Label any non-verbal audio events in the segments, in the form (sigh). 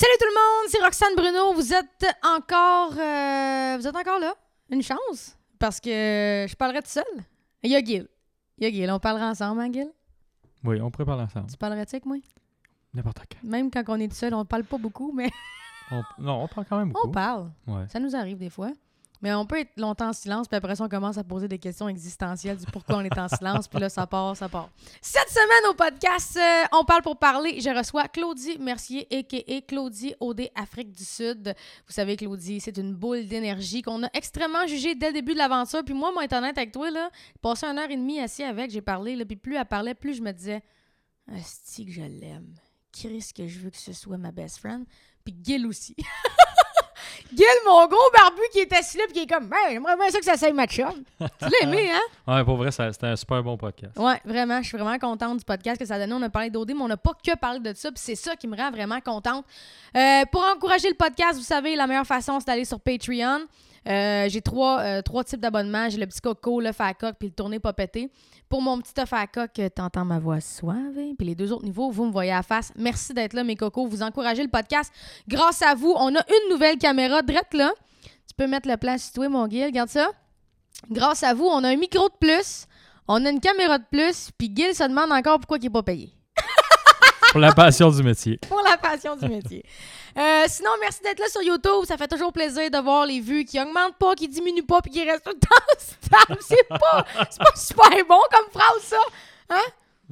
Salut tout le monde, c'est Roxane Bruno. Vous êtes encore, euh, vous êtes encore là? Une chance, parce que je parlerai tout seul. Il y a Gil. Il y a Gil. On parlera ensemble, hein, Gil? Oui, on pourrait parler ensemble. Tu parlerais-tu avec moi? N'importe quand. Même quand on est tout seul, on parle pas beaucoup, mais On- Non, on parle quand même (laughs) beaucoup. on parle. Ouais. Ça nous arrive des fois. Mais on peut être longtemps en silence, puis après ça, on commence à poser des questions existentielles du pourquoi on est en silence, puis là, ça part, ça part. Cette semaine au podcast, euh, on parle pour parler. Je reçois Claudie Mercier, a.k.a. Claudie OD Afrique du Sud. Vous savez, Claudie, c'est une boule d'énergie qu'on a extrêmement jugée dès le début de l'aventure. Puis moi, moi, être honnête avec toi, là, passé une heure et demie assis avec, j'ai parlé, là, puis plus elle parlait, plus je me disais « Asti que je l'aime. Chris que je veux que ce soit ma best friend. » Puis Gil aussi. (laughs) Gil, mon gros barbu qui est assis là, puis qui est comme, hey, j'aimerais bien ça que ça s'aille ma chum. Tu l'as aimé, hein? (laughs) Ouais, pour vrai, c'était un super bon podcast. Ouais, vraiment, je suis vraiment contente du podcast que ça a donné. On a parlé d'OD, mais on n'a pas que parlé de ça, puis c'est ça qui me rend vraiment contente. Euh, pour encourager le podcast, vous savez, la meilleure façon, c'est d'aller sur Patreon. Euh, j'ai trois, euh, trois types d'abonnements. J'ai le petit coco, le coque, puis le tourné pas pété. Pour mon petit œuf euh, t'entends ma voix suave. Puis les deux autres niveaux, vous me voyez à face. Merci d'être là, mes cocos. Vous encouragez le podcast. Grâce à vous, on a une nouvelle caméra drette là. Tu peux mettre le plan situé, mon Gil. Regarde ça. Grâce à vous, on a un micro de plus. On a une caméra de plus. Puis Gil se demande encore pourquoi il n'est pas payé. Pour la passion du métier. (laughs) Pour la passion du métier. Euh, sinon, merci d'être là sur YouTube. Ça fait toujours plaisir de voir les vues qui augmentent pas, qui diminuent pas, puis qui restent tout le temps (laughs) stables. C'est pas, pas super bon comme phrase, ça.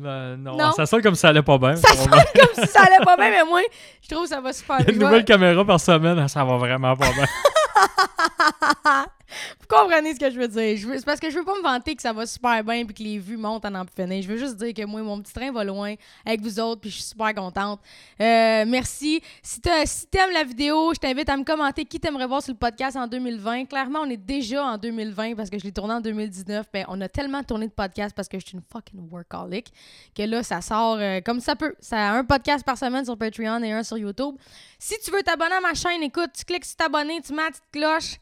Euh, non, Non. ça sonne comme si ça allait pas bien. Ça On sonne (laughs) comme si ça allait pas bien, mais moi, je trouve que ça va super Une bien. Vais- nouvelle caméra par semaine, ça va vraiment pas bien. Vous comprenez ce que je veux dire. Je veux- C'est parce que je veux pas me vanter que ça va super bien puis que les vues montent en finir. Je veux juste dire que moi, mon petit train va loin avec vous autres puis je suis super contente. Euh, merci. Si t'as- si t'aimes la vidéo, je t'invite à me commenter qui t'aimerais voir sur le podcast en 2020. Clairement, on est déjà en 2020 parce que je l'ai tourné en 2019. Ben, on a tellement tourné de podcasts parce que je suis une fucking workaholic que là, ça sort euh, comme ça peut. Ça a un podcast par semaine sur Patreon et un sur YouTube. Si tu veux t'abonner à ma chaîne, écoute, tu cliques sur t'abonner, tu mets la petite cloche.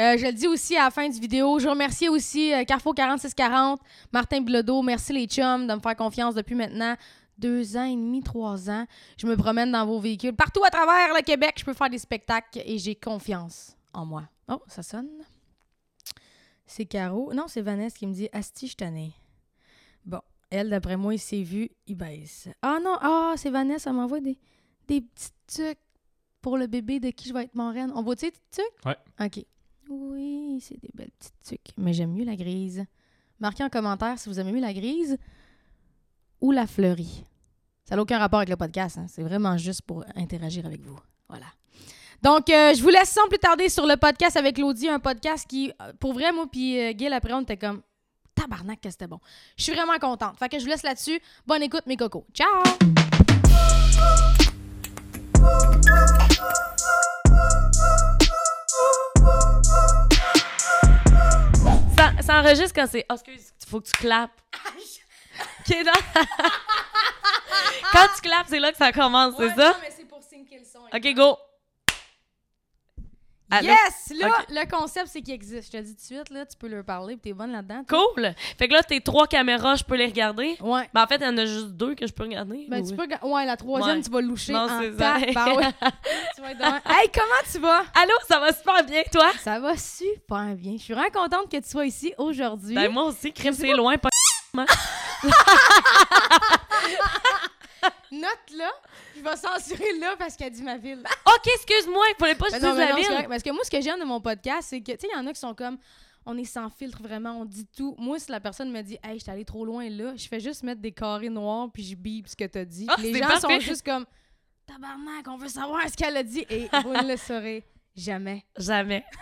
Euh, je le dis aussi à la fin du vidéo. Je remercie aussi euh, Carrefour 4640, Martin Bilodeau. Merci les chums de me faire confiance depuis maintenant deux ans et demi, trois ans. Je me promène dans vos véhicules partout à travers le Québec. Je peux faire des spectacles et j'ai confiance en moi. Oh, ça sonne. C'est Caro. Non, c'est Vanessa qui me dit Asti, je t'en ai. Bon, elle, d'après moi, il s'est vu, il baisse. Ah non, ah, c'est Vanessa, elle m'envoie des, des petits trucs pour le bébé de qui je vais être marraine. On voit-tu les petits trucs? Ouais. OK. Oui, c'est des belles petites trucs. Mais j'aime mieux la grise. Marquez en commentaire si vous aimez mieux la grise ou la fleurie. Ça n'a aucun rapport avec le podcast. hein. C'est vraiment juste pour interagir avec vous. Voilà. Donc, euh, je vous laisse sans plus tarder sur le podcast avec Claudie, un podcast qui, euh, pour vrai, moi puis euh, Gil, après, on était comme tabarnak que c'était bon. Je suis vraiment contente. Fait que je vous laisse là-dessus. Bonne écoute, mes cocos. Ciao! Ça, enregistre quand c'est. Oh, excuse, faut que tu clapes. (laughs) Ok, non. (laughs) quand tu clapes, c'est là que ça commence, c'est ça? mais c'est pour syncer le son. Ok, go. Yes! Là, le concept, c'est qu'il existe. Je te dis tout de suite, là, tu peux leur parler, puis t'es bonne là-dedans. Cool. Fait que là, tes trois caméras, je peux les regarder. Ouais. Ben, en fait, il y en a juste deux que je peux regarder. Ben, Oui. tu peux... ga- Ouais, la troisième, Ouais. tu vas loucher Non, en c'est ça. tabarouette. (laughs) tu vas être. Hey, comment tu vas? Allô, ça va super bien, toi? Ça va super bien. Je suis vraiment contente que tu sois ici aujourd'hui. Ben, moi aussi, crime, c'est loin, pas. (laughs) (laughs) (laughs) Note là, je vais censurer là parce qu'elle dit ma ville. (laughs) Ok, excuse-moi, il fallait pas que je Ben dise non, mais la c'est ville. Parce que moi, ce que j'aime de mon podcast, c'est que, tu sais, il y en a qui sont comme, on est sans filtre vraiment, on dit tout. Moi, si la personne me dit, hey, je suis allée trop loin là, je fais juste mettre des carrés noirs puis je bip ce que t'as dit. Ah, les gens sont juste comme, tabarnak, on veut savoir ce qu'elle a dit et (laughs) vous ne le saurez jamais. Jamais. (laughs)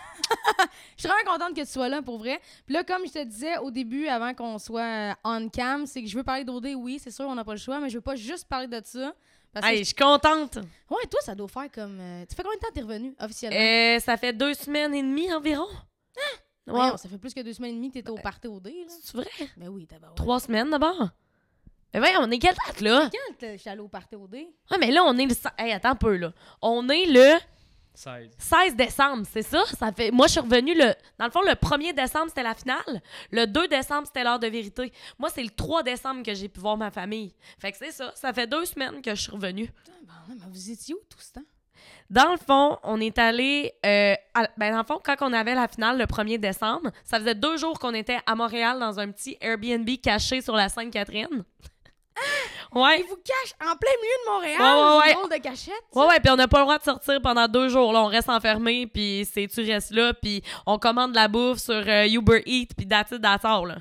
Je suis vraiment contente que tu sois là pour vrai. Puis là, comme je te disais au début, avant qu'on soit euh, on cam, c'est que je veux parler d'OD, oui, c'est sûr, on n'a pas le choix, mais je veux pas juste parler de ça. Parce que Hey, je suis contente. Ouais, toi, ça doit faire comme. euh, Tu fais combien de temps que t'es revenu officiellement? Euh, ça fait deux semaines et demie environ. Ouais. Voyons, ça fait plus que deux semaines et demie que t'étais au party OD, là. C'est vrai? Ben oui, t'as Trois semaines d'abord. Mais voyons, on est quelle date, là? Quand je suis allée au party OD? Ouais, mais là, on est le. Hey, attends un peu, là. On est le 16. 16 décembre, c'est ça? ça fait... Moi, je suis revenue le. Dans le fond, le 1er décembre, c'était la finale. Le 2 décembre, c'était l'heure de vérité. Moi, c'est le 3 décembre que j'ai pu voir ma famille. Fait que c'est ça. Ça fait deux semaines que je suis revenue. Ouais, mais vous étiez où tout ce temps? Dans le fond, on est allé. euh, à- ben, dans le fond, quand on avait la finale le 1er décembre, ça faisait deux jours qu'on était à Montréal dans un petit Airbnb caché sur la Sainte-Catherine. (laughs) ouais. Il vous cache en plein milieu de Montréal, Ouais, ouais, ouais. une de cachette. ça. Ouais, ouais, puis on n'a pas le droit de sortir pendant deux jours. Là, on reste enfermé, puis c'est tu restes là, puis on commande la bouffe sur euh, Uber Eats, puis that's it, that's all, là.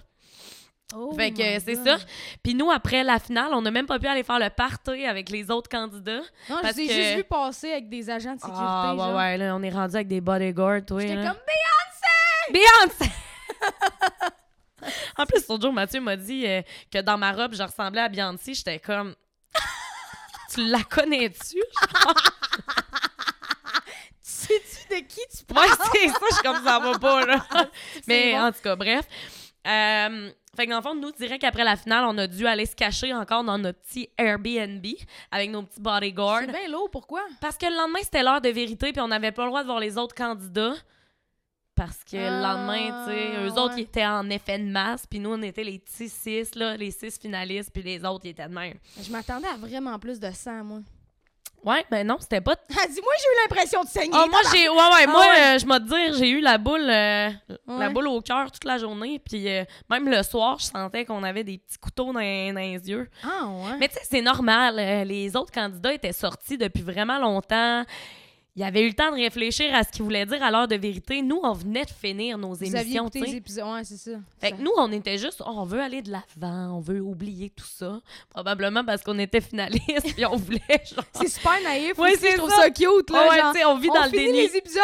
Oh fait que c'est ça. Puis nous, après la finale, on n'a même pas pu aller faire le party avec les autres candidats. Non, je parce t'ai que- juste vu passer avec des agents de sécurité. Ah, ouais, genre. ouais, là, on est rendu avec des bodyguards, toi. J'étais comme Beyoncé! Beyoncé! (laughs) (laughs) en plus, l'autre jour, Mathieu m'a dit euh, que dans ma robe, je ressemblais à Beyoncé. J'étais comme. (laughs) tu la connais-tu? Sais-tu (laughs) de qui tu parles? Ouais, c'est ça, je suis comme ça va pas, là. Mais bon. en tout cas, bref. Euh, fait que dans le fond, nous, direct après la finale, on a dû aller se cacher encore dans notre petit Airbnb avec nos petits bodyguards. C'est bien lourd, pourquoi? Parce que le lendemain, c'était l'heure de vérité, puis on n'avait pas le droit de voir les autres candidats. Parce que le Ah, lendemain, tu sais, eux ouais. autres, ils étaient en effet de masse, puis nous, on était les petits six, là, les six finalistes, puis les autres, ils étaient de même. Je m'attendais à vraiment plus de sang, moi. Ouais, ben non, c'était pas. (laughs) Ah, dis-moi, j'ai eu l'impression de saigner. Oh, moi, j'ai. Ouais, ouais, moi, ouais. euh, je vais te dire, j'ai eu la boule, euh, la boule au cœur toute la journée, puis euh, même le soir, je sentais qu'on avait des petits couteaux dans, dans les yeux. Ah, ouais. Mais tu sais, c'est normal. les autres candidats étaient sortis depuis vraiment longtemps. Ils avaient eu le temps de réfléchir à ce qu'ils voulaient dire à l'heure de vérité. Nous, on venait de finir nos Vous aviez émissions, tu les épisodes. Ouais, c'est ça. Fait que nous, on était juste, oh, on veut aller de l'avant, on veut oublier tout ça. Probablement parce qu'on était finalistes, (laughs) puis on voulait, genre. C'est super naïf. Ouais, aussi, je trouve ça. ça cute, là. Ouais, ouais, genre, tu sais, on vit on dans le finit déni. les épisodes,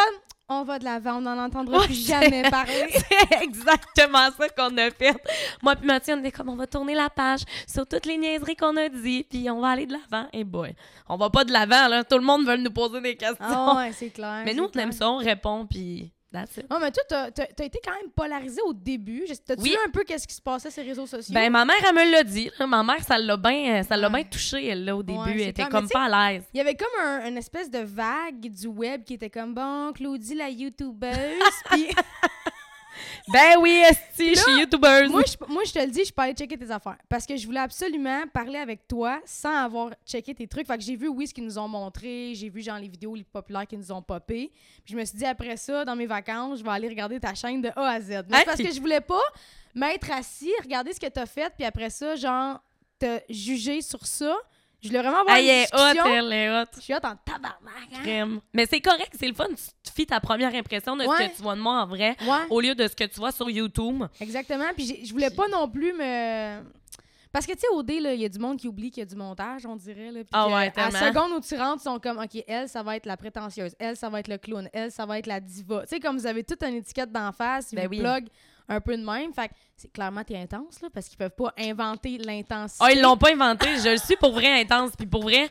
on va de l'avant, on n'en entendra Ouais, plus jamais parler. (laughs) C'est exactement ça qu'on a fait. Moi puis Mathieu, on était comme, on va tourner la page sur toutes les niaiseries qu'on a dit, puis on va aller de l'avant. Et boy, on va pas de l'avant, là. Tout le monde veut nous poser des questions. Ah, ouais, c'est clair. Mais nous, on clair. aime ça, on répond, puis that's it. Oh, mais toi, t'as été quand même polarisé au début. T'as-tu Oui. vu un peu qu'est-ce qui se passait sur les réseaux sociaux? Ben, ma mère, elle me l'a dit. Ma mère, ça l'a bien ça l'a Ouais. bien touché, elle, là, au début. Ouais, elle était comme pas à l'aise. Il y avait comme un, une espèce de vague du web qui était comme bon, Claudie la youtubeuse. (laughs) Puis Ben oui, esti, je suis youtubeuse. moi, je, moi, je te le dis, je suis pas allée checker tes affaires. Parce que je voulais absolument parler avec toi sans avoir checké tes trucs. Fait que j'ai vu, oui, ce qu'ils nous ont montré. J'ai vu, genre, les vidéos les populaires qu'ils nous ont popé. Puis je me suis dit, après ça, dans mes vacances, je vais aller regarder ta chaîne de A à Z. Mais c'est Hey! parce que je voulais pas m'être assis, regarder ce que t'as fait, puis après ça, genre, te juger sur ça. Je voulais vraiment avoir Elle une est hot, elle est hot. Je suis hot en tabarnak, hein? Crème. Mais c'est correct, c'est le fun. Tu te fies ta première impression de ce Ouais. que tu vois de moi en vrai, Ouais. au lieu de ce que tu vois sur YouTube. Exactement. Puis j'ai- je voulais pas non plus me. Parce que, tu sais, au dé, là, il y a du monde qui oublie qu'il y a du montage, on dirait. Là, puis Ah que ouais, à tellement. la seconde où tu rentres, ils sont comme, OK, elle, ça va être la prétentieuse. Elle, ça va être le clown. Elle, ça va être la diva. Tu sais, comme vous avez toute une étiquette d'en face, ils Ben vous oui. plug un peu de même. Fait que c'est clairement, t'es intense, là, parce qu'ils peuvent pas inventer l'intensité. Ah, ils l'ont pas inventé. Je le suis pour vrai intense. Puis pour vrai,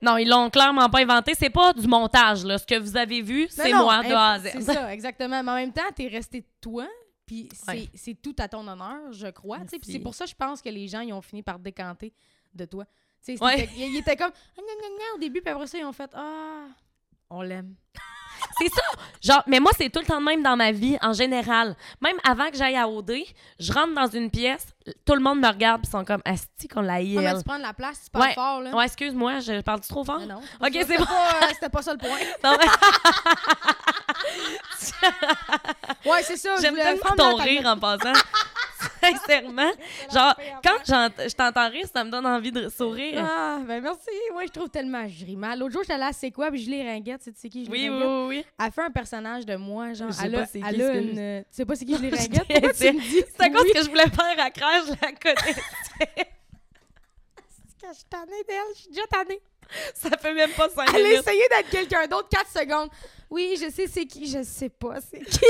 non, ils l'ont clairement pas inventé. C'est pas du montage, là. Ce que vous avez vu, c'est moi de A à Z. C'est ça, exactement. Mais en même temps, t'es resté toi. Puis c'est Ouais. c'est tout à ton honneur, je crois. Puis c'est pour ça, je pense que les gens, ils ont fini par décanter de toi. Tu sais, Ouais. Ils étaient comme Ah, gna, gna, gna au début, puis après ça, ils ont fait Ah, on l'aime. (laughs) C'est ça. Genre, mais moi, c'est tout le temps de même dans ma vie, en général. Même avant que j'aille à OD, je rentre dans une pièce, tout le monde me regarde, ils sont comme, Asti qu'on la Ah, mais tu prends de la place, tu parles Ouais. fort, là. Ouais, excuse-moi, je parle-tu trop fort? Mais non. Ok, c'est bon. pas, euh, C'était pas ça le point. (laughs) Non, mais (laughs) Ouais, c'est ça. J'aime tellement ton rire en passant. (laughs) Sincèrement. Genre, quand je t'entends rire, ça me donne envie de sourire. Ah, ben merci. Moi, je trouve tellement je ris mal. L'autre jour, j'étais là, à c'est quoi? Puis je les ringuette. Tu sais qui je oui, oui, ringuette? oui, oui. Elle fait un personnage de moi, genre. Elle a, c'est elle a une. Tu sais pas c'est qui je les (laughs) ringuette? Pourquoi tu sais. me dis? C'est à cause que je voulais faire à crash, je la connais. que (laughs) je suis tannée d'elle. Je suis déjà tannée. Ça fait même pas 5 Elle a essayé d'être quelqu'un d'autre 4 secondes. Oui, je sais c'est qui. Je sais pas c'est qui.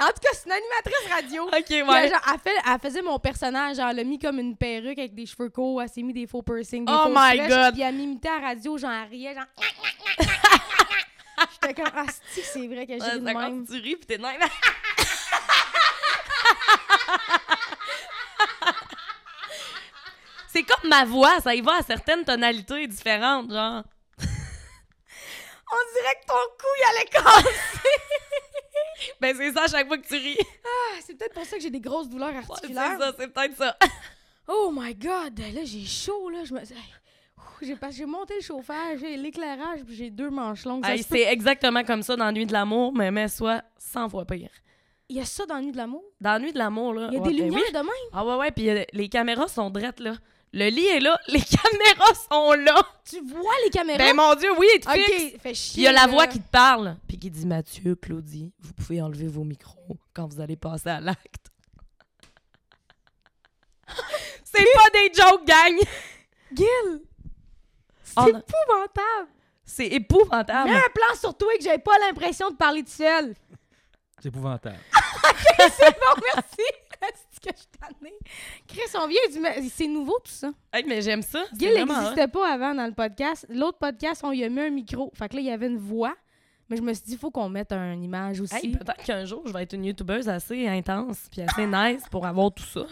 En tout cas, c'est une animatrice radio. Ok, Puis, ouais. genre, elle, fait- elle faisait mon personnage, genre, elle a mis comme une perruque avec des cheveux courts, elle s'est mis des faux piercings, des Oh faux my flèches, God. Puis elle m'imitait à la radio, genre, elle riait, genre. (laughs) J'étais comme, ah, c'est vrai que j'ai Ouais, de c'est même. tu ris pis t'es même. (laughs) C'est comme ma voix, ça y va à certaines tonalités différentes, genre. On dirait que ton cou, il allait casser. (laughs) (laughs) Ben c'est ça à chaque fois que tu ris. Ah, c'est peut-être pour ça que j'ai des grosses douleurs Ouais, c'est articulaires. ça, c'est peut-être ça. (laughs) Oh my God, là, j'ai chaud, là. Je me... J'ai pas- j'ai monté le chauffage, j'ai l'éclairage, puis j'ai deux manches longues. Hey, c'est exactement comme ça dans nuit de l'amour, mais mais soit 100 fois pire. Il y a ça dans nuit de l'amour? Dans nuit de l'amour, là. Il y a ouais, des ben lumières oui. de même? Ah ouais, ouais, puis euh, les caméras sont drettes, là. Le lit est là, les (laughs) caméras sont là. Tu vois les caméras? Ben mon Dieu, oui, il te fixe. ok, fait chier. Il y a la voix qui te parle, puis qui dit Mathieu, Claudie, vous pouvez enlever vos micros quand vous allez passer à l'acte. (laughs) C'est pas des jokes, gang! Gil! C'est épouvantable! C'est épouvantable. Mets un plan sur toi que j'avais pas l'impression de parler tout seul. C'est épouvantable. (laughs) C'est bon, merci! Que je suis tannée. Chris, on vient du... C'est nouveau, tout ça. Hey, mais j'aime ça. Gil n'existait pas avant dans le podcast. L'autre podcast, on y a mis un micro. Fait que là, il y avait une voix. Mais je me suis dit, il faut qu'on mette une image aussi. Hey, peut-être qu'un jour, je vais être une youtubeuse assez intense puis assez nice pour avoir tout ça.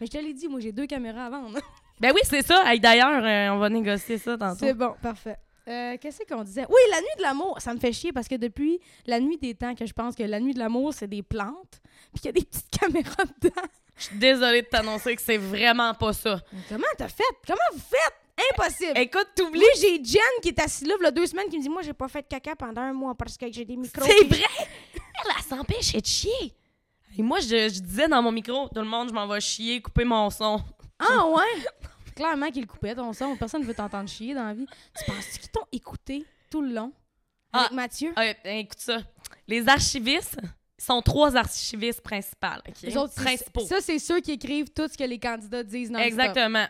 Mais je te l'ai dit, moi, j'ai deux caméras à vendre. Ben oui, c'est ça. Hey, D'ailleurs, euh, on va négocier ça tantôt. C'est bon, parfait. Euh, Qu'est-ce qu'on disait? Oui, la nuit de l'amour, ça me fait chier parce que depuis la nuit des temps que je pense que la nuit de l'amour, c'est des plantes, puis qu'il y a des petites caméras dedans. Je suis désolée de t'annoncer que c'est vraiment pas ça. Mais Comment t'as fait? Comment vous faites? Impossible! Écoute, t'oublies. J'ai Jen qui est assise là, il y a deux semaines, qui me dit Moi, j'ai pas fait de caca pendant un mois parce que j'ai des micros. C'est vrai! (laughs) Elle, s'empêchait de chier. Et moi, je, je disais dans mon micro, tout le monde, je m'en vais chier, couper mon son. Ah, ouais? (laughs) Clairement qu'il coupait ton son. Personne ne veut t'entendre chier dans la vie. Tu penses qu'ils t'ont écouté tout le long? Avec Ah. Mathieu? Ah, écoute ça. Les archivistes sont trois archivistes principales. autres, c'est- Principaux. Ça, c'est ceux qui écrivent tout ce que les candidats disent dans Exactement.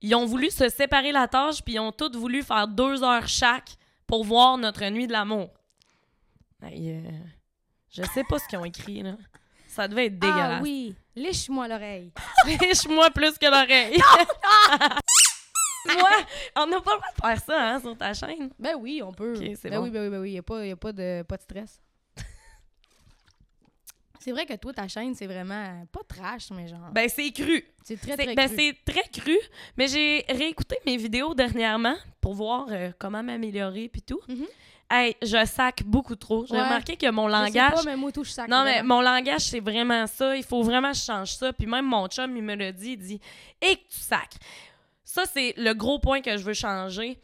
Ils ont voulu se séparer la tâche, puis ils ont tous voulu faire deux heures chaque pour voir notre nuit de l'amour. Hey, euh, je sais pas ce qu'ils ont écrit, là. Ça devait être dégueulasse. Ah oui, liche-moi l'oreille. (laughs) Riche-moi plus que l'oreille. (laughs) Moi, on n'a pas le droit de faire ça, hein, sur ta chaîne. Ben oui, on peut. Ok, c'est ben bon. oui, ben oui, ben oui. Il n'y a, pas, y a pas, de, pas de stress. C'est vrai que toi, ta chaîne, c'est vraiment pas trash, mais genre. Ben, c'est cru. c'est très, très ben, cru. c'est très cru. Mais j'ai réécouté mes vidéos dernièrement pour voir euh, comment m'améliorer puis tout. Mhm. Hey, je sac beaucoup trop. J'ai Ouais. remarqué que mon Je sais langage... pas, mais moi, touche sac. Non, mais mon langage, c'est vraiment ça. Il faut vraiment que je change ça. Puis même mon chum, il me le dit. Il dit « Et que tu sacres. » Ça, c'est le gros point que je veux changer.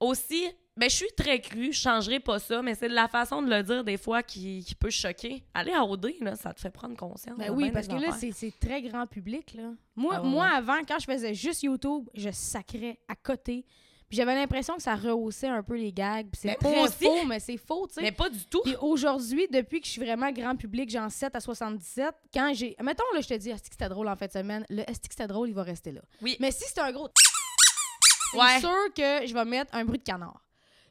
Aussi, ben, je suis très crue. Je changerai pas ça. Mais c'est la façon de le dire, des fois, qui, qui peut choquer. Aller à OD, là, ça te fait prendre conscience. Ben oui, parce que là, c'est c'est très grand public. Là. Moi, Ah ouais, moi ouais. avant, quand je faisais juste YouTube, je sacrais à côté. Puis j'avais l'impression que ça rehaussait un peu les gags. C'est aussi. faux, mais c'est faux, tu sais. Mais pas du tout. Puis aujourd'hui, depuis que je suis vraiment grand public, genre 7 à 77, quand j'ai. Mettons, là, je te dis, est-ce que c'était drôle en fin de semaine? Le est-ce que c'était drôle, il va rester là. Oui. Mais si c'est un gros. (laughs) C'est Ouais. sûr que je vais mettre un bruit de canard.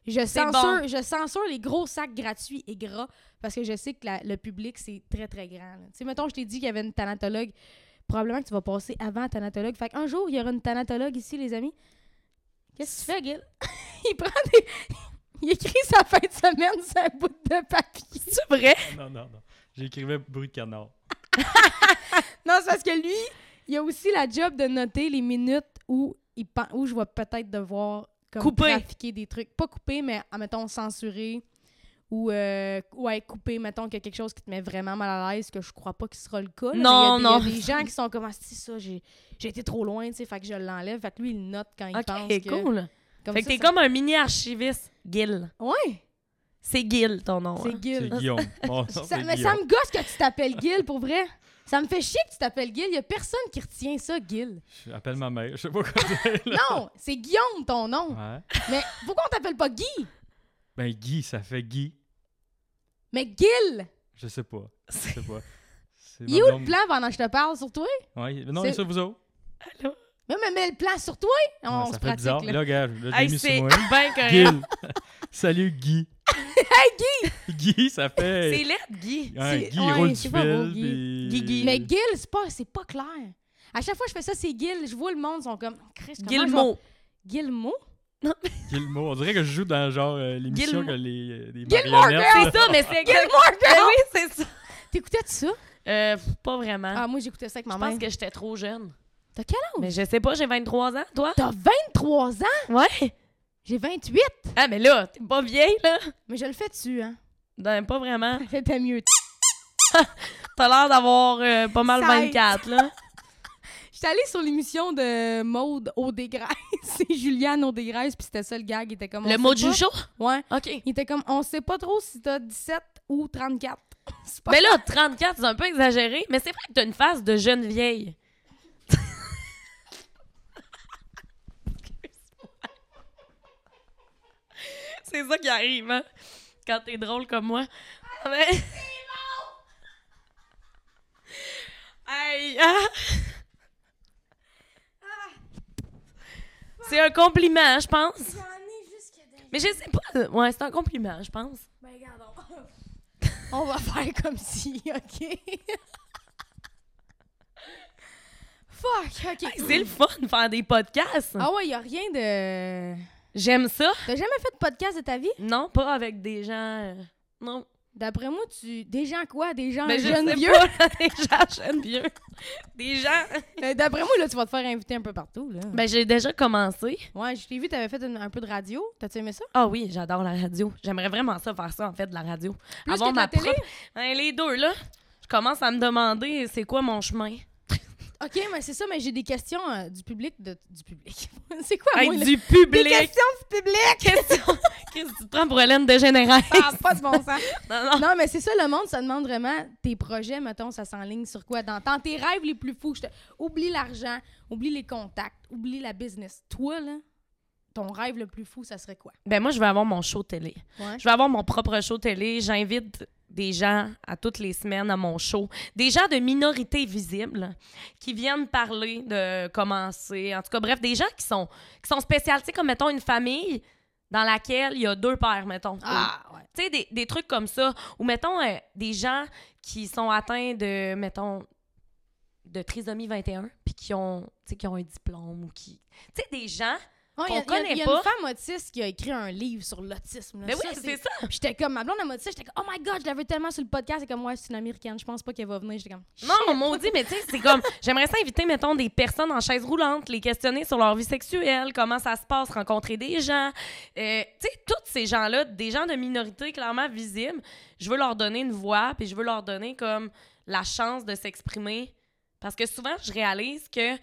Je censure, bon. je censure les gros sacs gratuits et gras parce que je sais que la- le public, c'est très, très grand. Tu sais, mettons, je t'ai dit qu'il y avait une thanatologue. Probablement que tu vas passer avant la thanatologue. Fait qu'un jour, il y aura une thanatologue ici, les amis. Qu'est-ce que tu fais, Gil? (laughs) il prend des. (laughs) Il écrit sa fin de semaine sur un bout de papier. (laughs) C'est vrai? Non, non, non. J'écrivais bruit de canard. Non, c'est parce que lui, il a aussi la job de noter les minutes où, il où je vais peut-être devoir comme, Couper. trafiquer des trucs. Pas couper, mais, ah, mettons, censurer. Ou, euh, ouais, couper, mettons, qu'il y a quelque chose qui te met vraiment mal à l'aise, que je crois pas que ce sera le cas. là, Non, mais il y a des- non. Il y a des gens qui sont comme, ah, c'est ça, j'ai j'ai été trop loin, tu sais, fait que je l'enlève. Fait que lui, il note quand il pense Ok, que... cool. Comme fait que t'es ça- comme un mini archiviste, Gil. Ouais, C'est Gil, ton nom. c'est hein? Gil. C'est Guillaume. (laughs) Ça- c'est mais ça me gosse que tu t'appelles Gil, pour vrai. Ça me fait chier que tu t'appelles Gil. Il y a personne qui retient ça, Gil. Je appelle ma mère. Je sais pas quoi dire. là. Non, c'est Guillaume, ton nom. Ouais. Mais pourquoi on t'appelle pas Guy? Ben, Guy, ça fait Guy. Mais Gil! Je sais pas. Je sais pas. C'est Il est où le plan pendant que je te parle sur toi? Ouais, non, C'est- mais ça, vous autres. Mais, mais mets le plan sur toi! On Ouais, se ça fait pratique, bizarre. là. Là, regarde, là, j'ai Hey, mis c'est sur moi. bien correct. Gil. (laughs) Salut, Guy. (laughs) Hey, Guy! Guy, ça fait. C'est laid, Guy. C'est- Guy ouais, roule du c'est pas beau, fil. Guy. puis- Guy, Guy. Mais Gil, c'est pas, c'est pas clair. À chaque fois que je fais ça, c'est Gil. Je vois le monde, ils sont comme... Je Gilmo. Gilmo? Gilmo. On dirait que je joue dans genre euh, l'émission que les, euh, des Gilmore. C'est (laughs) ça, mais c'est Gilmore Girl! oui, c'est ça. T'écoutais-tu ça? Euh, pas vraiment. Ah, moi, j'écoutais ça avec ma je mère. pense que j'étais trop jeune. T'as quel âge? Mais je sais pas, j'ai 23 ans, toi? T'as 23 ans? Ouais. J'ai 28. Ah, mais là, t'es pas vieille, là? Mais je le fais dessus, hein? Ben, pas vraiment. (laughs) C'était mieux. (laughs) T'as l'air d'avoir euh, pas mal Ça 24, là. (laughs) Je suis allée sur l'émission de Maude Audegraisse. C'est Juliane Audegraisse, puis c'était ça le gag. Il était comme. Le mot du pas. jour? Ouais. OK. Il était comme, on sait pas trop si t'as 17 ou 34. C'est pas Mais là, 34, c'est un peu exagéré, mais c'est vrai que t'as une face de jeune vieille. C'est ça qui arrive, hein? Quand t'es drôle comme moi. Ah, Mais... Aïe! ah! C'est un compliment, je pense. J'en ai. Mais je sais pas. Ouais, c'est un compliment, je pense. Ben, regarde, on... (laughs) on va faire comme si, OK? Fuck, OK. Hey, c'est le fun de faire des podcasts. Ah ouais, y a rien de... J'aime ça. T'as jamais fait de podcast de ta vie? Non, pas avec des gens. euh, Non. D'après moi, tu... Des gens quoi? Des gens Ben, je jeunes sais vieux? pas. (laughs) des gens jeunes vieux. Des gens. Euh, D'après moi, là, tu vas te faire inviter un peu partout, là. Ben, j'ai déjà commencé. Ouais, je t'ai vu, t'avais fait une- un peu de radio. T'as-tu aimé ça? Ah oui, j'adore la radio. J'aimerais vraiment ça, faire ça, en fait, de la radio. Plus Avoir que de la ma télé? propre- Ben, les deux, là. Je commence à me demander c'est quoi mon chemin? OK, mais c'est ça, mais j'ai des questions euh, du public. De... Du public. (laughs) c'est quoi, Hey, moi, là? du Des public. questions du public! Question. Qu'est-ce que tu te prends pour Hélène de Général? Ah, pas de bon sens. (laughs) Non, non. Non, mais c'est ça, le monde, ça demande vraiment tes projets, mettons, ça s'enligne sur quoi? Dans, dans tes rêves les plus fous, je te- oublie l'argent, oublie les contacts, oublie la business. Toi, là, ton rêve le plus fou, ça serait quoi? Ben, moi, je vais avoir mon show télé. Ouais. Je vais avoir mon propre show télé. J'invite des gens à toutes les semaines à mon show. Des gens de minorités visibles qui viennent parler de commencer. En tout cas, bref, des gens qui sont, qui sont spéciaux. Tu sais, comme, mettons, une famille dans laquelle il y a deux pères, mettons. Ah, ouais. Tu sais, des, des trucs comme ça. Ou, mettons, euh, des gens qui sont atteints de, mettons, de trisomie 21, puis qui ont, tu sais, qui ont un diplôme ou qui... Tu sais, des gens... Ouais, Qu'on y a- y a- connaît y a pas. une femme autiste qui a écrit un livre sur l'autisme. Mais oui, Ça, c'est ça. J'étais comme, ma blonde, elle m'a dit ça, j'étais comme, oh my god, je l'avais tellement sur le podcast. C'est comme, ouais, c'est une américaine, je pense pas qu'elle va venir. J'étais comme, Non, mon maudit, mais tu sais, c'est comme. J'aimerais ça inviter, mettons, des personnes en chaise roulante, les questionner sur leur vie sexuelle, comment ça se passe, rencontrer des gens. Euh, tu sais, tous ces gens-là, des gens de minorité clairement visibles, je veux leur donner une voix, puis je veux leur donner comme la chance de s'exprimer. Parce que souvent, je réalise que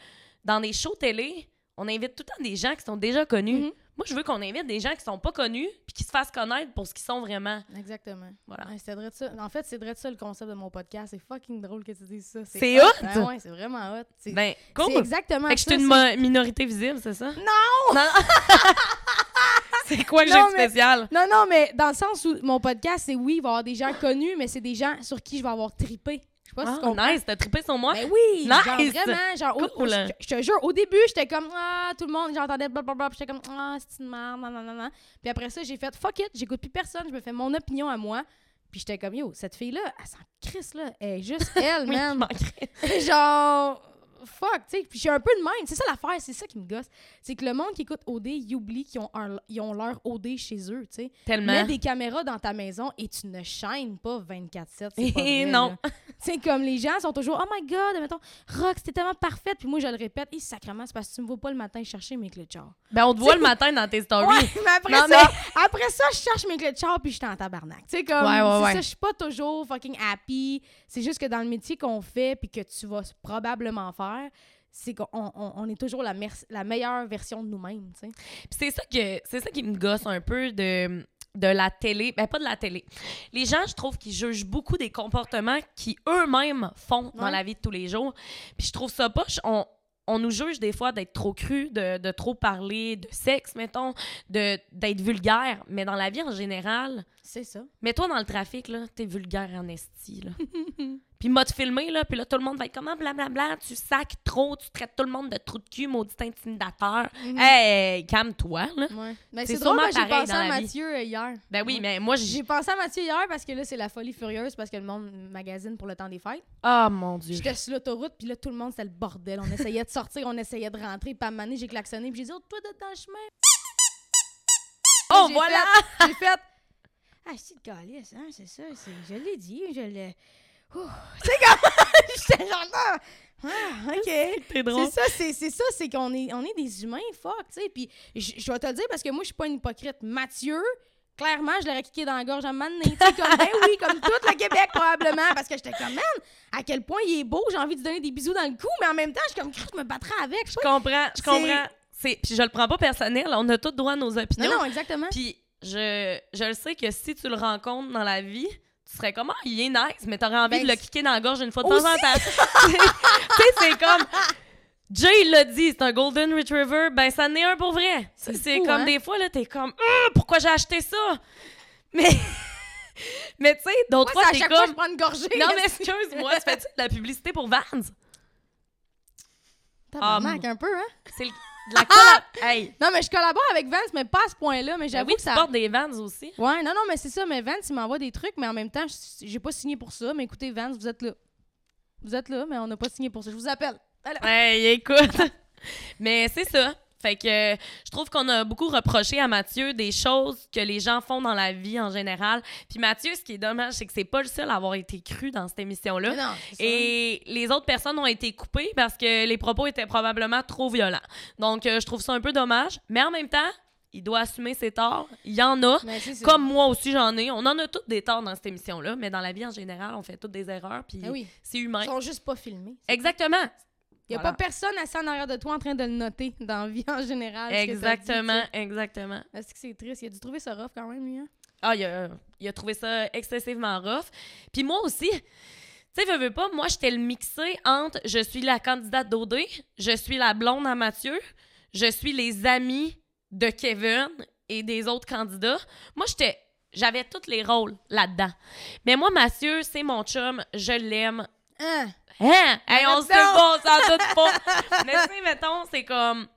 dans des shows télé, on invite tout le temps des gens qui sont déjà connus. Mhm. Moi, je veux qu'on invite des gens qui sont pas connus, puis qui se fassent connaître pour ce qu'ils sont vraiment. Exactement. Voilà. Ouais, c'est de ça. En fait, c'est vrai de ça le concept de mon podcast. C'est fucking drôle que tu dises ça. C'est hot! Ben ouais, c'est vraiment hot. C'est Ben, c'est cool! exactement Fait que je suis une minorité visible, c'est ça? Non! Non! (laughs) c'est quoi que j'ai de spécial? Non, non, mais dans le sens où mon podcast, c'est oui, il va y avoir des gens connus, mais c'est des gens sur qui je vais avoir trippé. Je sais pas si tu Ah, comprends. nice, t'as trippé sur moi? Ben oui, Nice. genre vraiment, genre, au- je, je te jure, au début, j'étais comme, ah, tout le monde, j'entendais blablabla, puis j'étais comme, ah, c'est une merde, nan, nan, nan, nan. Puis après ça, j'ai fait, fuck it, j'écoute plus personne, je me fais mon opinion à moi. Puis j'étais comme, yo, cette fille-là, elle s'en crisse, là, elle est juste (laughs) elle, crée. (laughs) genre, fuck, tu sais. Puis suis un peu de même. C'est ça l'affaire, c'est ça qui me gosse. C'est que le monde qui écoute OD, ils oublient qu'ils ont, un- ils ont leur OD chez eux, tu sais. Tellement. Mets des caméras dans ta maison et tu ne chaînes pas 24-7. c'est pas (laughs) vrai, non. (laughs) Tu sais, comme les gens sont toujours, oh my god, mettons, Rox, c'était tellement parfaite. Puis moi, je le répète, et sacrément, c'est parce que tu me vois pas le matin chercher mes clés de char. Ben, on te voit le matin dans tes stories. Ouais, mais après Non, ça, après ça, je cherche mes clés de char puis je suis en tabarnak. Tu sais, comme, Ouais, ouais, c'est ça, je suis pas toujours fucking happy. C'est juste que dans le métier qu'on fait puis que tu vas probablement faire, c'est qu'on on, on est toujours la, la meilleure version de nous-mêmes, tu sais. Puis c'est ça que c'est ça qui me gosse un peu de de la télé, ben pas de la télé. Les gens, je trouve qu'ils jugent beaucoup des comportements qui eux-mêmes font dans la vie de tous les jours. Puis je trouve ça poche. On, on nous juge des fois d'être trop cru, de, de trop parler de sexe, mettons, d'être vulgaire. Mais dans la vie en général, C'est ça. mets-toi dans le trafic, là, t'es vulgaire en esti, là. (laughs) puis m'a te filmé, là, puis là, tout le monde va être comment, blablabla, tu sacs trop, tu traites tout le monde de trou de cul, maudit intimidateur. Mhm. Hey, calme-toi, là. Ouais. Ben, C'est c'est drôle, j'ai pensé à vie. Mathieu euh, hier. Ben oui, Ouais. mais moi, j'ai... J'ai pensé à Mathieu hier parce que là, c'est la folie furieuse parce que le monde magazine pour le temps des fêtes. Ah, mon Dieu. J'étais sur l'autoroute, puis là, tout le monde, c'était le bordel. On essayait de sortir, on essayait de rentrer. Puis à un moment donné, j'ai klaxonné, puis j'ai dit, oh, toi, de dans le chemin. Oh, voilà! J'ai fait. Ah, c'est le calice, hein, c'est ça. c'est- Je l'ai dit, je l'ai. C'est comme. (laughs) J'étais genre là. Ah, OK. C'est ça, c'est c'est ça, c'est qu'on est, on est des humains, fuck, tu sais. Puis je vais te le dire parce que moi, je suis pas une hypocrite. Mathieu, clairement, je l'aurais kické dans la gorge à donné. Tu sais, comme, ben oui, comme tout le Québec, probablement. Parce que j'étais comme, man, à quel point il est beau, j'ai envie de donner des bisous dans le cou, mais en même temps, je suis comme, je me battrais avec. Je comprends, je comprends. C'est... Puis je le prends pas personnel, on a tous droit à nos opinions. Non, non, exactement. Puis je, je le sais que si tu le rencontres dans la vie, tu serais comme, ah, il est nice, mais t'aurais envie Ben, de le kicker dans la gorge une fois de temps en temps. (laughs) tu sais, c'est comme. Jay il l'a dit, c'est un Golden Retriever, ben ça en est un pour vrai. C'est comme hein? des fois, là, t'es comme, Ah, pourquoi j'ai acheté ça? Mais, (laughs) mais tu sais, d'autres fois, t'es fois comme. que je prends une gorgée. Non, mais excuse-moi, tu fais-tu de la publicité pour Vans? Tabarnak, Ah, un peu, hein? C'est le- de la collab. hey! Non, mais je collabore avec Vance, mais pas à ce point-là. Mais Ben j'avoue oui, que tu ça. portes des Vans aussi. Ouais, non, non, mais c'est ça. Mais Vance, il m'envoie des trucs, mais en même temps, je- j'ai pas signé pour ça. Mais écoutez, Vance, vous êtes là. Vous êtes là, mais on n'a pas signé pour ça. Je vous appelle. Allô? Hey, écoute. (laughs) Mais c'est ça. Fait que euh, je trouve qu'on a beaucoup reproché à Mathieu des choses que les gens font dans la vie en général. Puis Mathieu, ce qui est dommage, c'est que c'est pas le seul à avoir été cru dans cette émission-là. Non. Et les autres personnes ont été coupées parce que les propos étaient probablement trop violents. Donc, euh, je trouve ça un peu dommage. Mais en même temps, il doit assumer ses torts. Il y en a. Ça. Comme moi aussi, j'en ai. On en a toutes des torts dans cette émission-là. Mais dans la vie en général, on fait toutes des erreurs. Puis Ben oui. c'est humain. Ils sont juste pas filmés. Exactement. Il n'y a Voilà. pas personne assis en arrière de toi en train de le noter dans la vie en général. dit, Exactement, exactement. Est-ce que c'est triste? Il a dû trouver ça rough quand même, lui. Hein? Ah, il a, il a trouvé ça excessivement rough. Puis moi aussi, tu sais, veux, veux pas, moi, j'étais le mixé entre je suis la candidate d'OD, je suis la blonde à Mathieu, je suis les amis de Kevin et des autres candidats. Moi, j'étais. J'avais tous les rôles là-dedans. Mais moi, Mathieu, c'est mon chum, je l'aime. Hein? Hein? Hey, on Arrête sait donc! pas, on s'en doute pas. (laughs) Mais tu sais, mettons, c'est comme.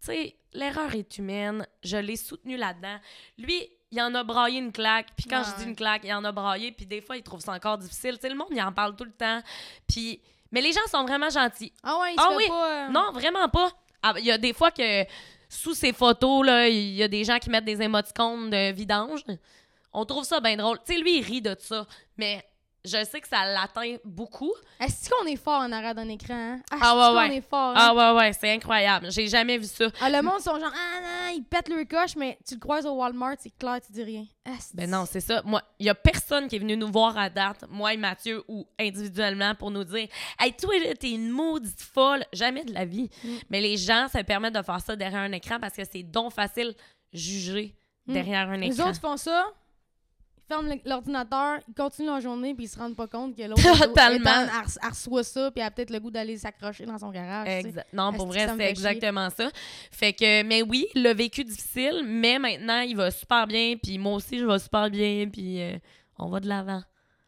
Tu sais, l'erreur est humaine. Je l'ai soutenu là-dedans. Lui, il en a braillé une claque. Puis quand je Ouais. dis une claque, il en a braillé. Puis des fois, il trouve ça encore difficile. Tu sais, le monde, il en parle tout le temps. Puis. Mais les gens sont vraiment gentils. Ah ouais, il Ah se oui. pas... euh, Non, vraiment pas. Ah, Il y a des fois que sous ces photos, là, il y a des gens qui mettent des émoticônes de vidange. On trouve ça bien drôle. Tu sais, lui, il rit de ça. Mais je sais que ça l'atteint beaucoup. Est-ce qu'on est fort en arrière d'un écran? Hein? Ah est-ce ouais, qu'on ouais. est fort? hein? Ah ouais, ouais, c'est incroyable. J'ai jamais vu ça. Ah, le monde sont genre, ah non, ils pètent leur coche, mais tu le croises au Walmart, c'est clair, tu dis rien. Ben non, c'est ça. Moi, il y a personne qui est venu nous voir à date, moi et Mathieu, ou individuellement, pour nous dire Hey, toi, t'es une maudite folle. Jamais de la vie. Mm. Mais les gens, ça permet de faire ça derrière un écran parce que c'est donc facile juger Mm. derrière un Les écran. autres font ça, ferment l'ordinateur, ils continuent leur journée, puis ils se rendent pas compte que (laughs) l'autre, Totalement. elle, elle, elle reçoit ça, puis elle a peut-être le goût d'aller s'accrocher dans son garage. Exact. Non, pour vrai, c'est exactement ça. Fait que, mais oui, le vécu difficile, mais maintenant, il va super bien, puis moi aussi, je vais super bien, puis euh, on va de l'avant.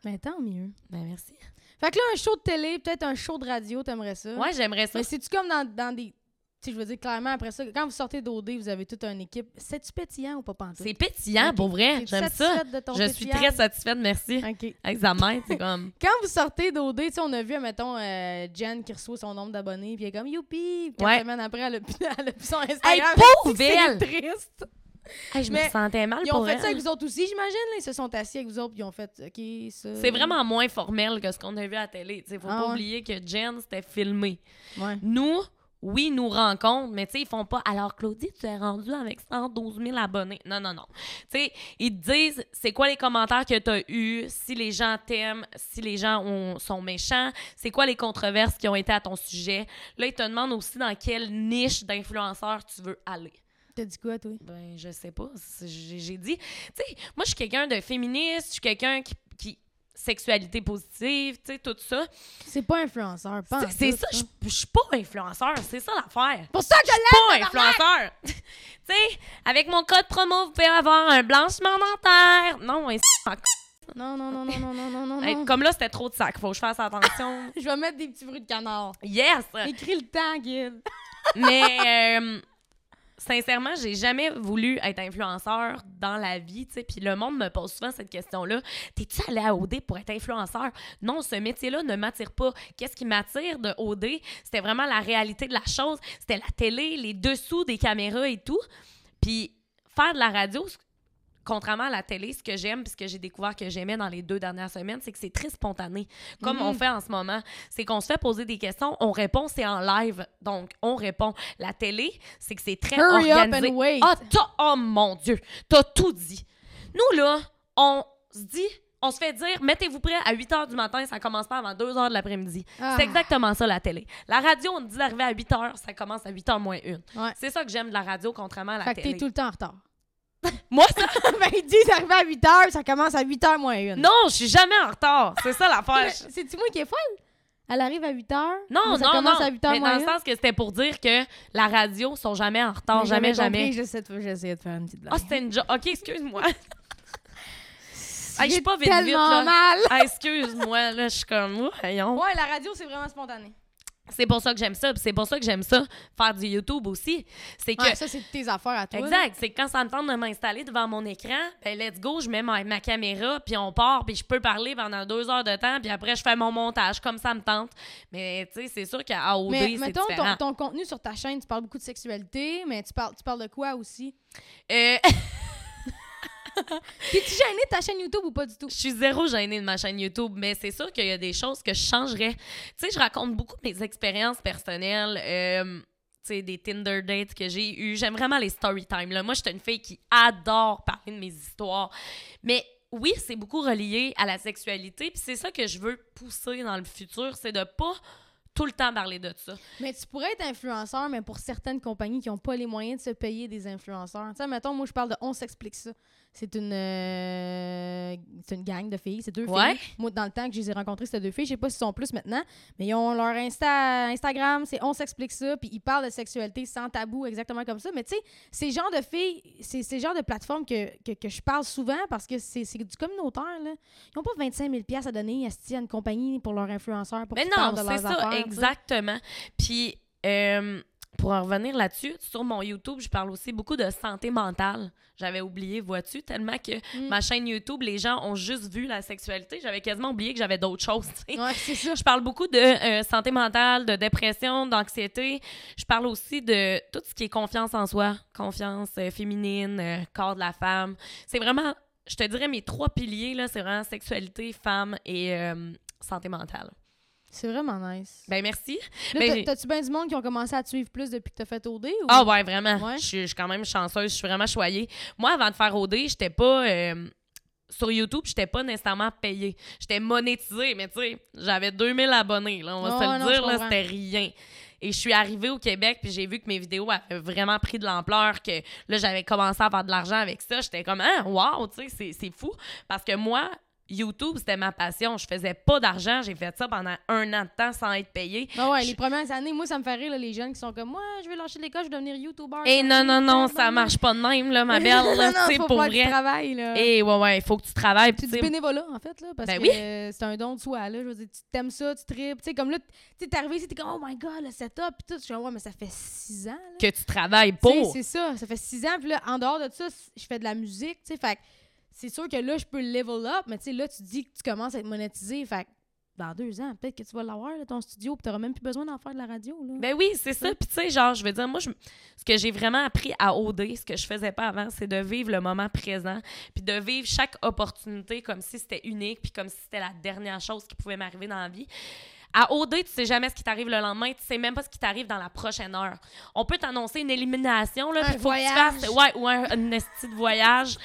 Mais tant mieux. Ben merci. Fait que là, un show de télé, peut-être un show de radio, t'aimerais ça? Ouais, j'aimerais ça. Mais c'est-tu comme dans, dans des. Tu sais, je veux dire, clairement, après ça, quand vous sortez d'OD, vous avez toute une équipe. C'est-tu pétillant ou pas pantoute? C'est pétillant, Ok. pour vrai. J'aime ça. satisfaite de ton Je suis pétillant? très satisfaite, merci. OK. Main, c'est comme. (laughs) Quand vous sortez d'OD, tu sais, on a vu, mettons, euh, Jen qui reçoit son nombre d'abonnés, puis elle est comme youpi! Quatre Ouais. semaines après, elle a, (laughs) elle a plus son Hey, Instagram. pauvre (laughs) C'est triste. Hey, je me Mais sentais mal Ils ont pour fait elle. ça avec vous autres aussi, j'imagine. Ils se sont assis avec vous autres, puis ils ont fait OK, ça. C'est vraiment moins formel que ce qu'on a vu à la télé. Il faut Ah pas ouais. oublier que Jen, c'était filmé. Ouais. Nous, oui, nous rencontrent, mais tu sais, ils font pas. Alors, Claudie, tu es rendue avec 112 000 abonnés. Non, non, non. Tu sais, ils te disent c'est quoi les commentaires que tu as eus, si les gens t'aiment, si les gens ont- sont méchants, c'est quoi les controverses qui ont été à ton sujet. Là, ils te demandent aussi dans quelle niche d'influenceur tu veux aller. T'as dit quoi, toi? Ben, je sais pas. J'ai dit. Tu sais, moi, je suis quelqu'un de féministe, je suis quelqu'un qui. Sexualité positive, tu sais, tout ça. C'est pas influenceur, pas C'est- ça, je suis pas influenceur, c'est ça l'affaire. Pour ça que je Pas l'aime! influenceur. (laughs) tu sais, avec mon code promo, vous pouvez avoir un blanchiment dentaire. Non, un Non, non, non, non, non, non, non, non. Hey. Comme là, c'était trop de sac. Faut que je fasse attention. (laughs) Je vais mettre des petits bruits de canard. yes! Écris le temps, Guide. Mais euh, sincèrement, j'ai jamais voulu être influenceur dans la vie, tu sais. Puis le monde me pose souvent cette question-là. T'es-tu allé à OD pour être influenceur? Non, ce métier-là ne m'attire pas. Qu'est-ce qui m'attire de OD? C'était vraiment la réalité de la chose. C'était la télé, les dessous des caméras et tout. Puis faire de la radio, contrairement à la télé, ce que j'aime, puis ce que j'ai découvert que j'aimais dans les deux dernières semaines, c'est que c'est très spontané. Comme on Mhm. fait en ce moment. C'est qu'on se fait poser des questions, on répond, c'est en live. Donc, on répond. La télé, c'est que c'est très Hurry up organisé. and wait. Ah, oh mon Dieu, t'as tout dit. Nous, là, on se dit, on se fait dire, mettez-vous prêts à 8 h du matin, ça commence pas avant 2 h de l'après-midi. Ah. C'est exactement ça, la télé. La radio, on dit d'arriver à 8 h, ça commence à 8 h moins 1. Ouais. C'est ça que j'aime de la radio, contrairement à la Fait que télé. t'es tout le temps en retard. Moi, ça... (laughs) ben, ils disent arriver à 8 h, ça commence à 8 h moins 1. non, je suis jamais en retard. C'est ça l'affaire. C'est-tu moi qui est folle? Elle arrive à 8 h. Non, ça non, commence non. à 8 h mais moins dans le sens que c'était pour dire que la radio sont jamais en retard, jamais, jamais. J'essaie de, j'essayais de faire une petite blague. Ah, c'était une joke. OK, excuse-moi. (laughs) Hey, je suis pas vite, vite, là. mal. Ah, excuse-moi, là, je suis comme, voyons. Ouais, la radio, c'est vraiment spontané. C'est pour ça que j'aime ça. puis C'est pour ça que j'aime ça, faire du YouTube aussi. C'est que. Ouais, ça, c'est tes affaires à toi. Exact. C'est que quand ça me tente de m'installer devant mon écran, ben let's go, je mets ma, ma caméra, puis on part, puis je peux parler pendant deux heures de temps, puis après je fais mon montage comme ça me tente. Mais tu sais, c'est sûr qu'à OD, c'est mettons, ton, ton contenu sur ta chaîne, tu parles beaucoup de sexualité, mais tu parles, tu parles de quoi aussi? Euh, (laughs) (laughs) T'es-tu gêné de ta chaîne YouTube ou pas du tout? je suis zéro gênée de ma chaîne YouTube, mais c'est sûr qu'il y a des choses que je changerais. Tu sais, je raconte beaucoup de mes expériences personnelles. euh, tu sais, des Tinder dates que j'ai eues. J'aime vraiment les story time. Là. Moi, je suis une fille qui adore parler de mes histoires. Mais oui, c'est beaucoup relié à la sexualité. Puis c'est ça que je veux pousser dans le futur, c'est de pas tout le temps parler de ça. Mais tu pourrais être influenceur, mais pour certaines compagnies qui n'ont pas les moyens de se payer des influenceurs. Tu sais, mettons, moi, je parle de On s'explique ça. C'est une, euh, c'est une gang de filles. C'est deux Ouais. filles. Moi, dans le temps que je les ai rencontrées, c'était deux filles. Je sais pas s'ils sont plus maintenant, mais ils ont leur Insta, Instagram, c'est On s'explique ça. Puis ils parlent de sexualité sans tabou, exactement comme ça. Mais tu sais, ces genres de filles, c'est ces genres de plateformes que, que, que je parle souvent parce que c'est du communautaire. Là. Ils n'ont pas 25 000 à donner à une compagnie pour leur influenceur. Pour Mais qu'ils non, parlent de c'est leurs ça, affaires, exactement. Puis, euh, pour en revenir là-dessus, sur mon YouTube, je parle aussi beaucoup de santé mentale. J'avais oublié, vois-tu, tellement que Mm. ma chaîne YouTube, les gens ont juste vu la sexualité. J'avais quasiment oublié que j'avais d'autres choses. Ouais, c'est ça. Je parle beaucoup de euh, santé mentale, de dépression, d'anxiété. Je parle aussi de tout ce qui est confiance en soi, confiance euh, féminine, euh, corps de la femme. C'est vraiment, je te dirais, mes trois piliers, là, c'est vraiment sexualité, femme et santé mentale. C'est vraiment nice. Ben merci. Là, ben, T'as-tu bien du monde qui ont commencé à te suivre plus depuis que t'as fait OD? Ou... Ah ouais, vraiment. Ouais. Je suis- je suis quand même chanceuse, je suis vraiment choyée. Moi, avant de faire OD, j'étais pas... euh, sur YouTube, j'étais pas nécessairement payée. J'étais monétisée, mais tu sais, j'avais 2000 abonnés, là, on va Ouais, se le non, dire, là, c'était rien. Et je suis arrivée au Québec, puis j'ai vu que mes vidéos avaient vraiment pris de l'ampleur, que là, j'avais commencé à faire de l'argent avec ça. J'étais comme, ah, wow, tu sais, c'est fou. Parce que moi, YouTube, c'était ma passion. Je faisais pas d'argent. J'ai fait ça pendant un an de temps sans être payée. Ah ouais, Je- les premières années, moi, ça me fait rire, là, les jeunes qui sont comme moi, je vais lâcher l'école, je vais devenir YouTuber. Et non, non, non, ça marche marche pas de même, là, ma (laughs) belle. non, là, non, tu sais, faut pour vrai. travail, là. Et ouais, ouais, il faut que tu travailles. tu du bénévolat, en fait, là, parce Ben que oui. euh, c'est un don de soi, là. Je veux dire, tu t'aimes ça, tu tripes. Tu sais, comme là, tu t'es arrivé ici, t'es comme, oh my god, le setup, pis tout. Je suis comme, ouais, mais ça fait six ans, là. que tu travailles Tu pour. C'est ça, ça fait six ans. Puis là, en dehors de ça, je fais de la musique, tu sais. Fait que c'est sûr que là, je peux level up, mais tu sais, là, tu dis que tu commences à être monétisé. Fait dans deux ans, peut-être que tu vas l'avoir, ton studio, puis t'auras même plus besoin d'en faire de la radio, là. Ben oui, c'est ça. Puis tu sais, genre, je veux dire, moi, je- ce que j'ai vraiment appris à OD, ce que je faisais pas avant, c'est de vivre le moment présent, puis de vivre chaque opportunité comme si c'était unique, puis comme si c'était la dernière chose qui pouvait m'arriver dans la vie. À OD, tu sais jamais ce qui t'arrive le lendemain, tu sais même pas ce qui t'arrive dans la prochaine heure. On peut t'annoncer une élimination, là, Un puis faut que tu voyage. fasses, ouais, ou un, un esti de voyage,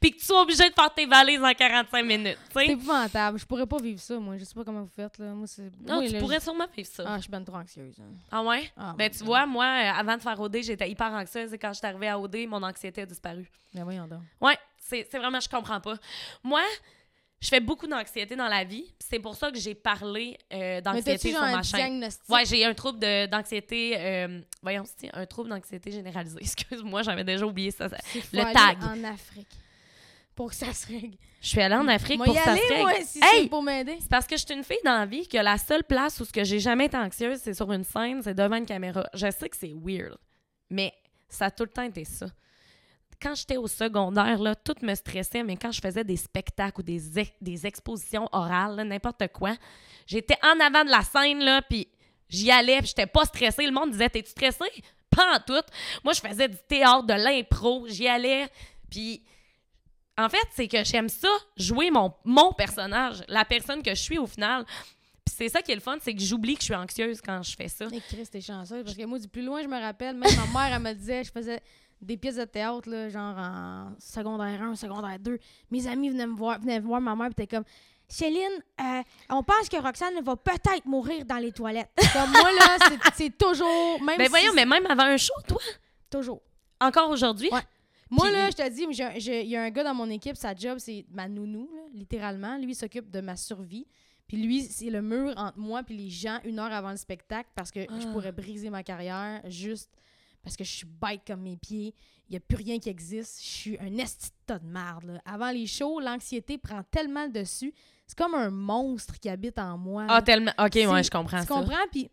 puis que tu sois obligé de faire tes valises en 45 minutes, tu C'est sais. épouvantable. Je pourrais pas vivre ça, moi. Je sais pas comment vous faites, là. Moi, c'est. Non, tu là, pourrais je- sûrement vivre ça. Ah, je suis ben trop anxieuse. hein. Ah ouais? Ah, Ben, tu vois, moi, euh, avant de faire OD, j'étais hyper anxieuse et quand je suis arrivée à OD, mon anxiété a disparu. Ben voyons donc. Ouais, c'est c'est vraiment, je comprends pas. Moi, je fais beaucoup d'anxiété dans la vie. C'est pour ça que j'ai parlé euh, d'anxiété sur genre un ma chaîne. diagnostic? Ouais, j'ai un trouble d'anxiété. euh, voyons, c'est un trouble d'anxiété généralisée. (laughs) Excuse-moi, j'avais déjà oublié ça. Le tag. en Afrique. Pour que ça se règle. Je suis allée en Afrique Moi, pour y que ça aller, se règle. moi, si Hey! c'est pour m'aider. C'est parce que je suis une fille dans la vie que la seule place où ce que j'ai jamais été anxieuse, c'est sur une scène, c'est devant une caméra. Je sais que c'est weird, mais ça a tout le temps été ça. Quand j'étais au secondaire, là, tout me stressait, mais quand je faisais des spectacles ou des, des expositions orales, n'importe quoi, j'étais en avant de la scène, là, puis j'y allais, puis j'étais pas stressée. Le monde disait, t'es-tu stressée? (laughs) Pas en tout. Moi, je faisais du théâtre, de l'impro, j'y allais, puis en fait, c'est que j'aime ça, jouer mon, mon personnage, la personne que je suis au final. C'est ça qui est le fun, c'est que j'oublie que je suis anxieuse quand je fais ça. Et Chris, t'es chanceuse. Parce que moi, du plus loin, je me rappelle, même ma mère, elle me disait, je faisais des pièces de théâtre, là, genre en secondaire 1, secondaire 2. Mes amis venaient me voir, venaient voir ma mère, puis t'es comme, Céline, euh, on pense que Roxane va peut-être mourir dans les toilettes. (laughs) Comme moi, là, c'est- toujours. Même Mais si voyons, mais même avant un show, toi, Toujours. encore aujourd'hui, Ouais. Moi, Puis- là, je te dis, il y a un gars dans mon équipe, sa job, c'est ma nounou, là, littéralement. Lui, il s'occupe de ma survie. Puis lui, c'est le mur entre moi puis les gens une heure avant le spectacle parce que je Ah. pourrais briser ma carrière juste parce que je suis bête comme mes pieds. Il n'y a plus rien qui existe. Je suis un esti de tas de marde. là. Avant les shows, l'anxiété prend tellement le dessus. C'est comme un monstre qui habite en moi. là. Ah, tellement. Ok, ouais, je comprends Tu ça. comprends? Puis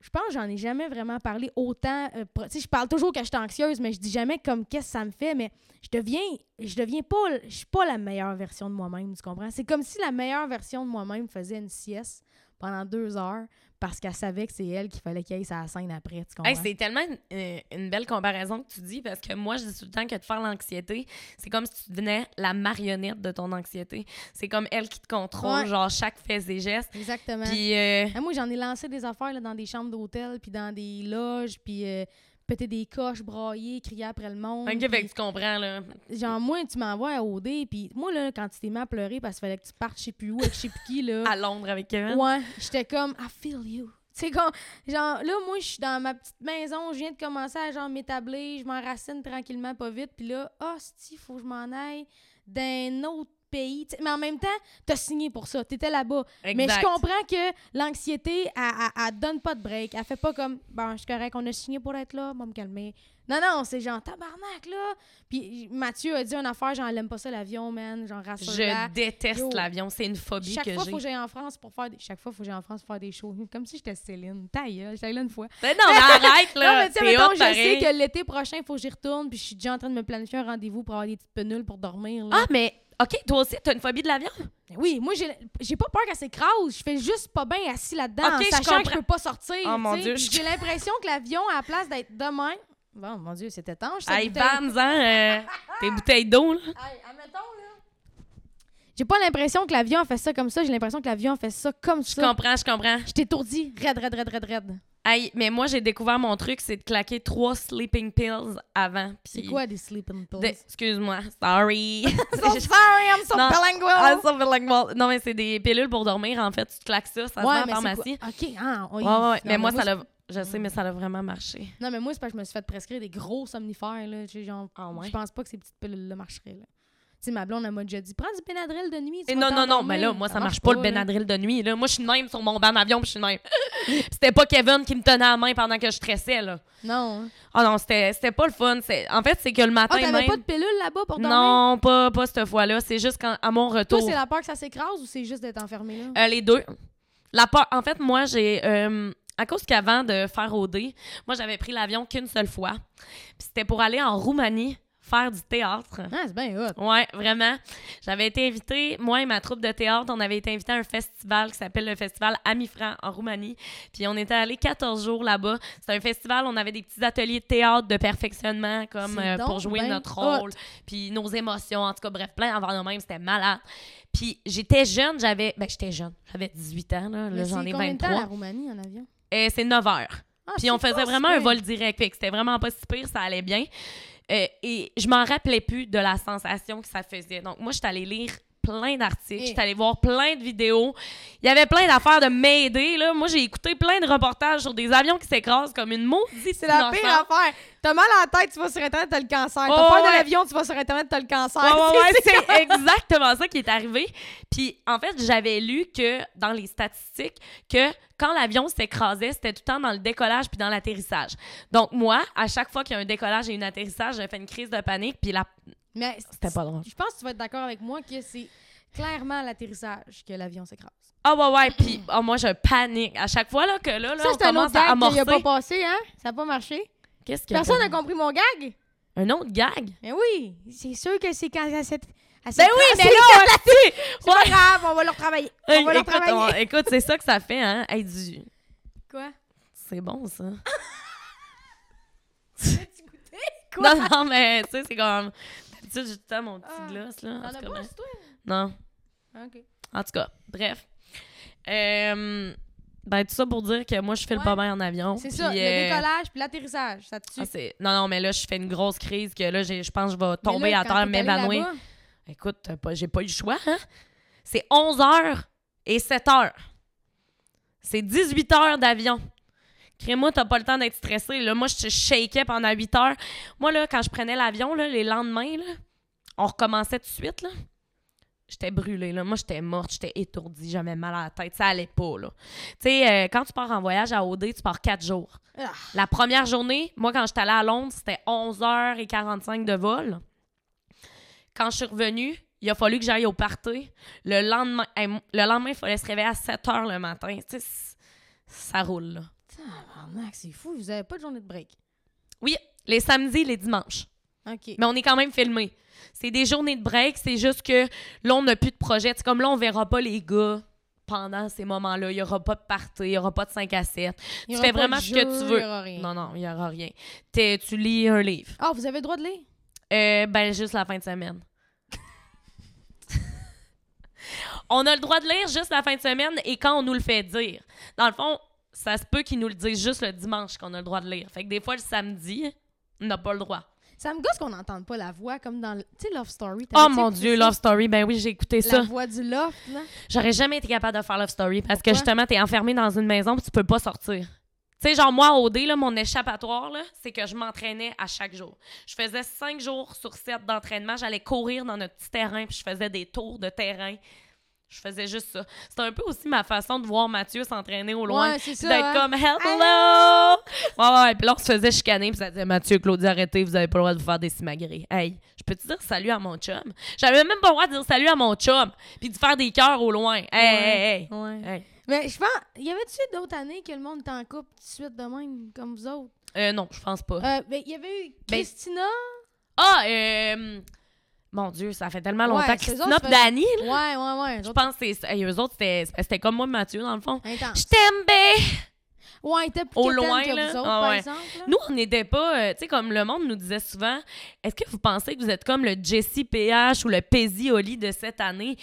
je pense que j'en ai jamais vraiment parlé autant. euh, tu sais, je parle toujours que je suis anxieuse, mais je dis jamais comme qu'est-ce que ça me fait. Mais je deviens, je deviens pas, je suis pas la meilleure version de moi-même, tu comprends? C'est comme si la meilleure version de moi-même faisait une sieste pendant deux heures parce qu'elle savait que c'est elle qu'il fallait qu'elle aille sa scène après, tu comprends? Hey, c'est tellement une, euh, une belle comparaison que tu dis parce que moi, je dis tout le temps que de faire l'anxiété, c'est comme si tu devenais la marionnette de ton anxiété. C'est comme elle qui te contrôle, Ouais. genre chaque fait et geste. Exactement. Puis, euh, Ah, moi, j'en ai lancé des affaires là, dans des chambres d'hôtel, puis dans des loges, puis euh, péter des coches, brailler, crier après le monde. ok, fait que tu comprends, là. Genre, moi, tu m'envoies à OD, puis moi, là, quand tu t'es mis à pleurer parce qu'il fallait que tu partes je sais plus où avec je sais plus qui, là. (laughs) À Londres avec Kevin. ouais, j'étais comme, I feel you. Tu sais, comme, genre, là, moi, je suis dans ma petite maison, je viens de commencer à, genre, m'établir, je m'enracine tranquillement, pas vite, puis là, ah, il faut que je m'en aille d'un autre pays. Mais en même temps, t'as signé pour ça, t'étais là-bas. Mais je comprends que l'anxiété, elle, elle, elle donne pas de break. Elle fait pas comme, bon, je suis correct, on a signé pour être là, va me calmer. Non, non, c'est genre, tabarnak, là. Puis Mathieu a dit une affaire, genre, elle aime pas ça, l'avion, man. Genre, rassure-la. Je déteste l'avion. C'est une phobie Chaque que fois, faut que j'ai. j'aille en France pour faire des... Chaque fois, faut que j'aille en France pour faire des shows. (laughs) Comme si j'étais Céline. Ta gueule, j'étais là une fois. Mais non, mais arrête, (laughs) non, là. mais tu mettons, je sais que l'été prochain, il faut que j'y retourne, puis je suis déjà en train de me planifier un rendez-vous pour avoir des petites penules pour dormir. Là. Ah, mais OK, toi aussi, t'as une phobie de l'avion? Mais Oui, moi, j'ai j'ai pas peur qu'elle s'écrase. Je fais juste pas bien assis là-dedans, Ok, je sachant que je comprends. peux pas sortir. Oh, mon tu sais. Dieu, je- J'ai l'impression que l'avion, à la place d'être demain. Bon, mon Dieu, c'est étanche. cette Hey, bouteille. Vans, hein, euh, tes bouteilles d'eau, là. Hey, admettons, là. J'ai pas l'impression que l'avion a fait ça comme ça. J'ai l'impression que l'avion a fait ça comme Je ça. comprends, je comprends. Je t'étourdis. Raide, raide, raide, raide, raide. Hey, mais moi, j'ai découvert mon truc, c'est de claquer trois sleeping pills avant. C'est quoi des sleeping pills? de- Excuse-moi, sorry. (laughs) (laughs) So sorry, I'm so Non. bilingual. Fait like moi. Non, mais c'est des pilules pour dormir, en fait. Tu te claques ça, ça se vend en pharmacie. quoi? OK, ah, oui. Ouais, ouais, ouais. Mais moi, ça l'a. Je sais, mais ça a vraiment marché. Non, mais moi, c'est parce que je me suis fait prescrire des gros somnifères. Là. Genre, Ah ouais? Je pense pas que ces petites pilules-là marcheraient. Là. Sais, ma blonde, elle m'a déjà dit prends du Benadryl de nuit. Et non, non, non, mais là, moi, ça, marche marche pas, le là. Benadryl de nuit. Là. Moi, je suis même sur mon banc d'avion, puis je suis même. (laughs) C'était pas Kevin qui me tenait la main pendant que je stressais, là. Non. Ah non, c'était pas le fun. En fait, c'est que le matin Ah, t'avais même... pas de pilule là-bas pour dormir? Non, pas, pas cette fois-là. C'est juste quand, à mon retour. Toi, c'est la peur que ça s'écrase ou c'est juste d'être enfermé là? Euh, les deux. La peur- En fait, moi, j'ai. euh, à cause qu'avant de faire OD, moi, j'avais pris l'avion qu'une seule fois. Puis c'était pour aller en Roumanie faire du théâtre. Ah, c'est bien hot. Ouais, vraiment. J'avais été invitée, moi et ma troupe de théâtre, on avait été invités à un festival qui s'appelle le festival Amifran en Roumanie. Puis on était allés 14 jours là-bas. C'était un festival, on avait des petits ateliers de théâtre de perfectionnement comme euh, pour jouer ben notre rôle, puis nos émotions, en tout cas, bref, plein avant même, c'était malade. Puis j'étais jeune, j'avais. Ben, j'étais jeune, j'avais 18 ans, là, là j'en c'est ai combien de temps 23. la Roumanie en avion? Euh, c'est 9 heures. Ah, Puis on faisait vraiment un vol direct. Fait que c'était vraiment pas si pire, ça allait bien. Euh, et je m'en rappelais plus de la sensation que ça faisait. Donc, moi, je suis allée lire plein d'articles, je suis allée voir plein de vidéos. Il y avait plein d'affaires de m'aider. Là. Moi, j'ai écouté plein de reportages sur des avions qui s'écrasent comme une maudite C'est la pire affaire. T'as mal à la tête, tu vas sur Internet, t'as le cancer. Oh, T'as peur de ouais. l'avion, tu vas sur Internet, t'as le cancer. Ouais, (laughs) c'est exactement ça qui est arrivé. Puis, en fait, j'avais lu que dans les statistiques, que quand l'avion s'écrasait, c'était tout le temps dans le décollage puis dans l'atterrissage. Donc, moi, à chaque fois qu'il y a un décollage et un atterrissage, j'ai fait une crise de panique. Puis, la... Mais c'était pas drôle. je pense que tu vas être d'accord avec moi que c'est clairement l'atterrissage que l'avion s'écrase. Ah, ouais, ouais. Puis, oh, moi, je panique. À chaque fois là, que là, là Ça, on c'est un commence autre à gag amorcer. qu'il a pas passé, hein? Ça n'a pas marché. Qu'est-ce a Personne n'a compris mon gag? Un autre gag? Mais oui, c'est sûr que c'est quand s'est... elle Ben oui, mais là, (laughs) aussi! C'est pas grave, on va le retravailler. On Hey, va le écoute, retravailler. on- écoute, c'est ça que ça fait, hein? Hey, du... Quoi? C'est bon, ça. (laughs) Quoi? Non, non, mais tu sais, c'est comme. D'habitude, j'ai tout le temps mon petit Ah. gloss, là. En tout cas, ben, c'est toi? non. OK. En tout cas, bref. Euh, ben, tout ça pour dire que moi, je fais le Ouais. pas bien en avion. C'est ça, le euh, décollage puis l'atterrissage, ça te tue. ah, non, non, mais là, je fais une grosse crise que là, je pense que je vais tomber là, à terre, m'évanouir. Écoute, j'ai pas eu le choix, hein? C'est 11 heures et 7 heures. C'est 18 heures d'avion. Crée-moi, t'as pas le temps d'être stressé. Là. Moi, je shakais pendant 8 heures. Moi, là, quand je prenais l'avion, les lendemains, là, on recommençait tout de suite. Là. J'étais brûlée. Là. Moi, j'étais morte, j'étais étourdie, j'avais mal à la tête. Ça allait pas. là. Tu sais, euh, quand tu pars en voyage à OD, tu pars 4 jours. Ah. La première journée, moi, quand j'étais allée à Londres, c'était 11h45 de vol. Quand je suis revenue, il a fallu que j'aille au party. Le lendemain, hey, le lendemain, il fallait se réveiller à 7 h le matin. Tu sais, ça roule, là. C'est fou, vous avez pas de journée de break. Oui, les samedis, les dimanches. OK. Mais on est quand même filmé. C'est des journées de break, c'est juste que là, on n'a plus de projet. C'est comme là, on verra pas les gars pendant ces moments-là. Il y aura pas de party, il y aura pas de 5 à 7. Il y tu fais vraiment ce que tu veux. y aura rien. Non, non, il y aura rien. Tu lis un livre. Ah, vous avez le droit de lire? Euh, ben, juste la fin de semaine. (laughs) on a le droit de lire juste la fin de semaine et quand on nous le fait dire. Dans le fond, ça se peut qu'ils nous le disent juste le dimanche qu'on a le droit de lire. Fait que des fois, le samedi, on n'a pas le droit. Ça me gosse qu'on n'entende pas la voix comme dans le. Tu sais, Love Story. Oh mon Dieu, ça? Love Story, ben oui, j'ai écouté La ça. voix du loft, là. J'aurais jamais été capable de faire Love Story parce que justement, t'es enfermé dans une maison et tu peux pas sortir. Tu sais, genre moi, au D, là, mon échappatoire, là, c'est que je m'entraînais à chaque jour. Je faisais cinq jours sur sept d'entraînement. J'allais courir dans notre petit terrain puis je faisais des tours de terrain. Je faisais juste ça. C'était un peu aussi ma façon de voir Mathieu s'entraîner au loin. Ouais, c'est d'être hein. comme Hello! Ouais, ouais, puis là, on se faisait chicaner, puis ça disait Mathieu, Claudie, arrêtez, vous avez pas le droit de vous faire des simagrées. Hey, je peux te dire salut à mon chum? J'avais même pas le droit de dire salut à mon chum, puis de faire des cœurs au loin. Hey, Ouais. hey, hey. Ouais. Hey. Mais je pense. Y avait-tu d'autres années que le monde était en couple tout de suite de même, comme vous autres? Euh, non, je pense pas. Euh, ben, il y avait eu Ben- Christina. Ah, euh. Mon Dieu, ça fait tellement longtemps. Ouais, Christina fait- Dani, Ouais, ouais, ouais. je pense que c'est. Eux autres, c'était c'était comme moi, Mathieu, dans le fond. Intense. Je t'aime, bé! Ouais, était plus Au loin, que là. vous autres, Ah, par ouais. exemple. là. Nous, on n'était pas. euh, tu sais, comme le monde nous disait souvent, est-ce que vous pensez que vous êtes comme le Jesse PH ou le Pezzi Oli de cette année?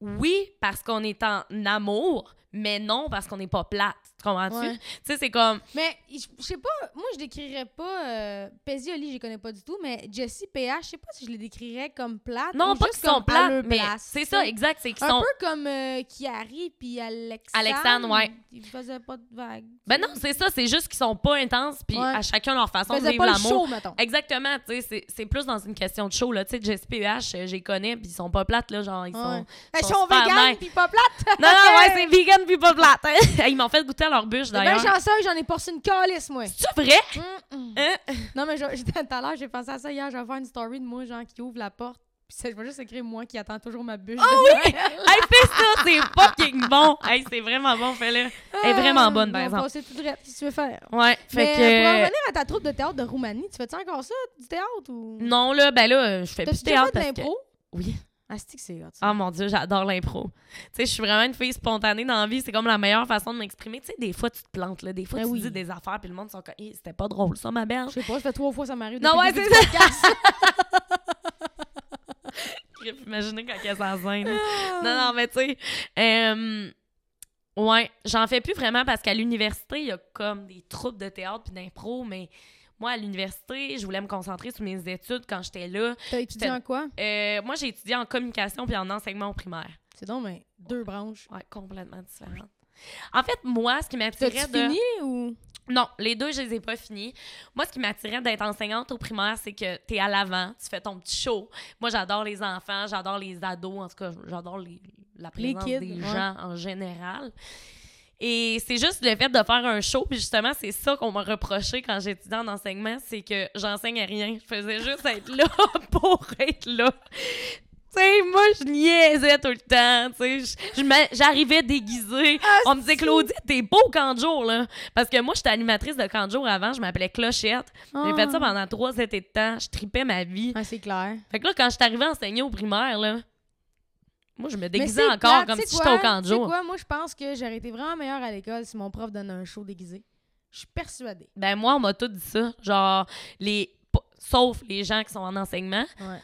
Oui, parce qu'on est en amour, mais non, parce qu'on n'est pas plate. Tu comprends-tu? Ouais. Tu sais, c'est comme. Mais je je sais pas, moi je décrirais pas euh, je les connais pas du tout, mais Jessie PH, je sais pas si je les décrirais comme plates. Non, ou pas qu'ils sont plates, mais c'est ça, exact. C'est qu'ils Un sont. peu comme euh, Kiari puis Alexandre. Alexandre, ouais. Ils faisaient pas de vagues. Ben non, c'est ça, c'est juste qu'ils sont pas intenses, puis Ouais. à chacun leur façon Ils de vivre l'amour. Exactement, tu sais, c'est- plus dans une question de show, là. Tu sais, Jesse PH, euh, j'y connais, puis ils sont pas plates, là, genre, ils Ouais. sont... Ils sont sont vegan puis pas plates. Non, non, ouais, (laughs) c'est vegan puis pas plate. hein. (laughs) ils m'ont fait goûter à leur bûche, C'est d'ailleurs. chanceux, j'en ai porté une calice, moi. C'est vrai? Hum, hum. Hein? Non, mais (laughs) tout à l'heure, j'ai pensé à ça hier, je vais faire une story de moi, genre, qui ouvre la porte. Puis ça, je vais juste écrire moi qui attend toujours ma bûche. Oh oui! Hey, fais ça, c'est fucking bon! Hey, c'est vraiment bon, fais-le. Elle est vraiment bonne, par exemple. passer tout droit. Que tu veux faire? Ouais, fait Mais que... euh, pour en revenir à ta troupe de théâtre de Roumanie, tu fais-tu encore ça, du théâtre ou? Non, là, ben là, je fais plus de théâtre fait de parce que... l'impro? Oui. Ah, c'est que c'est hot, ça? Oh mon Dieu, j'adore l'impro. Tu sais, je suis vraiment une fille spontanée dans la vie. C'est comme la meilleure façon de m'exprimer. Tu sais, des fois, tu te plantes, là. Des fois, Ben tu oui. dis des affaires, puis le monde sont comme, Hey, c'était pas drôle, ça, ma belle. Je sais pas, ça fait trois fois ça m'arrive. Non, ouais, c'est podcast. (laughs) Imaginez quand elle s'en scène. Non, non, mais tu sais. euh, ouais, j'en fais plus vraiment parce qu'à l'université, il y a comme des troupes de théâtre puis d'impro, mais moi, à l'université, je voulais me concentrer sur mes études quand j'étais là. T'as étudié en quoi? Euh, moi, j'ai étudié en communication puis en enseignement au primaire. C'est donc, mais deux branches. Ouais, complètement différentes. En fait, moi, ce qui m'attirait de... fini ou? Non, les deux, je les ai pas finis. Moi, ce qui m'attirait d'être enseignante au primaire, c'est que tu es à l'avant, tu fais ton petit show. Moi, j'adore les enfants, j'adore les ados, en tout cas, j'adore les, la Les présence kids, des ouais. gens en général. Et c'est juste le fait de faire un show, puis justement, c'est ça qu'on m'a reproché quand j'étudiais en enseignement, c'est que j'enseignais rien. Je faisais juste être là (laughs) pour être là. Tu sais, moi, je niaisais tout le temps, tu sais. J'arrivais déguisée. On me disait, Claudie, t'es beau au camp de jour, là. Parce que moi, j'étais animatrice de camp de jour avant, je m'appelais Clochette. J'ai fait ça pendant trois étés de temps. Je tripais ma vie. Ah, c'est clair. Fait que là, quand je suis arrivée à enseigner au primaire, là, moi, je me déguisais encore comme si j'étais au camp de jour. quoi? Moi, je pense que j'aurais été vraiment meilleure à l'école si mon prof donnait un show déguisé. Je suis persuadée. Ben, moi, on m'a tout dit ça. Genre, les. Sauf les gens qui sont en enseignement. Ouais.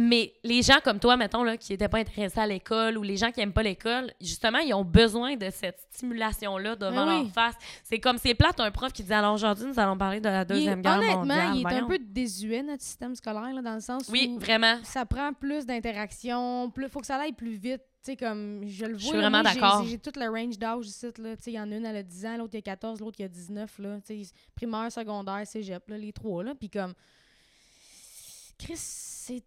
Mais les gens comme toi, mettons, là, qui n'étaient pas intéressés à l'école ou les gens qui n'aiment pas l'école, justement, ils ont besoin de cette stimulation-là devant Ben oui. leur face. C'est comme c'est plate, un prof qui dit Alors aujourd'hui, nous allons parler de la Il Deuxième Guerre honnêtement, mondiale. il est un Voyons. peu désuet, notre système scolaire, là, dans le sens Oui, où vraiment. ça prend plus d'interaction, plus faut que ça aille plus vite. Tu sais, comme je le vois. suis là, vraiment d'accord. J'ai tout le range d'âge ici. Tu sais, Il y en a une, elle a 10 ans, l'autre, il a 14, l'autre, il a 19. Là, Tu sais, primaire, secondaire, cégep, là, les trois. Là. Puis comme. Chris, c'est.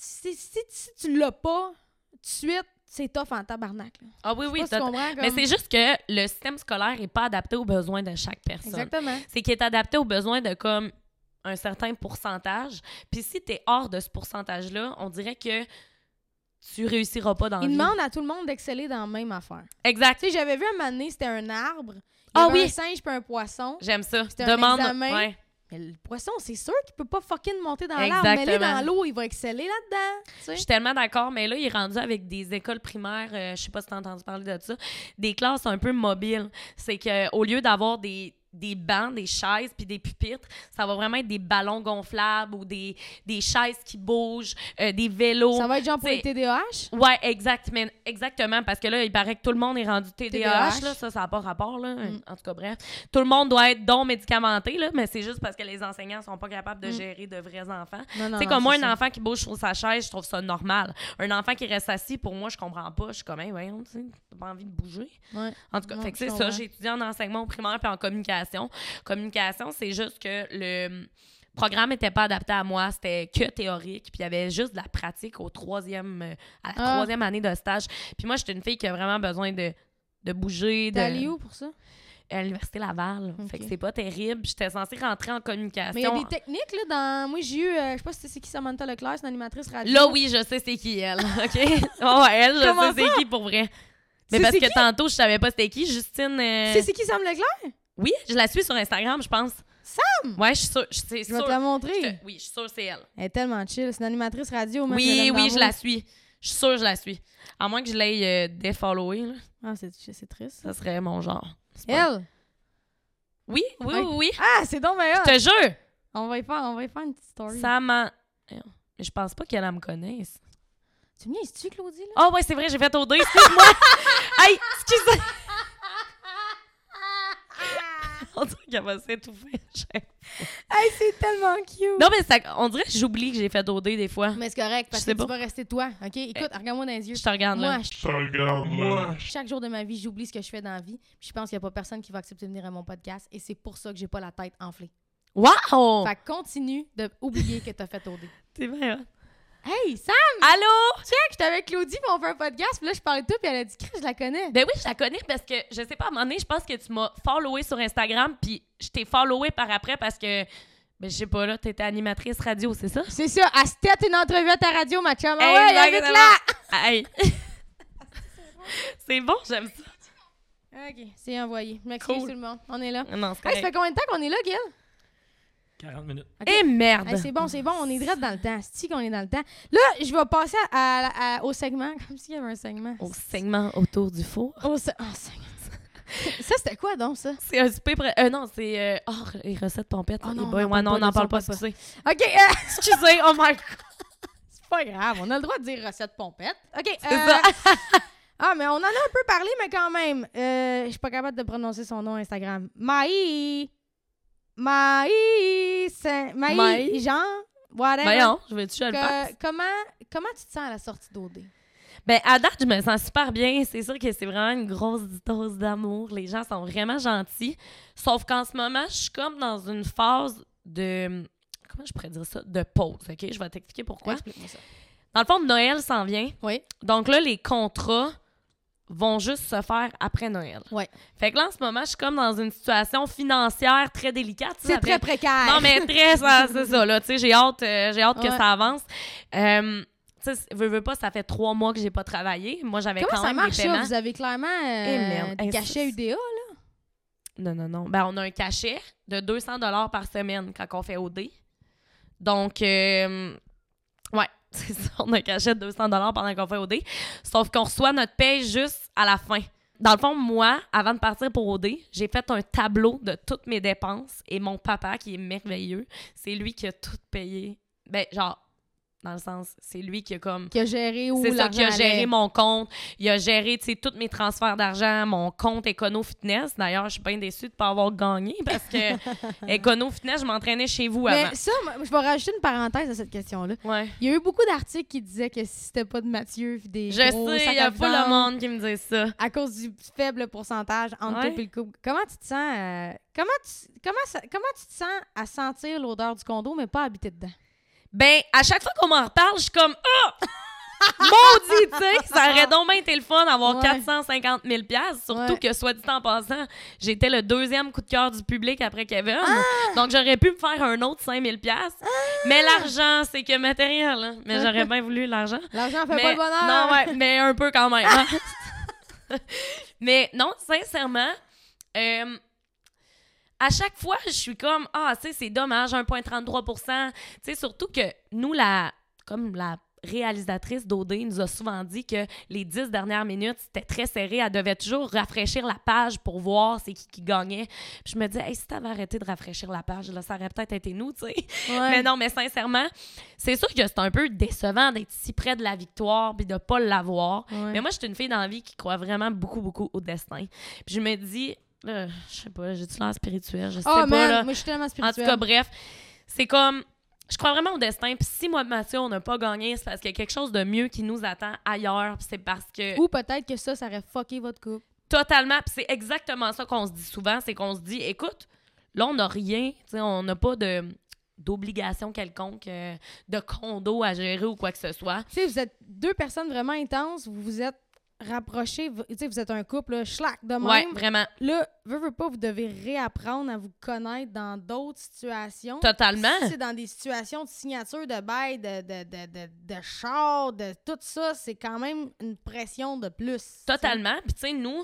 Si, si, si tu l'as pas, tout de suite, c'est tough en tabarnak. Là. Ah oui, oui. tot- comprends, Mais comme- c'est juste que le système scolaire n'est pas adapté aux besoins de chaque personne. Exactement. C'est qu'il est adapté aux besoins de comme un certain pourcentage. Puis si tu es hors de ce pourcentage-là, on dirait que tu réussiras pas dans Il demande à tout le monde d'exceller dans la même affaire. Exact. Tu sais, j'avais vu un moment donné, c'était un arbre. Il y Ah avait oui. un singe puis un poisson. J'aime ça. C'était un Demande. examen. ouais. Mais le poisson, c'est sûr qu'il peut pas fucking monter dans l'arbre. Mais Exactement. dans l'eau, il va exceller là-dedans. tu sais. Je suis tellement d'accord, mais là, il est rendu avec des écoles primaires, euh, je sais pas si tu as entendu parler de ça, des classes un peu mobiles. C'est qu'au lieu d'avoir des, des bancs, des chaises puis des pupitres, ça va vraiment être des ballons gonflables ou des, des chaises qui bougent, euh, des vélos. Ça va être genre pour les TDAH? Ouais, exact, mais- exactement, parce que là, il paraît que tout le monde est rendu TDAH, TDAH. là, ça, ça n'a pas rapport, là. Mm. En tout cas, bref. Tout le monde doit être don médicamenté, là, mais c'est juste parce que les enseignants sont pas capables de Mm. gérer de vrais enfants. Non, comme moi, c'est un ça. enfant qui bouge sur sa chaise, je trouve ça normal. Un enfant qui reste assis, pour moi, je comprends pas. Je suis comme, hey, voyons, tu pas envie de bouger. Ouais. En tout cas, Non, fait que je c'est ça. J'ai étudié en enseignement primaire puis en communication. Communication, c'est juste que le programme n'était pas adapté à moi. C'était que théorique. Puis il y avait juste de la pratique au troisième, euh, à la Ah. troisième année de stage. Puis moi, j'étais une fille qui a vraiment besoin de, de bouger. T'es De... allé où pour ça? À l'Université Laval. Ok. Fait que c'est pas terrible. J'étais censée rentrer en communication. Mais il y a des techniques, là, dans... Moi, j'ai eu... euh, je sais pas si c'est qui Samantha Leclerc, c'est une animatrice radio. Là, oui, je sais c'est qui elle. (laughs) OK? ouais, elle, je Comment sais c'est qui pour vrai. Mais parce que qui? tantôt, je savais pas c'était qui. Justine. euh, C'est c'est qui Sam Leclerc? Oui, je la suis sur Instagram, je pense. Sam? Ouais, je suis sûre. je- C'est Je vais te la Je montrer. te- Oui, je suis sûre que c'est elle. Elle est tellement chill. C'est une animatrice radio. man, Oui, oui, je la suis. Je suis sûre que je la suis. À moins que je l'aie euh, défollowée, là. Ah, c'est c'est triste. ça serait mon genre. C'est pas- Elle? Oui, oui, oui, oui. Ah, c'est donc meilleur. Je te jure. On va y faire, on va y faire une petite story. Ça m'a. Mais je pense pas qu'elle me connaisse. Tu me niaises-tu, Claudie, là? Oh, ouais, c'est vrai, j'ai fait au deux. Excuse-moi. (laughs) hey, excuse On dirait (laughs) qu'elle va s'étouffer. Hey, c'est tellement cute! Non, mais ça, on dirait que j'oublie que j'ai fait deux des fois. Mais c'est correct, parce Je que tu vas rester toi, OK? Écoute, regarde-moi dans les yeux. Je te regarde là. Moi, je- Regarde-moi. chaque jour de ma vie, j'oublie ce que je fais dans la vie. Puis je pense qu'il n'y a pas personne qui va accepter de venir à mon podcast. Et c'est pour ça que j'ai pas la tête enflée. Wow! Fait que continue d'oublier que t'as fait OD. C'est vrai, hein? Hey, Sam! Allô? Check, j'étais avec Claudie, puis on fait un podcast. Puis là, je parlais de toi, puis elle a dit, Chris, je la connais. Ben oui, je la connais parce que, je sais pas, à un moment donné, je pense que tu m'as followé sur Instagram, puis je t'ai followé par après parce que, ben je sais pas, là, t'étais animatrice radio, c'est ça? C'est ça, à tête, une entrevue à ta radio, ma chum. Ah ouais, avec là! Hey! c'est bon, j'aime ça. OK, c'est envoyé. Merci Cool. tout le monde. On est là. Non, c'est Hey, ça fait combien de temps qu'on est là, Gil? 40 minutes. Ok. Eh merde! Hey, c'est bon, c'est bon, on est direct dans le temps. C'est qu'on est dans le temps. Là, je vais passer à, à- à- au segment, (laughs) comme s'il y avait un segment. Au segment autour du four. Au se- oh, segment. (laughs) ça, c'était quoi donc, ça? C'est un super près. Euh, non, c'est. Euh... Oh, les recettes pompettes. Oh Eh non, boy, on en ouais, parle non, pas on n'en parle pas, pas. OK, euh, (laughs) Excusez, oh my god! c'est pas grave, on a le droit de dire recette pompette. OK, C'est euh, ça. Ah, mais on en a un peu parlé, mais quand même. Euh, je suis pas capable de prononcer son nom Instagram. Maï. Maï. Saint- Maï. Maï. Jean. Whatever. Voyons, je vais-tu le faire? comment, comment tu te sens à la sortie d'OD? Ben, à date, je me sens super bien. C'est sûr que c'est vraiment une grosse dose d'amour. Les gens sont vraiment gentils. Sauf qu'en ce moment, je suis comme dans une phase de. Comment je pourrais dire ça? De pause, OK? Je vais t'expliquer pourquoi. Explique-moi ça. Dans le fond, Noël s'en vient. Oui. Donc là, les contrats vont juste se faire après Noël. Ouais. Fait que là, en ce moment, je suis comme dans une situation financière très délicate. C'est très précaire. non, mais très, ça- (laughs) c'est ça, là. Tu sais, j'ai hâte, euh, j'ai hâte que ça avance. Euh, tu sais, veux, veux pas, ça fait trois mois que j'ai pas travaillé. Moi, j'avais quand ça même marche, des ça? paiements. Vous avez clairement euh, Hey, ça- UDA, là? Non, non, non. Ben, on a un cachet de 200 par semaine quand on fait OD. Donc, euh, ouais, (laughs) c'est ça. On a de 200 pendant qu'on fait OD. Sauf qu'on reçoit notre paye juste à la fin. Dans le fond, moi, avant de partir pour OD, j'ai fait un tableau de toutes mes dépenses et mon papa, qui est merveilleux, c'est lui qui a tout payé. Ben, genre, Dans le sens, c'est lui qui a comme Qui a géré où c'est ça qui a géré mon compte. Il a géré, tu sais, tous mes transferts d'argent, mon compte Econo Fitness. D'ailleurs, je suis bien déçue de ne pas avoir gagné parce que (laughs) Econo Fitness, je m'entraînais chez vous avant. Mais ça, je vais rajouter une parenthèse à cette question-là. Ouais. Il y a eu beaucoup d'articles qui disaient que si c'était pas de Mathieu, des Je sais, il y a pas le monde qui me dit ça. à cause du faible pourcentage entre Ouais. toi et le couple. Comment tu te sens euh, comment tu comment ça- comment tu te sens à sentir l'odeur du condo mais pas habiter dedans? Ben, à chaque fois qu'on m'en reparle, je suis comme Ah! (laughs) Maudit, tu sais! Ça aurait donc bien été le fun d'avoir Ouais. 450 000 Surtout Ouais. que, soit dit en passant, j'étais le deuxième coup de cœur du public après Kevin. Ah! Donc, j'aurais pu me faire un autre 5 000 Mais l'argent, c'est que matériel. hein. Mais j'aurais (laughs) bien voulu l'argent. L'argent fait Mais- pas le bonheur. Non, ouais, mais un peu quand même. hein. (laughs) mais non, sincèrement, euh, à chaque fois, je suis comme, ah, tu sais, c'est dommage, 1,33 Tu sais, surtout que nous, la, comme la réalisatrice d'OD nous a souvent dit que les dix dernières minutes, c'était très serré. Elle devait toujours rafraîchir la page pour voir c'est qui qui gagnait. Puis je me dis, hey, si t'avais arrêté de rafraîchir la page, là, ça aurait peut-être été nous, tu sais. (laughs) Ouais. Mais non, mais sincèrement, c'est sûr que c'est un peu décevant d'être si près de la victoire puis de pas l'avoir. Ouais. Mais moi, je suis une fille dans la vie qui croit vraiment beaucoup, beaucoup au destin. Puis je me dis, là, je sais pas, j'ai-tu l'air spirituel? Je sais Oh pas, man, là. moi je suis tellement En tout spirituelle. cas, bref, c'est comme. Je crois vraiment au destin. Puis si moi, Mathieu, on n'a pas gagné, c'est parce qu'il y a quelque chose de mieux qui nous attend ailleurs. Puis c'est parce que. Ou peut-être que ça ça aurait fucké votre couple. Totalement. Puis c'est exactement ça qu'on se dit souvent. C'est qu'on se dit, écoute, là, on n'a rien. on n'a pas de d'obligation quelconque euh, de condo à gérer ou quoi que ce soit. Tu sais, vous êtes deux personnes vraiment intenses, vous vous êtes rapprochés, vous- tu sais, vous êtes un couple, là, schlack de même. Ouais, vraiment. Là, veux, veux pas, vous devez réapprendre à vous connaître dans d'autres situations. Totalement. Si c'est dans des situations de signature de bail, de, de, de, de, de char, de tout ça, c'est quand même une pression de plus. Totalement. Puis tu sais, nous,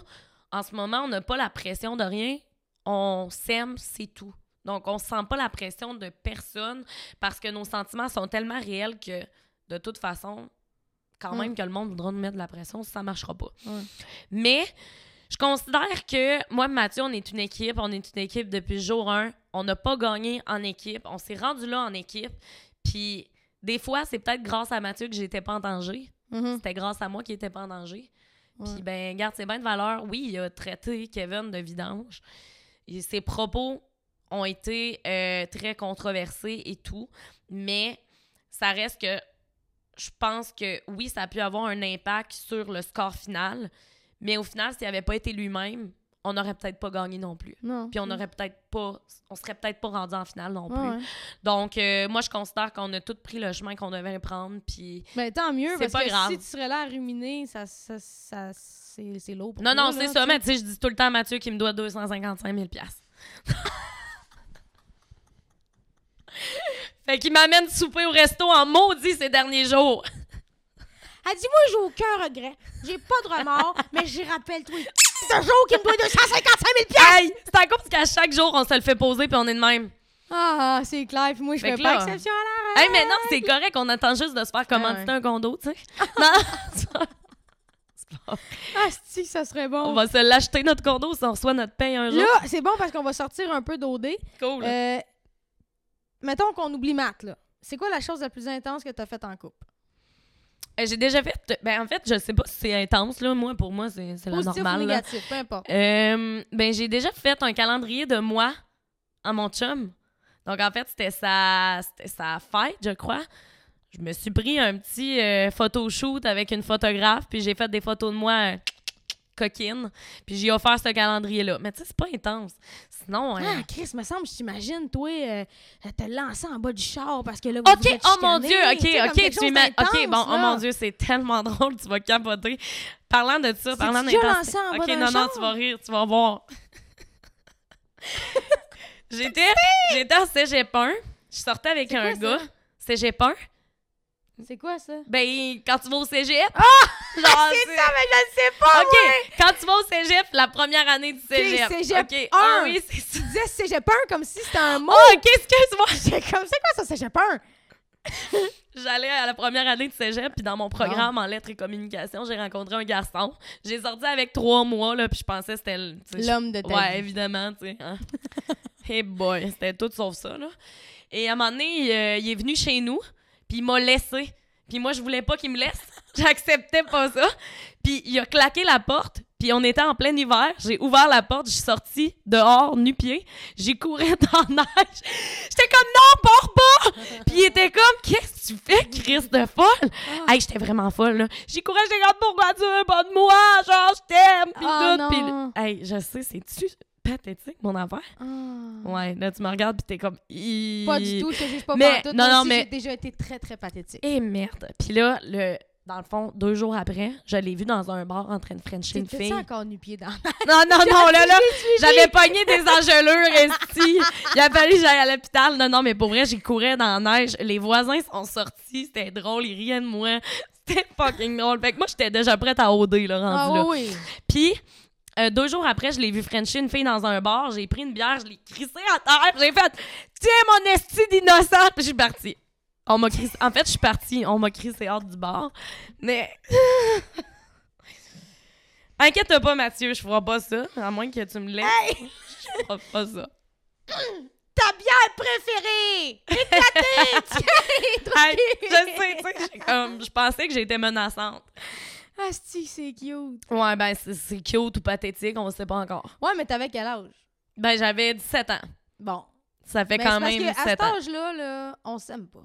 en ce moment, on n'a pas la pression de rien. On s'aime, c'est tout. Donc, on sent pas la pression de personne parce que nos sentiments sont tellement réels que, de toute façon, quand Mm. même que le monde voudra nous mettre de la pression, ça marchera pas. Mais je considère que moi et Mathieu, on est une équipe. On est une équipe depuis jour 1. On n'a pas gagné en équipe. On s'est rendu là en équipe. Puis des fois, c'est peut-être grâce à Mathieu que j'étais pas en danger. Mhm. C'était grâce à moi qu'il était pas en danger. Ouais. Puis, ben, garde, c'est bien de valeur. Oui, il a traité Kevin de vidange. Et ses propos ont été euh, très controversés et tout. Mais ça reste que je pense que oui, ça a pu avoir un impact sur le score final. Mais au final, s'il n'avait pas été lui-même, on n'aurait peut-être pas gagné non plus. Non. Puis on n'aurait peut-être pas. On serait peut-être pas rendu en finale non plus. Ouais. Donc, euh, moi, je considère qu'on a tous pris le chemin qu'on devait prendre. Puis Ben, tant mieux, parce pas que grave. si tu serais là à ruminer, ça, ça, ça, c'est, lourd pour Non, toi, non, c'est ça. Mais tu sais, je dis tout le temps à Mathieu qu'il me doit 255 000 (laughs) Fait qu'il m'amène souper au resto en maudit ces derniers jours. Elle dit, moi, j'ai aucun regret. J'ai pas de remords, mais j'y rappelle, toi, ce (laughs) jour qui me doit 255 000 Hey! C'est à cause qu'à chaque jour, on se le fait poser puis on est de même. Ah, c'est clair. Puis moi, je fais pas exception à la Hey, mais non, c'est correct. On attend juste de se faire commanditer un condo, tu sais. (laughs) non, Ah, si, ça serait bon. on va se l'acheter notre condo si on reçoit notre paye un jour. Là, c'est bon parce qu'on va sortir un peu d'OD. cool. Euh, mettons qu'on oublie Matt, là. C'est quoi la chose la plus intense que t'as faite en couple? Euh, J'ai déjà fait. Ben, en fait, je sais pas si c'est intense, là. Moi, pour moi, c'est la normale. ou là. négatif, peu importe. Euh, ben, j'ai déjà fait un calendrier de moi à mon chum. Donc, en fait, c'était sa, c'était sa fête, je crois. Je me suis pris un petit euh, photoshoot avec une photographe, puis j'ai fait des photos de moi euh, coquine, puis j'ai offert ce calendrier-là. Mais tu sais, c'est pas intense. Sinon, euh, Ah, Chris, me semble, je t'imagine, toi, euh, te lancer en bas du char parce que là, vous OK, oh mon Dieu, OK, OK, tu ima- OK, bon, oh mon Dieu, c'est tellement (laughs) drôle, tu vas capoter. Parlant de ça, parlant d'intensité. lancé en bas OK, non, non, char? tu vas rire, tu vas voir. (laughs) j'étais, j'étais en cégep 1, je sortais avec un quoi, gars. Cégep 1? C'est quoi ça? Ben, quand tu vas au cégep. Ah! (laughs) Genre, c'est ça, mais je le sais pas! OK, quand tu vas au cégep, la première année du cégep. cégep OK, un. ah oui, c'est ça. Tu disais cégep 1 comme si c'était un mot. Oh, OK, excuse-moi. (laughs) Comme, c'est quoi ça, cégep 1? (laughs) J'allais à la première année de cégep, puis dans mon programme en lettres et communication, j'ai rencontré un garçon. J'ai sorti avec trois mois, là, puis je pensais que c'était L'homme de ta Ouais, vie. évidemment, tu sais. Hein. hey boy, c'était tout sauf ça, là. Et à un moment donné, il, euh, il est venu chez nous, puis il m'a laissé. Puis moi, je voulais pas qu'il me laisse. (laughs) J'acceptais pas ça. Puis il a claqué la porte. Puis on était en plein hiver. J'ai ouvert la porte. Je suis sortie dehors, nu-pied. J'ai couru (laughs) dans la neige. J'étais comme, non, pars pas! (laughs) Puis il était comme, qu'est-ce que tu fais, Chris de folle? Hey, j'étais vraiment folle, là. J'ai couru, j'étais comme, pourquoi tu veux pas de moi? Genre, je t'aime. Puis Ah, tout. Non. hey, je sais, c'est-tu pathétique, mon affaire? Ah. Ouais, là, tu me regardes, puis t'es comme. Pas du tout, je te juge pas Mais- non, non, aussi, mais- J'ai déjà été très, très pathétique. Et merde. Puis là, le, dans le fond, deux jours après, je l'ai vu dans un bar en train de frencher une fille. encore nu-pied dans (laughs) Non, non, (laughs) non, là, là, j'avais pogné des engelures, (laughs) esti. Il a fallu que j'aille à l'hôpital. Non, non, mais pour vrai, j'ai courais dans la neige. Les voisins sont sortis, c'était drôle, ils riaient de moi. C'était fucking drôle. Fait que moi, j'étais déjà prête à OD, là, Ah rendu là. oui, oui. Puis, euh, deux jours après, je l'ai vu frencher une fille dans un bar. J'ai pris une bière, je l'ai crissée à terre. J'ai fait « Tiens, mon esti d'innocent! » Puis je suis partie. On m'a crissé... En fait, je suis partie. On m'a crissé hors du bar. Mais... (laughs) Inquiète pas, Mathieu, je ferai pas ça. À moins que tu me laisses. Je ferai pas ça. (clears throat) Ta bière préférée! (laughs) Hey, je sais, tu sais, j'ai comme- je pensais que j'étais menaçante. Ah, si, c'est cute. Ouais, ben, c'est- cute ou pathétique, on sait pas encore. Ouais, mais t'avais quel âge? Ben, j'avais 17 ans. Bon. Ça fait quand même parce qu'à 17 cet ans. âge-là, là, on s'aime pas.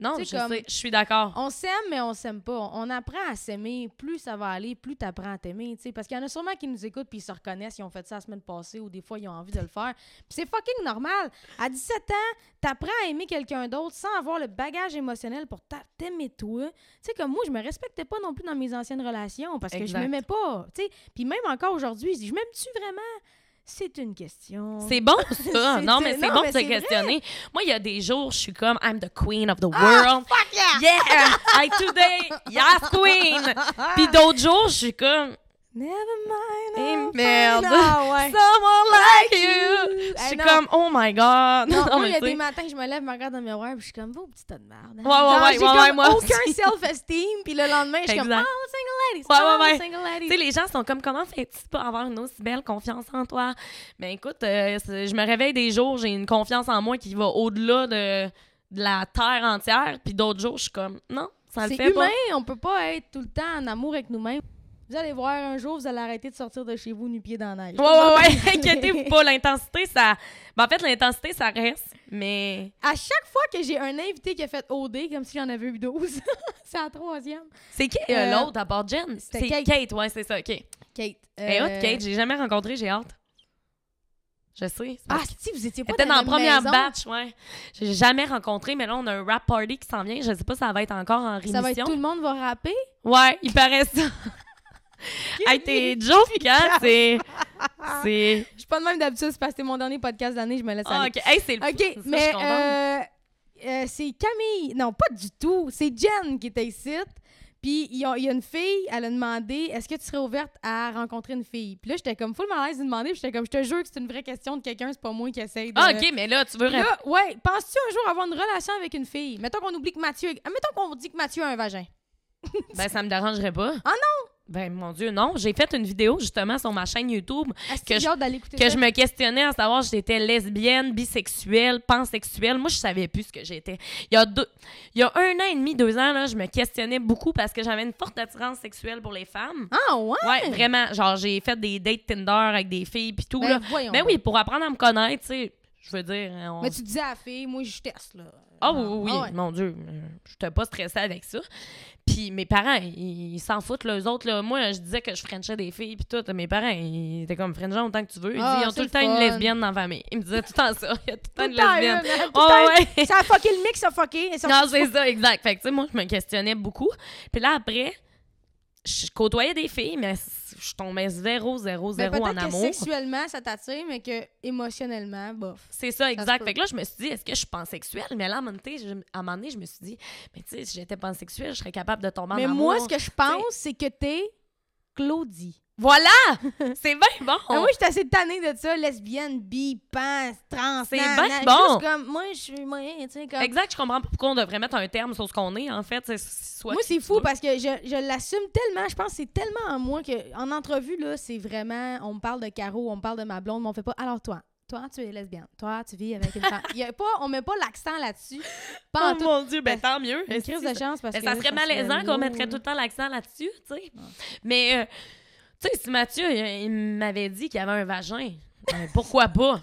Non, Tu je sais, comme- sais, je suis d'accord. On s'aime, mais on s'aime pas. On apprend à s'aimer. Plus ça va aller, plus t'apprends à t'aimer. tu sais. Parce qu'il y en a sûrement qui nous écoutent puis ils se reconnaissent. Ils ont fait ça la semaine passée ou des fois ils ont envie de le faire. C'est fucking normal. À 17 ans, t'apprends à aimer quelqu'un d'autre sans avoir le bagage émotionnel pour t'a- t'aimer toi. Tu sais, comme moi, je me respectais pas non plus dans mes anciennes relations parce que je Exact. m'aimais pas. tu. Puis même encore aujourd'hui, je dis, je m'aime-tu vraiment? C'est une question. C'est bon, (laughs) ça. Non, mais c'est- bon de se questionner. Moi, il y a des jours, je suis comme, I'm the queen of the Ah, world. fuck yeah! Yeah! I today, yes, queen! (laughs) Puis d'autres jours, je suis comme, Never mind. Merde. Ah, ouais. (laughs) someone like you! Je suis non. comme, oh my god! Non, (laughs) moi, mais il y a des matins je me lève, je me regarde dans le miroir, puis je suis comme, vous, petit tas de merde. hein. Ouais, ouais, ouais, ouais, comme ouais, moi aucun (laughs) self-esteem, puis le lendemain, je suis comme, oh, single ladies, Ouais, ouais, oh, ouais. single ladies. Tu sais, les gens sont comme, comment fais-tu pour avoir une aussi belle confiance en toi? Ben écoute, euh, c'est- je me réveille des jours, j'ai une confiance en moi qui va au-delà de, de la terre entière, puis d'autres jours, je suis comme, non, ça le C'est fait humain, pas. on peut pas être tout le temps en amour avec nous-mêmes. Vous allez voir, un jour, vous allez arrêter de sortir de chez vous nu-pied dans la neige. Ouais, ouais, ouais, (laughs) inquiétez-vous pas, l'intensité, ça... Ben, en fait, l'intensité, ça reste, mais... À chaque fois que j'ai un invité qui a fait OD, comme si j'en avais eu 12, (laughs) c'est la troisième. C'est qui? Euh, Euh, l'autre, à part Jen? C'est Kate. Kate. ouais, c'est ça, OK. Kate. Elle euh, est hot, Kate, j'ai jamais rencontré, j'ai hâte. Je sais. Ah, si, vous étiez pas dans la même première maison. batch, ouais. J'ai jamais rencontré, mais là, on a un rap party qui s'en vient. Je sais pas si ça va être encore en rémission. Ça va être tout le monde va rapper? Ouais, il paraît ça. Hey, t'es joke, hein? (laughs) C'est. C'est. Je suis pas de même d'habitude, c'est parce que c'est mon dernier podcast d'année, je me laisse Ah, aller. ok. Hey, c'est le OK, ça, mais euh, euh, c'est Camille. Non, pas du tout. C'est Jen qui était ici. Puis il y, a une fille, elle a demandé est-ce que tu serais ouverte à rencontrer une fille? Puis là, j'étais comme full mal à l'aise de demander. Puis j'étais comme je te jure que c'est une vraie question de quelqu'un, c'est pas moi qui essaye de. Ah, ok, mais là, tu veux. Là, ouais, penses-tu un jour avoir une relation avec une fille? Mettons qu'on oublie que Mathieu. ah, Mettons qu'on dit que Mathieu a un vagin. Ben, ça me dérangerait pas. Ah non? Ben, mon Dieu, non. J'ai fait une vidéo, justement, sur ma chaîne YouTube Que je- que je me questionnais à savoir si j'étais lesbienne, bisexuelle, pansexuelle. Moi, je savais plus ce que j'étais. Il y a deux, il y a un an et demi, deux ans, là, je me questionnais beaucoup parce que j'avais une forte attirance sexuelle pour les femmes. Ah, ouais? Ouais, vraiment. Genre, j'ai fait des dates Tinder avec des filles puis tout, Ben, là. voyons. Ben oui, pour apprendre à me connaître, tu sais. Je veux dire, on... Mais tu disais à la fille, moi, je teste, là. Ah oui, oui, oui. Ah ouais. Mon Dieu, je n'étais pas stressée avec ça. Puis mes parents, ils s'en foutent, là, eux autres. Là. Moi, je disais que je frenchais des filles, puis tout. Mes parents, ils étaient comme frenchant autant que tu veux. Ils, Ah, disent, ils ont tout le le temps une lesbienne dans la famille. Ils me disaient tout le temps ça. (laughs) Il y a tout le temps une lesbienne. Oh, ouais. Ça a fucké le mix, ça a fucké. Non, c'est ça, exact. Fait que, tu sais, moi, je me questionnais beaucoup. Puis là, après, je côtoyais des filles, mais je tombais zéro, zéro, Ben, zéro en que amour. sexuellement, ça t'attire, mais que émotionnellement, bof. C'est ça, exact. Fait que là, je me suis dit, est-ce que je suis pansexuelle? Mais là, à un moment donné, je, à un moment donné, je me suis dit, mais tu sais, si j'étais pansexuelle, je serais capable de tomber en mais amour. moi, ce que je pense, c'est que t'es Claudie. Voilà! C'est bien bon! Moi, je suis assez tannée de ça, lesbienne, bi, pan, trans. C'est bien bon. Comme, moi, je suis, moi, tu sais, comme... Exact, je comprends pas pourquoi on devrait mettre un terme sur ce qu'on est, en fait. Soit Moi, c'est fou parce que je, je l'assume tellement. Je pense que c'est tellement en moi que en entrevue, là, c'est vraiment. On me parle de Caro, on me parle de ma blonde, mais on fait pas. Alors, toi, toi, tu es lesbienne. Toi, tu vis avec une femme. Il (laughs) y a pas, on met pas l'accent là-dessus. Pas Oh tout. mon Dieu, ben tant mieux. Une crise de chance parce Mais que. ça serait malaisant qu'on mettrait tout le temps l'accent là-dessus, tu sais. Mais, euh, tu sais, si Mathieu, il, il m'avait dit qu'il avait un vagin, ben, pourquoi pas?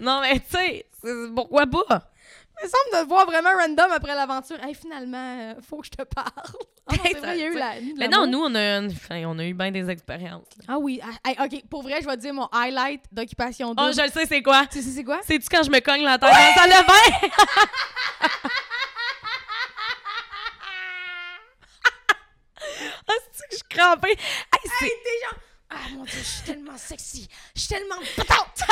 Non, mais tu sais, pourquoi pas? Il me semble de voir vraiment random après l'aventure. Hey, finalement, euh, faut que je te parle. (laughs) Ah non, vrai, il y a eu la. de Mais non, nous, on a, enfin, on a eu bien des expériences. là. Ah oui. ah, OK, pour vrai, je vais te dire mon highlight d'occupation double. Oh, je le sais, c'est quoi? Tu sais, c'est quoi? C'est-tu quand je me cogne la tête dans de bain? (laughs) Ah, c'est que je suis crampée. Hey, c'est- des gens. Ah mon dieu, je suis tellement sexy. Je suis tellement (laughs) patente.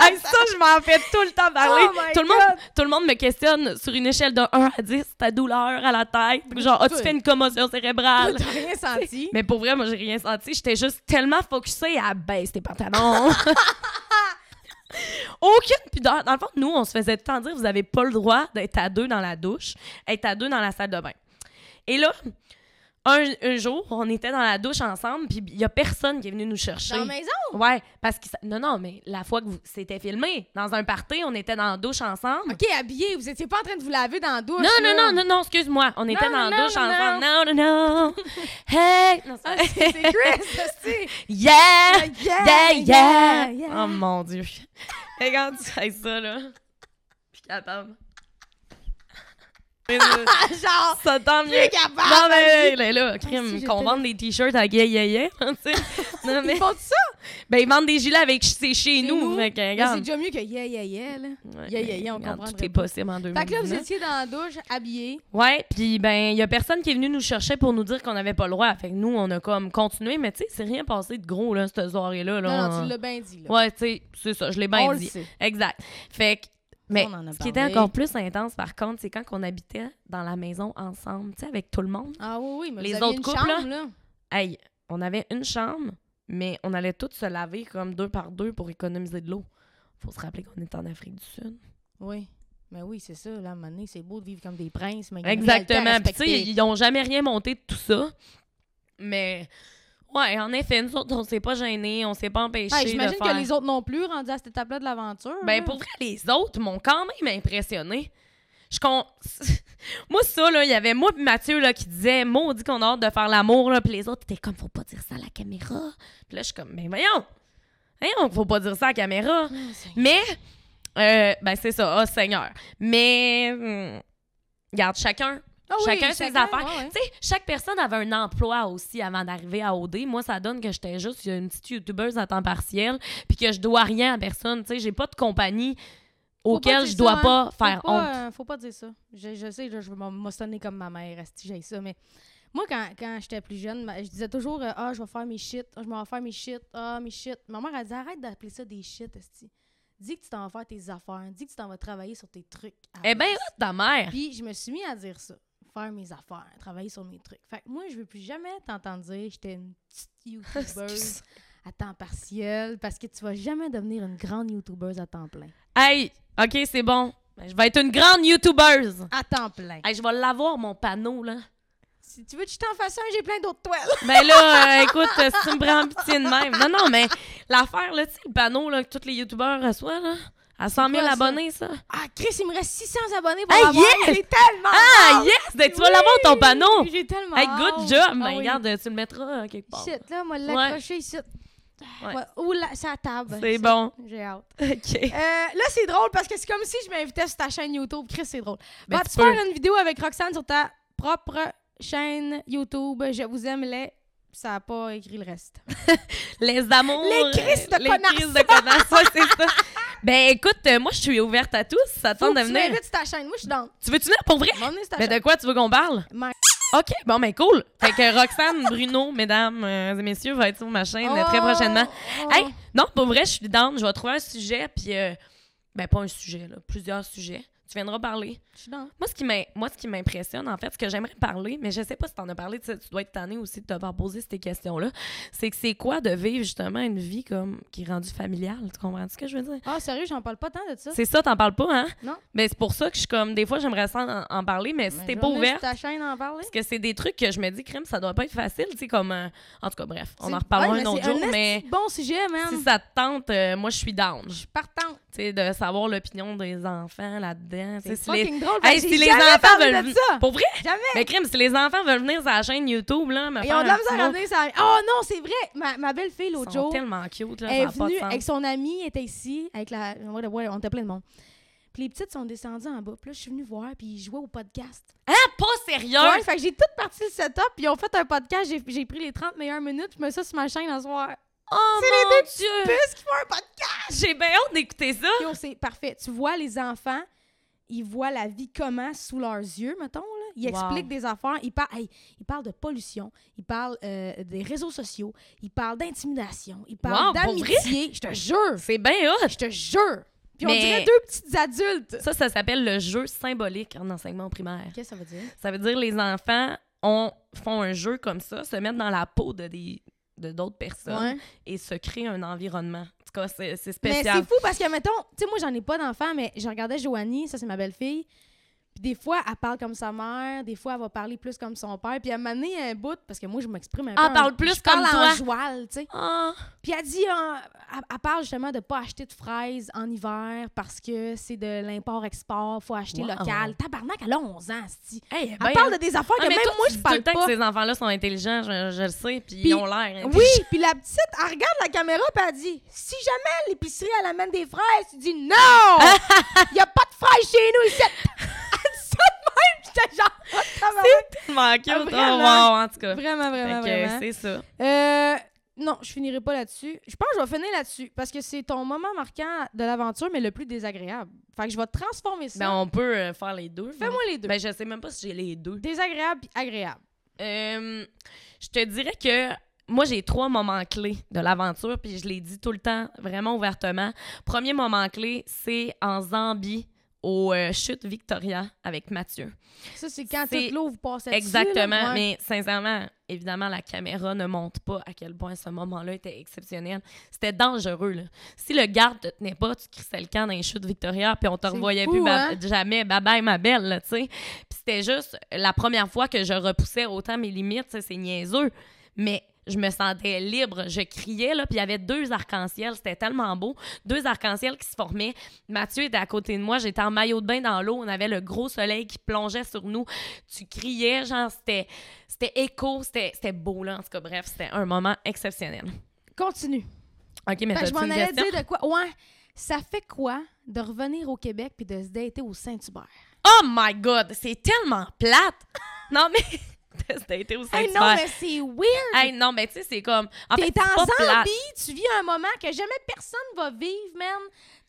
Hey, ça, je m'en fais tout le temps parler. Oh tout, le monde, tout le monde me questionne sur une échelle de 1 à 10, ta douleur à la tête. Genre, as-tu Toi. fait une commotion cérébrale? T'as rien senti? (laughs) Mais pour vrai, moi, j'ai rien senti. J'étais juste tellement focusée à baisse tes pantalons. (laughs) Aucune pudeur. Dans le fond, nous, on se faisait temps dire vous avez pas le droit d'être à deux dans la douche, être à deux dans la salle de bain. Et là, un, un jour, on était dans la douche ensemble, puis il y a personne qui est venu nous chercher. Dans la maison? Ouais, parce que ça- non non, mais la fois que vous- c'était filmé dans un party, on était dans la douche ensemble. OK, habillé. Vous étiez pas en train de vous laver dans la douche. Non, non, là. non, non, non, excuse-moi. On était Non, dans la douche non, ensemble. Non, non, non. (laughs) Hey! Non, Ah, c'est- Chris, c'est. (laughs) yeah! Yeah, Yeah, yeah! yeah. Oh mon Dieu. (laughs) Regarde, tu fais ça, là. Mais, euh, (laughs) Genre, ça tant mieux. capable. Non, mais là, là, Ah, crime, qu'on vende des t-shirts à yeah, yeah, tu sais. (laughs) Non, mais, Ils font ça? ben, ils vendent des gilets avec c'est chez nous. Fait c'est déjà mieux que yeah, yeah, yeah, là. Ouais, Yeah, yeah, yeah, on comprendrait Tout est possible en Fait que là, vous 2019. étiez dans la douche, habillé. Ouais, puis ben, il y a personne qui est venu nous chercher pour nous dire qu'on n'avait pas le droit. Fait que nous, on a comme continué, mais tu sais, c'est rien passé de gros, là, cette soirée-là. Là. Non, non, tu l'as bien dit, là. Ouais, tu sais, c'est ça, je l'ai bien dit. Exact. Fait que, mais On en a ce qui était encore plus intense, par contre, c'est quand on habitait dans la maison ensemble, tu sais, avec tout le monde. Ah oui, oui, mais Les vous autres une couples, chambre, là. Hey, on avait une chambre, mais on allait toutes se laver comme deux par deux pour économiser de l'eau. Faut se rappeler qu'on est en Afrique du Sud. Oui. Mais oui, c'est ça, là, à un moment donné, c'est beau de vivre comme des princes, mais Exactement. Puis, tu sais, ils ont jamais rien monté de tout ça. Mais, ouais, en effet, nous autres, on s'est pas gênés, on s'est pas empêchés. J'imagine faire... que les autres non plus, rendus à cette étape-là de l'aventure. Ben, là. pour vrai, les autres m'ont quand même impressionné. Je con... (laughs) moi, ça, là, il y avait moi et Mathieu là, qui disait Maudit qu'on a hâte de faire l'amour, là. Puis les autres étaient comme Faut pas dire ça à la caméra. Puis là, je suis comme Mais voyons Voyons, faut pas dire ça à la caméra. Ah, Mais, euh, ben, c'est ça, oh Seigneur. Mais, hum, regarde, chacun. Ah oui, chacun ses chacun, affaires. ouais, ouais. Tu sais, chaque personne avait un emploi aussi avant d'arriver à OD. Moi, ça donne que j'étais juste une petite youtubeuse à temps partiel, puis que je dois rien à personne. Tu sais, j'ai pas de compagnie Faut auquel je ça, dois hein. pas Faut faire pas, honte. euh, faut pas dire ça. Je, je sais, là, je vais m'ostonner comme ma mère, esti, j'ai ça, mais moi, quand, quand j'étais plus jeune, je disais toujours euh, Ah, je vais faire mes shit, je m'en vais faire mes shit, ah, mes shit. Ma mère, elle dit Arrête d'appeler ça des shit, esti. Dis que tu t'en vas faire tes affaires, dis que tu t'en vas travailler sur tes trucs. Eh ben, hot, ta mère. Puis je me suis mis à dire ça. Faire mes affaires, travailler sur mes trucs. Fait que moi, je veux plus jamais t'entendre dire j'étais une petite youtubeuse à temps partiel parce que tu vas jamais devenir une grande youtubeuse à temps plein. Hey, OK, c'est bon. Ben, Je vais être une grande youtubeuse. À temps plein. Hey, je vais l'avoir, mon panneau, là. Si tu veux que je t'en fasse un, j'ai plein d'autres toiles. Ben là, euh, écoute, si tu me prends en pitié de même. Non, non, mais l'affaire, là, tu sais, le panneau là, que tous les youtubeurs reçoivent, là, à 100 000 quoi, ça? abonnés, ça? Ah, Chris, il me reste 600 abonnés pour Hey, l'avoir. yes! J'ai tellement Ah, hâte. yes! Ben, tu vas l'avoir, ton panneau. J'ai tellement Hey, good job! Ah Ben, oui. regarde, tu le mettras euh, quelque part. Shit, là, moi, l'accrocher ici. Ouais. Ouais, Ou la, c'est à table. C'est bon. J'ai hâte. (laughs) OK. Euh, là, c'est drôle parce que c'est comme si je m'invitais sur ta chaîne YouTube. Chris, c'est drôle. Ben, Vas-tu peux. faire une vidéo avec Roxane sur ta propre chaîne YouTube? Je vous aime, les. Ça n'a pas écrit le reste. (laughs) Les amours. Les crises de euh, les crises de connasses, ouais, c'est ça. (laughs) Ben, écoute, euh, moi, je suis ouverte à tous. Ça Faut tente que de tu venir. m'invites sur ta chaîne. Moi, je suis dans. Tu veux-tu venir pour vrai? M'emmener sur ta Ben, de chaîne. quoi tu veux qu'on parle? Ma- OK, bon, ben, cool. Fait que Roxane (laughs) Bruno, mesdames euh, et messieurs, va être sur ma chaîne euh, très Oh, prochainement. oh. Hey, non, pour vrai, je suis down. Je vais trouver un sujet, puis. euh, ben, pas un sujet, là. Plusieurs sujets. Tu viendras parler. Je suis dans. Moi, ce qui m'im- moi, ce qui m'impressionne, en fait, ce que j'aimerais parler, mais je sais pas si t'en as parlé, tu sais, tu dois être tanné aussi de te faire poser ces questions-là, c'est que c'est quoi de vivre justement une vie comme qui est rendue familiale. Tu comprends ce que je veux dire? Ah, sérieux, j'en parle pas tant de ça. C'est ça, t'en parles pas, hein? Non. Mais c'est pour ça que je suis comme, des fois, j'aimerais ça en, en parler, mais si Mais t'es pas ouverte, ta chaîne en parler. parce que c'est des trucs que je me dis, crème, ça doit pas être facile, tu sais, comme. euh, en tout cas, bref, on en reparlera Ouais, un autre jour, un mais bon sujet, man. si ça te tente, euh, moi, je suis down. Je suis partante. Tu sais, de savoir l'opinion des enfants là-dedans. Sais, C'est si les- fucking drôle. Hey, si les enfants veulent. de ça. Pour vrai? Jamais. Mais crime, si les enfants veulent venir sur la chaîne YouTube, là, me Ils ont de la misère à venir ça. Oh non, c'est vrai. Ma, ma belle-fille, l'autre jour, tellement cute, là, elle est venue avec son amie, elle était ici, avec la. Ouais, on était plein de monde. Puis les petites sont descendues en bas. Puis là, je suis venue voir, puis ils jouaient au podcast. Hein, pas sérieux? Ouais, fait que j'ai toute parti le setup, puis ils ont fait un podcast. J'ai, pris les 30 meilleures minutes, puis je mets ça sur ma chaîne un soir. Oh C'est les deux Dieu! Puisqu'ils font un podcast! J'ai bien hâte d'écouter ça. C'est parfait. Tu vois les enfants, ils voient la vie comment sous leurs yeux, mettons. Là. Ils Wow. expliquent des affaires. Ils, par- hey, ils parlent de pollution. Ils parlent euh, des réseaux sociaux. Ils parlent d'intimidation. Ils parlent Wow, d'amitié. Je te jure. C'est bien hot. Je te jure. Puis on Mais- dirait deux petites adultes. Ça, ça s'appelle le jeu symbolique en enseignement primaire. Qu'est-ce que ça veut dire? Ça veut dire les enfants ont, font un jeu comme ça, se mettent dans la peau de des de d'autres personnes Ouais. et se créent un environnement. En tout cas, c'est c'est Mais spécial. c'est fou parce que, mettons, tu sais, moi, j'en ai pas d'enfants, mais je regardais Joanie, ça, c'est ma belle-fille. Puis des fois, elle parle comme sa mère, des fois, elle va parler plus comme son père. Puis elle m'a amené un bout, parce que moi, je m'exprime un peu. En- parle plus je parle comme en toi. joual, tu sais. Ah, Puis elle dit, euh, elle, elle parle justement de pas acheter de fraises en hiver parce que c'est de l'import-export, faut acheter Wow. local. Tabarnak, elle a 11 ans, c'ti. hey, Elle ben, parle de des affaires Ah, que même toi, moi, je parle tout le temps pas. que ces enfants-là sont intelligents, je, je le sais, puis Puis- ils ont l'air. Oui, puis la petite, elle regarde la caméra puis elle dit Si jamais l'épicerie elle amène des fraises, tu dis non (laughs) Il y a pas de fraises chez nous ici. Elle dit ça de même, j'étais genre (laughs) oh, tabarnak. tellement cute. Ah, Oh, vraiment? wow, en tout cas. Vraiment, vraiment, Fait vraiment. c'est ça. Euh, non, je finirai pas là-dessus. Je pense que je vais finir là-dessus parce que c'est ton moment marquant de l'aventure, mais le plus désagréable. Fait que je vais transformer ça. Ben, on peut euh, faire les deux. Fais-moi les deux. Ben, je sais même pas si j'ai les deux. Désagréable puis agréable. Euh, je te dirais que moi, j'ai trois moments clés de l'aventure, puis je l'ai dit tout le temps, vraiment ouvertement. Premier moment clé, c'est en Zambie, au euh, Chute Victoria, avec Mathieu. Ça, c'est quand C'est toute l'eau vous passez dessus. Exactement, là. Mais sincèrement, évidemment, la caméra ne montre pas à quel point ce moment-là était exceptionnel. C'était dangereux, là. Si le garde te tenait pas, tu crissais le camp dans les chutes Victoria, puis on te C'est revoyait fou, plus hein? jamais. Bye-bye, ma belle, tu sais. Puis c'était juste la première fois que je repoussais autant mes limites, c'est niaiseux, mais je me sentais libre, je criais, là, puis il y avait deux arcs-en-ciel, c'était tellement beau, deux arcs-en-ciel qui se formaient. Mathieu était à côté de moi, j'étais en maillot de bain dans l'eau, on avait le gros soleil qui plongeait sur nous. Tu criais, genre, c'était, c'était écho, c'était, c'était beau, là, en tout cas, bref, c'était un moment exceptionnel. Continue. OK, mais que je m'en allais question? dire de quoi? Ouais. Ça fait quoi de revenir au Québec puis de se dater au Saint-Hubert? Oh my God, c'est tellement plate! (laughs) non, mais... Au Hey, non, mais c'est weird! Hey, non, mais tu sais, c'est comme... En T'es en pas. Zambie, tu vis un moment que jamais personne va vivre, man.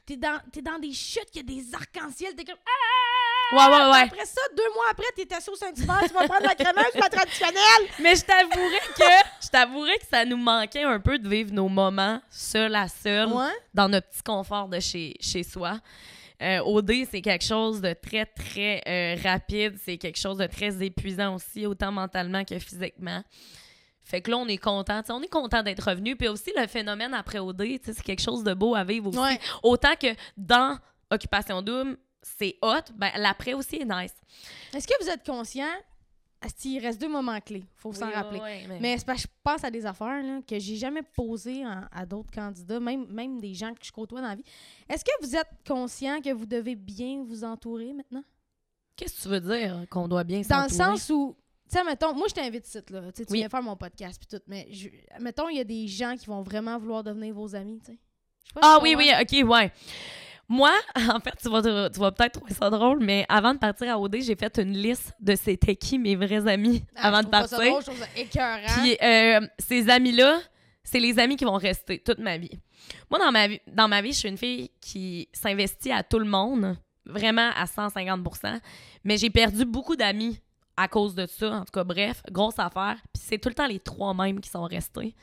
T'es dans, t'es dans des chutes, il y a des arcs-en-ciel, t'es comme... Ah! Ouais, ouais, ouais. Après ça, deux mois après, t'es assis au Saint-Hubert, tu vas prendre la crémeuse, la traditionnelle. (laughs) Mais je t'avouerais que je t'avouerais que ça nous manquait un peu de vivre nos moments seul à seul Ouais. dans notre petit confort de chez, chez soi. Euh, OD, c'est quelque chose de très, très euh, rapide. C'est quelque chose de très épuisant aussi, autant mentalement que physiquement. Fait que là, on est content. On est content d'être revenu. Puis aussi, le phénomène après OD, c'est quelque chose de beau à vivre aussi. Ouais. Autant que dans Occupation Double, c'est hot, ben, l'après aussi est nice. Est-ce que vous êtes conscient? Il reste deux moments clés, faut s'en Oui, rappeler. mais- Mais c'est parce que je pense à des affaires là, que j'ai jamais posées en- à d'autres candidats, même, même des gens que je côtoie dans la vie. Est-ce que vous êtes conscient que vous devez bien vous entourer maintenant? Qu'est-ce que tu veux dire qu'on doit bien Dans le s'entourer? sens où, tu sais, mettons, moi je t'invite ici, là. Tu viens faire mon podcast puis tout, mais je, mettons, il y a des gens qui vont vraiment vouloir devenir vos amis, tu sais. Ah oui, oui, ok, ouais. Moi, (laughs) en fait, tu vas, tu vas peut-être trouver ça drôle, mais avant de partir à OD, j'ai fait une liste de c'était qui mes vrais amis Ah, avant je de trouve pas ça partir. drôle, je trouve ça écœurant. Puis euh, ces amis-là, c'est les amis qui vont rester toute ma vie. Moi, dans ma vie, dans ma vie, je suis une fille qui s'investit à tout le monde, vraiment à 150% mais j'ai perdu beaucoup d'amis à cause de ça. En tout cas, bref, grosse affaire. Puis c'est tout le temps les trois mêmes qui sont restés.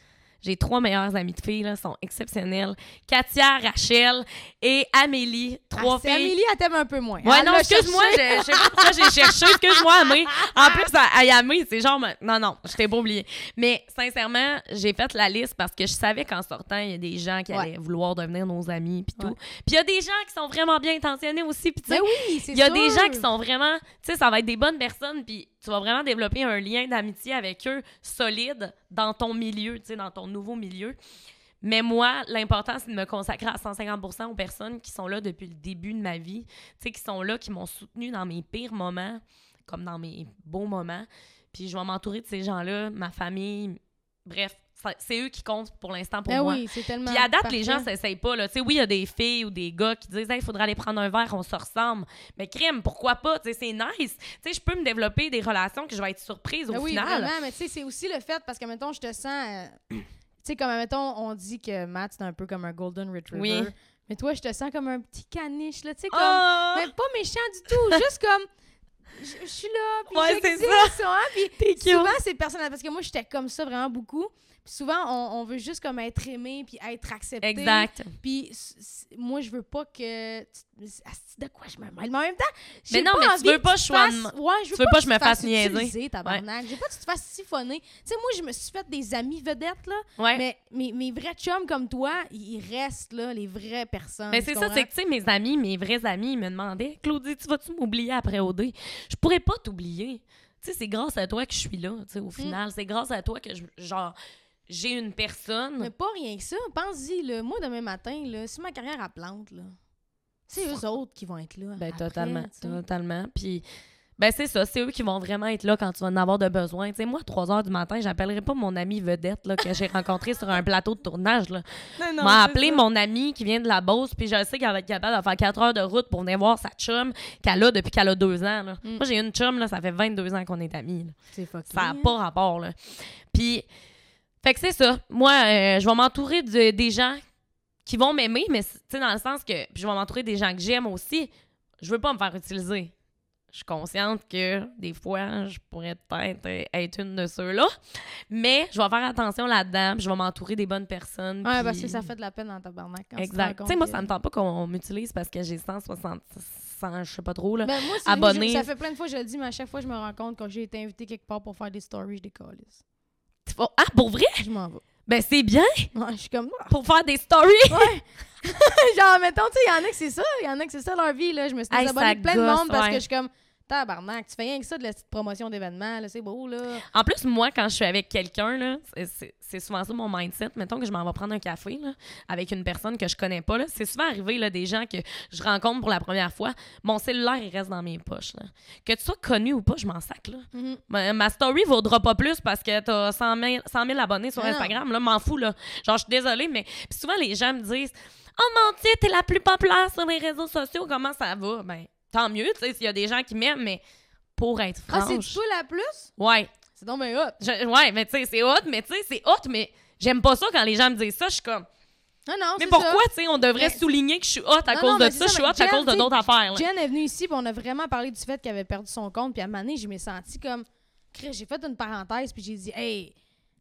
J'ai trois meilleures amies de filles, là, sont exceptionnelles. Katia, Rachel et Amélie. Trois Ah, c'est filles. Amélie, elle t'aime un peu moins. Ouais, Elle non, excuse-moi, je je sais pas pourquoi j'ai cherché. Excuse-moi, Amé. En plus, à, à Yamé, c'est genre. Non, non, je t'ai pas oublié. Mais sincèrement, j'ai fait la liste parce que je savais qu'en sortant, il y a des gens qui Ouais. allaient vouloir devenir nos amis, puis tout. Ouais. Puis il y a des gens qui sont vraiment bien intentionnés aussi, puis tu sais. Ben oui, c'est Il y a des gens qui sont vraiment, tu sais, ça va être des bonnes personnes, puis tu vas vraiment développer un lien d'amitié avec eux solide dans ton milieu, tu dans ton nouveau milieu. Mais moi, l'important, c'est de me consacrer à 150% aux personnes qui sont là depuis le début de ma vie, tu sais, qui sont là, qui m'ont soutenu dans mes pires moments, comme dans mes beaux moments. Puis je vais m'entourer de ces gens-là, ma famille, bref, c'est eux qui comptent pour l'instant pour Ben moi. oui, c'est tellement. Puis à date, les gens parfait. s'essayent pas. Là. Oui, il y a des filles ou des gars qui disent il faudrait aller prendre un verre, on se ressemble. Mais crime, pourquoi pas? C'est nice. Je peux me développer des relations que je vais être surprise au Ben oui, final. vraiment, mais c'est aussi le fait, parce que, mettons, je te sens. euh, tu sais, comme, mettons, on dit que Matt, c'est un peu comme un Golden Retriever. Oui. Mais toi, je te sens comme un petit caniche, là. Tu sais, comme. Oh! Mais pas méchant du tout, (laughs) juste comme. Je suis là, puis Ouais, j'existe, hein, puis souvent, c'est personnel, parce que moi, j'étais comme ça vraiment beaucoup. Puis souvent, on, on veut juste comme être aimé, puis être accepté. Exact. Puis moi, je veux pas que. tu- de quoi je me mêle? Mais en même temps, Mais non, pas mais tu veux que pas je sois fasses- Ouais, je veux, tu veux pas que je me fasse niaiser. tabarnak. J'ai pas que tu te fasses siphonner. Tu sais, moi, je me suis fait des amis vedettes, là. Ouais. Mais mes, mes vrais chums comme toi, ils restent, là, les vraies personnes. Mais c'est ça, c'est que, tu sais, mes amis, mes vrais amis, ils me demandaient Claudie, tu vas-tu m'oublier après OD Je pourrais pas t'oublier. Tu sais, c'est grâce à toi que je suis là, tu sais, au final. C'est grâce à toi que, je, genre, j'ai une personne. Mais pas rien que ça. Pense-y. Moi, demain matin, là, si ma carrière à plante, là, c'est eux autres qui vont être là. Ben, après, totalement. Totalement. Puis, ben, c'est ça. C'est eux qui vont vraiment être là quand tu vas en avoir de besoin. Tu sais, moi, à 3 heures du matin, j'appellerai pas mon ami vedette là, que j'ai rencontré sur un plateau de tournage. Là. Non, m'a appelé mon ami qui vient de la Beauce, puis je sais qu'elle va être capable de faire 4 heures de route pour venir voir sa chum qu'elle a depuis qu'elle a 2 ans. là. Mm. Moi, j'ai une chum, là, ça fait 22 ans qu'on est amis. C'est Ça n'a pas rapport. Là. Puis, fait que c'est ça. Moi, euh, je vais m'entourer de, des gens qui vont m'aimer, mais tu sais, dans le sens que puis je vais m'entourer des gens que j'aime aussi. Je veux pas me faire utiliser. Je suis consciente que des fois, je pourrais peut-être euh, être une de ceux-là. Mais je vais faire attention là-dedans, puis je vais m'entourer des bonnes personnes. Ouais, puis- parce que ça fait de la peine dans tu te Exact. Tu sais, moi, ça me tente pas qu'on m'utilise parce que j'ai 160, 100, je sais pas trop, là. Ben, moi, abonnés. ça fait plein de fois que je le dis, mais à chaque fois, je me rends compte quand j'ai été invité quelque part pour faire des stories, je décolle. Tu Ah, pour vrai? Je m'en vais. Ben, c'est bien Ouais, je suis comme. Ah. pour faire des stories. Ouais. (laughs) Genre, mettons, tu sais, il y en a que c'est ça. Il y en a que c'est ça leur vie, là. Je me suis Hey, désabonnée de plein de monde parce ouais. que je suis comme. Tabarnak, tu fais rien que ça de la petite promotion d'événements. C'est beau, là. En plus, moi, quand je suis avec quelqu'un, là, c'est- souvent ça mon mindset. Mettons que je m'en vais prendre un café là, avec une personne que je connais pas. là. C'est souvent arrivé là, des gens que je rencontre pour la première fois. Mon cellulaire, il reste dans mes poches. là. Que tu sois connu ou pas, je m'en sac. Là. Mhm. Ma, ma story vaudra pas plus parce que t'as 100 000, 100 000 abonnés sur non. Instagram. Là, m'en fous. Là. Genre, je suis désolée, mais puis souvent, les gens me disent Oh mon Dieu, t'es la plus populaire sur les réseaux sociaux. Comment ça va? Ben, tant mieux, tu sais, s'il y a des gens qui m'aiment, mais pour être Ah, franche. c'est toi la plus? ouais. C'est donc bien hot. Je- ouais, mais tu sais, c'est hot, mais tu sais, c'est hot, mais j'aime pas ça quand les gens me disent ça. Je suis comme, Ah non, mais c'est pourquoi, tu sais, on devrait Mais- souligner que je suis hot à Non, cause non, de ça, je suis hot à Jen, cause de d'autres affaires. là. Jen est venue ici, puis on a vraiment parlé du fait qu'elle avait perdu son compte. Puis à un moment donné, je m'ai senti comme. J'ai fait une parenthèse, puis j'ai dit, hey,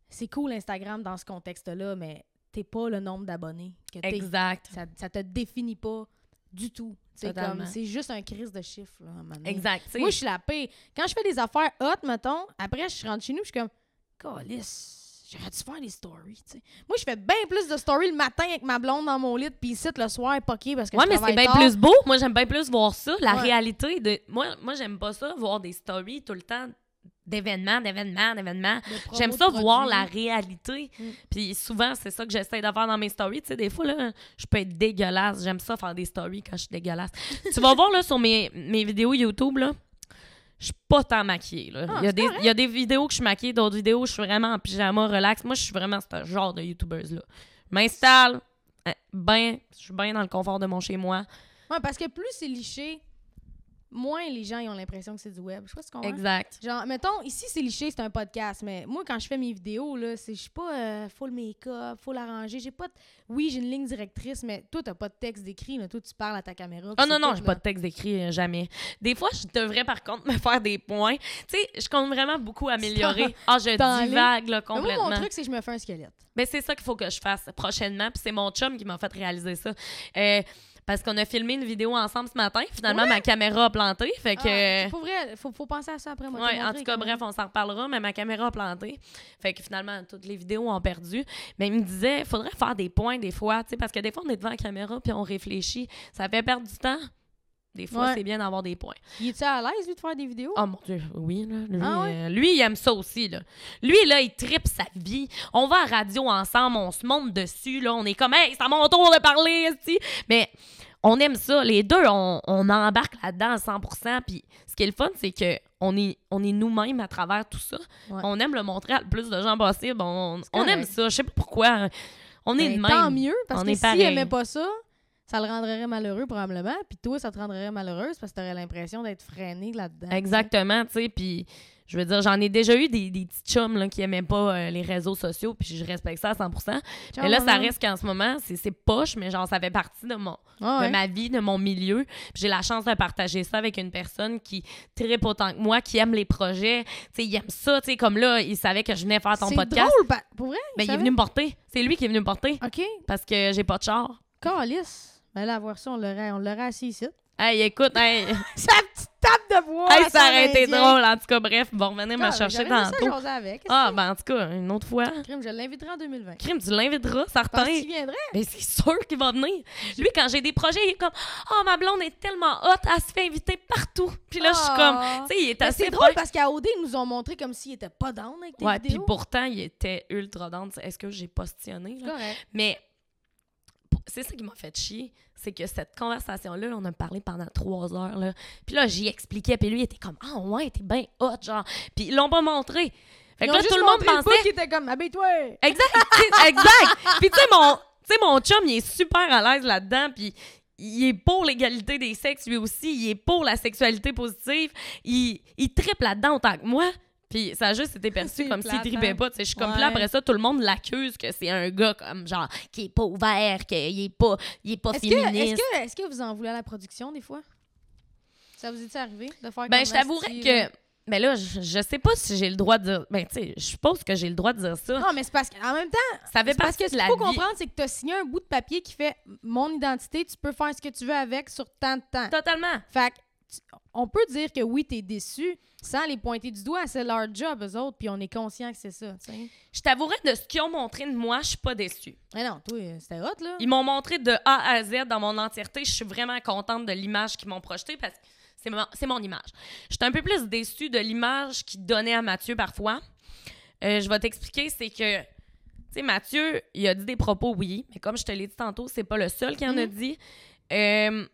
c'est cool Instagram dans ce contexte-là, mais t'es pas le nombre d'abonnés que t'es. Exact. Ça, ça te définit pas du tout. C'est Totalement. comme, c'est juste un crise de chiffres, là, à. Exact. tu sais. Moi, je suis la paix. Quand je fais des affaires hot, mettons, après, je rentre chez nous, je suis comme, Calice, j'aurais dû faire des stories. Moi, je fais bien plus de stories le matin avec ma blonde dans mon lit, puis ici, le soir, poqué parce que Ouais, je mais c'est bien plus beau. Moi, j'aime bien plus voir ça, la Ouais. réalité de. Moi, moi j'aime pas ça, voir des stories tout le temps d'événements, d'événements, d'événements. J'aime ça voir la réalité. Mm. Puis souvent, c'est ça que j'essaie de faire dans mes stories. Tu sais, des fois, là, je peux être dégueulasse. J'aime ça faire des stories quand je suis dégueulasse. (laughs) tu vas voir, là, sur mes, mes vidéos YouTube, là, je suis pas tant maquillée, là. Ah, il, y a des, il y a des vidéos que je suis maquillée, d'autres vidéos où je suis vraiment en pyjama, relax. Moi, je suis vraiment ce genre de YouTubeuse-là. Je m'installe, hein, ben, je suis bien dans le confort de mon chez-moi. Ouais, parce que plus c'est liché, moins les gens ils ont l'impression que c'est du web. Je sais pas ce qu'on Exact. Genre, mettons, ici, c'est liché, c'est un podcast, mais moi, quand je fais mes vidéos, là, c'est, je suis pas euh, full make-up, full arrangé. J'ai pas de- Oui, j'ai une ligne directrice, mais toi, t'as pas de texte d'écrit, là. Toi, tu parles à ta caméra. Oh puis non, non, j'ai pas de texte d'écrit, euh, jamais. Des fois, je devrais par contre me faire des points. Tu sais, je compte vraiment beaucoup améliorer. Ah, je T'en divague là, Mais Moi, complètement. mon truc, c'est que je me fais un squelette. Ben, c'est ça qu'il faut que je fasse prochainement. Puis c'est mon chum qui m'a fait réaliser ça. Euh, parce qu'on a filmé une vidéo ensemble ce matin. Finalement, ma caméra a planté. Fait que. Ah, pour vrai, faut, faut penser à ça après. Moi, Ouais, en tout cas, bref, on s'en reparlera, mais ma caméra a planté. Fait que finalement, toutes les vidéos ont perdu. Mais il me disait, faudrait faire des points des fois, tu sais, parce que des fois, on est devant la caméra puis on réfléchit. Ça fait perdre du temps. Des fois, Ouais. c'est bien d'avoir des points. Il est-tu à l'aise, lui, de faire des vidéos? Oh mon Dieu, oui, là. Lui, Ah ouais? euh, lui, il aime ça aussi, là. Lui, là, il tripe sa vie. On va à radio ensemble, on se monte dessus, là. On est comme, hey, c'est à mon tour de parler, esti. Mais on aime ça. Les deux, on, on embarque là-dedans à 100 Puis ce qui est le fun, c'est que on est, on est nous-mêmes à travers tout ça. Ouais. On aime le montrer à le plus de gens possible. On, on aime ça. Je sais pas pourquoi. On est Ben, de même. Tant mieux, parce On que s'il aimait pas ça, ça le rendrait malheureux, probablement. Puis toi, ça te rendrait malheureuse parce que t'aurais l'impression d'être freiné là-dedans. Exactement, tu sais, puis je veux dire, j'en ai déjà eu des, des petits chums là, qui aimaient pas euh, les réseaux sociaux, puis je respecte ça à 100 Ciao, Mais là, ça reste qu'en ce moment, c'est c'est poche, mais genre, ça fait partie de, mon, Ah ouais. de ma vie, de mon milieu. J'ai la chance de partager ça avec une personne qui tripe autant que moi, qui aime les projets. Sais, il aime ça, tu sais, comme là, il savait que je venais faire ton C'est podcast. drôle, pa- pour vrai? Ben, il est venu me porter. C'est lui qui est venu me porter OK. parce que j'ai pas de char. Calice. Ben là, à voir ça, on l'aurait, on l'aurait assis ici. Hey, écoute, hey, (laughs) Sa petite tape de bois! hey, ça aurait été drôle. En tout cas, bref, bon, revenez me Ah, chercher tantôt. avec. Ah, ben, en tout cas, une autre fois. Crime, je l'inviterai en 2020. Crime, tu l'inviteras, certain. Viendrait? Mais c'est sûr qu'il va venir. Lui, quand j'ai des projets, il est comme Oh, ma blonde est tellement hot, elle se fait inviter partout. Puis là, je suis comme Ah. Tu sais, il est assez c'est drôle parce qu'à OD, ils nous ont montré comme s'ils étaient pas down avec tes Ouais, puis vidéos. pourtant, il était ultra down. Est-ce que j'ai postillonné? C'est Là? correct. Mais c'est ça qui m'a fait chier. C'est que cette conversation-là, là, on a parlé pendant trois heures. Là. Puis là, j'y expliquais. Puis lui, il était comme Ah, ouais, t'es bien hot, genre. Puis ils l'ont pas montré. Fait Ils que là, tout le monde pensait. qui était comme, habille-toi! Exact, exact. Puis tu sais mon, mon chum, il est super à l'aise là-dedans puis il est pour l'égalité des sexes lui aussi, il est pour la sexualité positive, il il tripe là-dedans autant que moi. Puis ça a juste été perçu (laughs) comme s'il plate, tripait hein? pas, tu sais, je suis comme là après ça tout le monde l'accuse que c'est un gars comme genre qui est pas ouvert, qu'il est pas il est pas Est-ce que, est-ce, féministe. que, est-ce que vous en voulez à la production des fois? Ça vous est arrivé de faire Ben je t'avouerais que là? ben là, je, je sais pas si j'ai le droit de dire. Ben, tu sais, je suppose que j'ai le droit de dire ça. Non, mais c'est parce qu'en même temps, ça fait parce que ce qu'il faut vie. comprendre, c'est que tu as signé un bout de papier qui fait mon identité, tu peux faire ce que tu veux avec sur tant de temps. Totalement. Fait on peut dire que oui, t'es déçu sans les pointer du doigt. C'est leur job, eux autres, puis on est conscient que c'est ça. tu. Je t'avouerais de ce qu'ils ont montré de moi, je suis pas déçue. Mais non, toi, c'était hot, là. Ils m'ont montré de A à Z dans mon entièreté. Je suis vraiment contente de l'image qu'ils m'ont projetée parce que c'est mon, mon image. J'étais un peu plus déçue de l'image qu'ils donnaient à Mathieu parfois. Euh, je vais t'expliquer, c'est que, tu sais, Mathieu, il a dit des propos, oui, mais comme je te l'ai dit tantôt, c'est pas le seul qui en a Mhm. dit. Euh,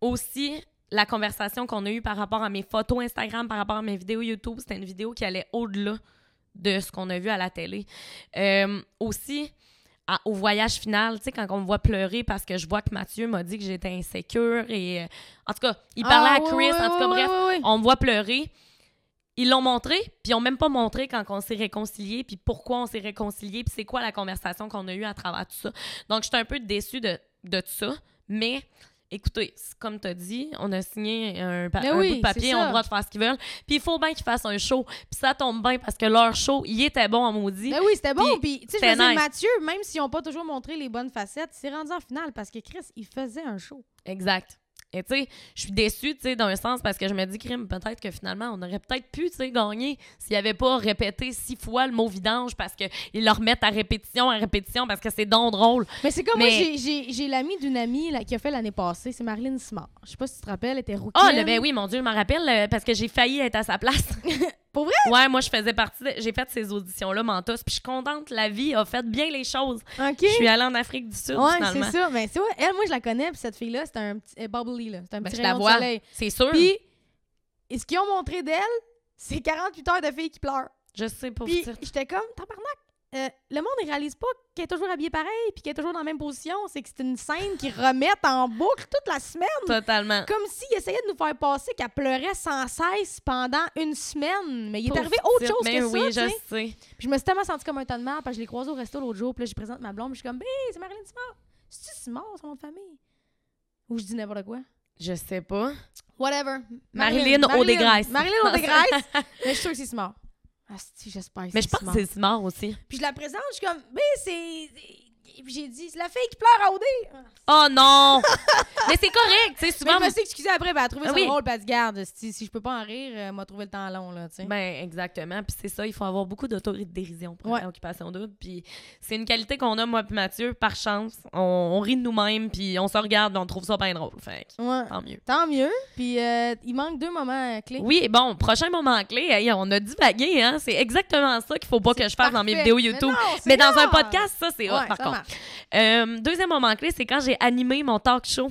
aussi, la conversation qu'on a eue par rapport à mes photos Instagram, par rapport à mes vidéos YouTube, c'était une vidéo qui allait au-delà de ce qu'on a vu à la télé. Euh, aussi, à- au voyage final, tu sais, quand on me voit pleurer parce que je vois que Mathieu m'a dit que j'étais insécure et... euh, en tout cas, il parlait Ah, à ouais, Chris, en tout cas, bref, on me voit pleurer. Ils l'ont montré, puis ils ont même pas montré quand on s'est réconciliés, puis pourquoi on s'est réconciliés, puis c'est quoi la conversation qu'on a eue à travers tout ça. Donc, j'étais un peu déçue de, de tout ça, mais écoutez, comme tu as dit, on a signé un, pa- un oui, bout de papier, on a le droit de faire ce qu'ils veulent, puis il faut bien qu'ils fassent un show, puis ça tombe bien parce que leur show, il était bon en maudit. Ben oui, c'était bon. Puis, tu sais. Mathieu, même s'ils n'ont pas toujours montré les bonnes facettes, c'est rendu en finale parce que Chris, il faisait un show. Exact. Et tu sais, je suis déçue, tu sais, d'un sens, parce que je me dis, crime, peut-être que finalement, on aurait peut-être pu, tu sais, gagner s'il avait pas répété six fois le mot vidange parce qu'ils le remettent à répétition, à répétition, parce que c'est donc drôle. Mais c'est comme Mais- moi, j'ai- l'ami d'une amie là, qui a fait l'année passée, c'est Marilyn Smart. Je sais pas si tu te rappelles, elle était rookie. Ah, ben oui, mon Dieu, je m'en rappelle, euh, parce que j'ai failli être à sa place. (laughs) Pour vrai? Ouais, moi, je faisais partie, de- j'ai fait ces auditions-là, Mentos, puis je suis contente, la vie a fait bien les choses. OK. Je suis allée en Afrique du Sud, Ouais, c'est ça. Mais tu vois, elle, moi, je la connais, puis cette fille-là, c'est un petit bubbly, là. C'est un Ben, petit je la vois, c'est sûr. Puis, et ce qu'ils ont montré d'elle, c'est 48 heures de filles qui pleurent. je sais pas Puis, j'étais comme, tabarnak, euh, le monde ne réalise pas qu'elle est toujours habillée pareil puis qu'elle est toujours dans la même position. C'est que c'est une scène qui remet en boucle toute la semaine. Totalement. Comme s'il essayait de nous faire passer qu'elle pleurait sans cesse pendant une semaine. Mais il est arrivé autre chose mais que oui, ça, je tu sais. Puis je me suis tellement sentie comme un tas de merde parce que je l'ai croisé au resto l'autre jour. Puis là, je présente ma blonde. Puis je suis comme, hey, c'est Marilyn Simard. C'est-tu Simard, son nom de famille? Ou je dis n'importe quoi. Je sais pas. Whatever. Marilyn Audegraisse. Marilyn Audegraisse. mais je suis sûre que c'est Simard. Ah, si, j'espère Mais je pense que c'est Simard aussi. Puis je la présente, je suis comme, ben, c'est. J'ai dit, c'est la fille qui pleure à OD. Oh non! (laughs) mais c'est correct, tu sais, Mais souvent. je me suis excusée après, ben, elle a trouvé Ah ça oui. drôle, elle dit, garde, si, si je peux pas en rire, elle m'a trouvé le temps long, là, tu sais. Ben, exactement. Puis c'est ça, il faut avoir beaucoup d'autodérision pour Ouais. la occupation double. Puis c'est une qualité qu'on a, moi puis Mathieu, par chance. On, on rit de nous-mêmes, puis on se regarde, on trouve ça bien drôle. Fait Ouais. tant mieux. Tant mieux. Puis euh, il manque deux moments euh, clés. Oui, bon, prochain moment clé, hey, on a divagué, hein. C'est exactement ça qu'il faut pas que je fasse dans mes vidéos Mais YouTube. non, Mais, dans un podcast, ça, c'est Ouais, par contre. Euh, deuxième moment clé, c'est quand j'ai animé mon talk show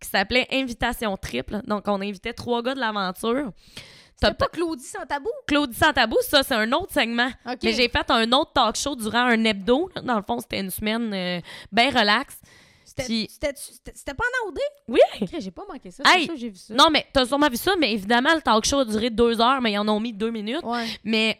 qui s'appelait Invitation Triple. Donc, on invitait trois gars de l'aventure. C'est T'as pas Claudie sans tabou? Claudie sans tabou, ça, c'est un autre segment. Mais j'ai fait un autre talk show durant un hebdo. Dans le fond, c'était une semaine euh, bien relax. C'était c'était- c'était- c'était pas en OD? Oui! J'ai pas manqué ça. Hey! Que j'ai vu ça. Non, mais t'as sûrement vu ça, mais évidemment, le talk show a duré deux heures, mais ils en ont mis deux minutes. Ouais. Mais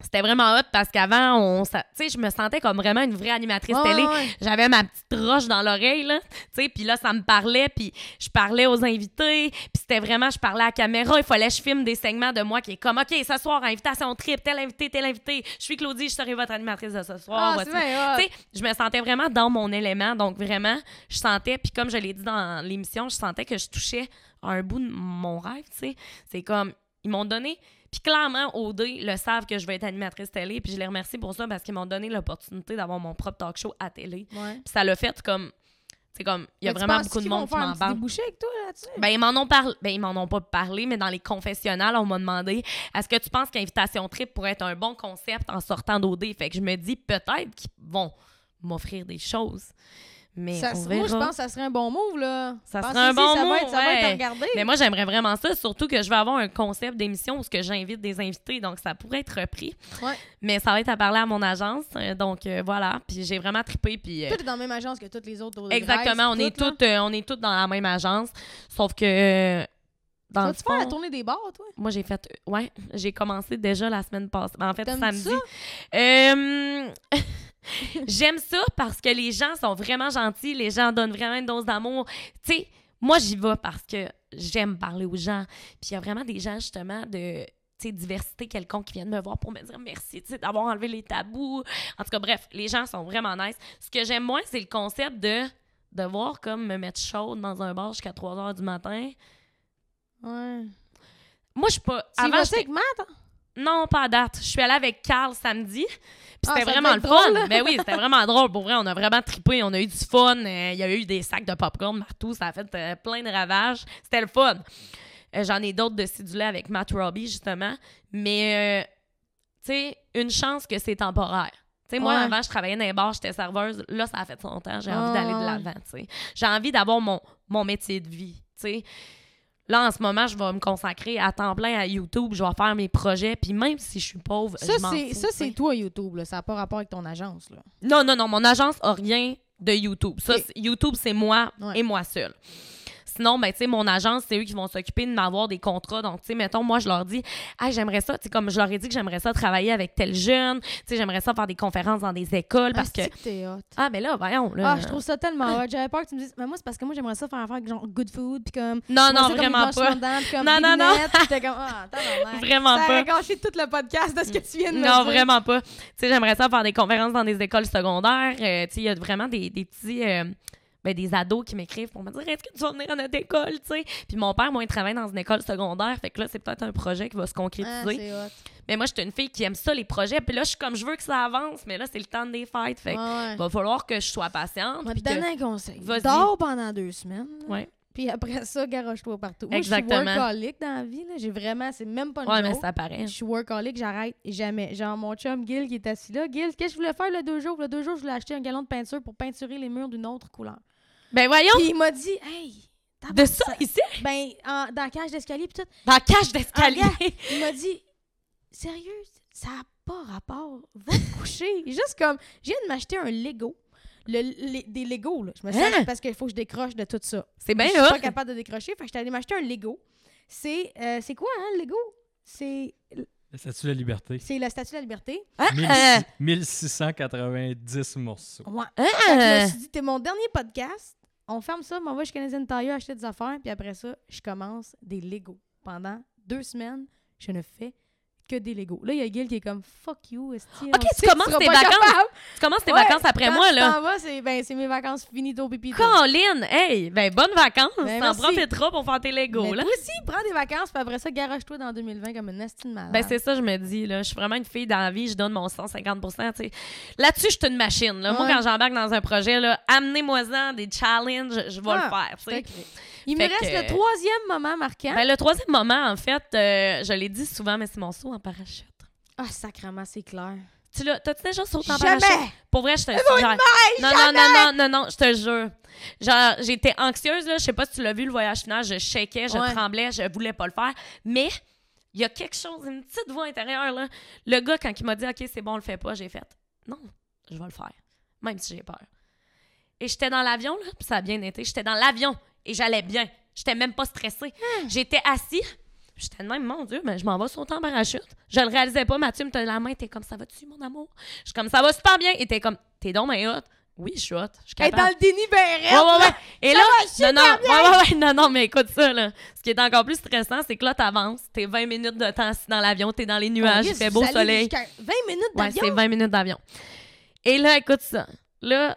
c'était vraiment hot parce qu'avant, on, tu sais, je me sentais comme vraiment une vraie animatrice télé. ouais. J'avais ma petite roche dans l'oreille, là, tu sais, puis là, ça me parlait, puis je parlais aux invités, puis c'était vraiment, je parlais à la caméra, il fallait que je filme des segments de moi qui est comme, OK, ce soir, invitation trip, tel invité, tel invité, je suis Claudie, je serai votre animatrice de ce soir. Ah. Tu sais, je me sentais vraiment dans mon élément, donc vraiment, je sentais, puis comme je l'ai dit dans l'émission, je sentais que je touchais à un bout de mon rêve, tu sais. C'est comme, ils m'ont donné, puis clairement, OD le savent que je vais être animatrice télé, puis je les remercie pour ça parce qu'ils m'ont donné l'opportunité d'avoir mon propre talk show à télé. Ouais. Puis ça l'a fait comme, c'est comme, il y a Mais vraiment beaucoup de monde qui m'en parle. avec toi là-dessus? Ben, ils m'en ont parlé. Ben, ils m'en ont pas parlé, mais dans les confessionnals, on m'a demandé est-ce que tu penses qu'Invitation Trip pourrait être un bon concept en sortant d'OD Fait que je me dis peut-être qu'ils vont m'offrir des choses. Mais Ça- on moi, je pense que ça serait un bon move, là. Ça serait un bon ça va être, move, ça va être regardé? Mais moi, j'aimerais vraiment ça, surtout que je vais avoir un concept d'émission où j'invite des invités, donc ça pourrait être repris. Ouais. Mais ça va être à parler à mon agence, euh, donc euh, voilà. Puis j'ai vraiment trippé, puis... euh, Tout est dans la même agence que toutes les autres. exactement, on est toutes, euh, on est toutes dans la même agence, sauf que dans le Vas-tu faire la fond, tournée des bars, toi? moi j'ai fait, ouais, j'ai commencé déjà la semaine passée, Ben, en fait samedi. ça? (laughs) J'aime ça parce que les gens sont vraiment gentils, les gens donnent vraiment une dose d'amour. Tu sais, moi, j'y vais parce que j'aime parler aux gens. Puis il y a vraiment des gens, justement, de diversité quelconque qui viennent me voir pour me dire merci d'avoir enlevé les tabous. En tout cas, bref, les gens sont vraiment nice. Ce que j'aime moins, c'est le concept de devoir comme me mettre chaude dans un bar jusqu'à 3 heures du matin. Ouais. Moi, je suis pas. Avant, vas j'étais- hein? Non, pas à date. Je suis allée avec Carl samedi. Puis Ah, c'était vraiment le fun. drôle. Mais oui, c'était vraiment drôle. Pour vrai, on a vraiment trippé. On a eu du fun. Euh, Il y a eu des sacs de popcorn partout. Ça a fait euh, plein de ravages. C'était le fun. Euh, J'en ai d'autres de sidulés avec Matt Robbie, justement. Mais, tu sais, une chance que c'est temporaire. Tu sais, moi, Ouais. avant, je travaillais dans les bars, j'étais serveuse. Là, ça a fait son temps. J'ai Ah, envie d'aller de l'avant, tu sais. J'ai envie d'avoir mon, mon métier de vie, tu sais. Là, en ce moment, je vais me consacrer à temps plein à YouTube. Je vais faire mes projets. Puis même si je suis pauvre, Ça, je m'en fous, ça, c'est toi, YouTube. Là. Ça n'a pas rapport avec ton agence. Là. Non, non, non. Mon agence a rien de YouTube. Ça, YouTube, c'est moi Ouais. et moi seule. Sinon, ben, tu sais, mon agence, c'est eux qui vont s'occuper de m'avoir des contrats. Donc, tu sais, mettons, moi, je leur dis, hey, j'aimerais ça, tu sais, comme je leur ai dit que j'aimerais ça travailler avec tel jeune, tu sais, j'aimerais ça faire des conférences dans des écoles parce. Ah, que hot. Ah, mais là, voyons, là. Ah, je trouve ça tellement hot. J'avais peur que tu me dises, mais moi, c'est parce que moi, j'aimerais ça faire affaire genre good food, puis comme. Non, non, vraiment pas. puis comme Non, non, non. J'étais comme, ah. (laughs) Vraiment ça pas. gâché tout le podcast de ce que tu viens de me Non, dire. vraiment pas. Tu sais, j'aimerais ça faire des conférences dans des écoles secondaires. Euh, tu sais, il y a vraiment des, des petits. euh, ben, des ados qui m'écrivent pour me dire est-ce que tu vas venir à notre école, tu sais? Puis mon père, moi, il travaille dans une école secondaire. Fait que là, c'est peut-être un projet qui va se Ah, concrétiser. hot. mais moi, j'étais une fille qui aime ça, les projets. Puis là, je suis comme, je veux que ça avance. Mais là, c'est le temps des fêtes. Fait que Ouais. va falloir que je sois patiente. Que- donner un conseil. Dors pendant deux semaines. Ouais. Puis après (laughs) ça, garoche-toi partout. Moi, Exactement. je suis workaholic dans la vie. J'ai vraiment, c'est même pas une Ouais, mais ça paraît. Je suis workaholic, j'arrête jamais. Genre, mon chum Gil qui est assis là. Gil, qu'est-ce que je voulais faire le deux jours? Le deux jours, je voulais acheter un gallon de peinture pour peinturer les murs d'une autre couleur. Ben, voyons, Puis il m'a dit, hey, de ça, ici, Ben, en- dans la cage d'escalier, puis tout. dans la cage Ah, d'escalier. regarde, il m'a dit, sérieux, ça n'a pas rapport. Va te coucher. Juste comme, je viens de m'acheter un Lego. Le, les- des Legos, là. Je me suis Hein? parce qu'il faut que je décroche de tout ça. C'est bien je suis pas capable de décrocher. Fait que j'étais allée m'acheter un Lego. C'est euh, c'est quoi, hein, le Lego? C'est La statue de la liberté. c'est la Statue de la Liberté. Ah, 1600 1690 morceaux. Ouais. ah, Fait que je ah. me suis dit, t'es mon dernier podcast. On ferme ça, m'en va chez Canadian Tire acheter des affaires. Puis après ça, je commence des Legos. Pendant deux semaines, je ne fais que des Legos. Là, il y a Gil qui est comme fuck you, esti. Ok, tu commences pas vacances. Tu commences tes Ouais, vacances après quand moi, tu là. vas, c'est ben, mes vacances finito pipi. Colin, hey, ben bonnes vacances. Ben, T'en profiteras pour faire tes Legos, là. toi aussi, prends des vacances, puis après ça, garage-toi dans 2020 comme une estime malade. Ben, c'est ça, je me dis, là. Je suis vraiment une fille dans la vie, je donne mon 150 tu sais. Là-dessus, je suis une machine, là. Moi, quand j'embarque dans un projet, là, amenez-moi-en des challenges, je vais Ah, le faire, Fait Il me reste que- le troisième moment marquant. Ben, le troisième moment, en fait, euh, je l'ai dit souvent, mais c'est mon saut en parachute. Ah, sacrement, c'est clair. Tu l'as, t'as-tu déjà sauté en Jamais! parachute? Pour vrai, je te suggère. Non, non, non, non, non, non, je te jure. Genre, j'étais anxieuse, là. Je sais pas si tu l'as vu, le voyage final. Je shakais, je Ouais. tremblais, je voulais pas le faire. Mais il y a quelque chose, une petite voix intérieure, là. Le gars, quand il m'a dit, OK, c'est bon, on le fait pas, j'ai fait, non, je vais le faire. Même si j'ai peur. Et j'étais dans l'avion, là, puis ça a bien été. J'étais dans l'avion et j'allais bien. J'étais même pas stressée. J'étais assis. J'étais de même, mon Dieu, mais je m'en vais sauter en parachute. Je le réalisais pas. Mathieu me tenait la main. T'es comme, ça va-tu, mon amour? Je suis comme, ça va super bien. Et t'es comme, t'es donc mais hot? Oui, je suis hot. Je suis capable. dans le déni ben raide, Ouais, ouais, ouais. Et là, non, non, ouais, ouais, ouais, non, non, mais écoute ça, là. Ce qui est encore plus stressant, c'est que là, t'avances, t'es 20 minutes de temps assis dans l'avion, t'es dans les nuages, il fait beau soleil. jusqu'à 20 minutes Ouais, d'avion? c'est 20 minutes d'avion. Et là, écoute ça. Là,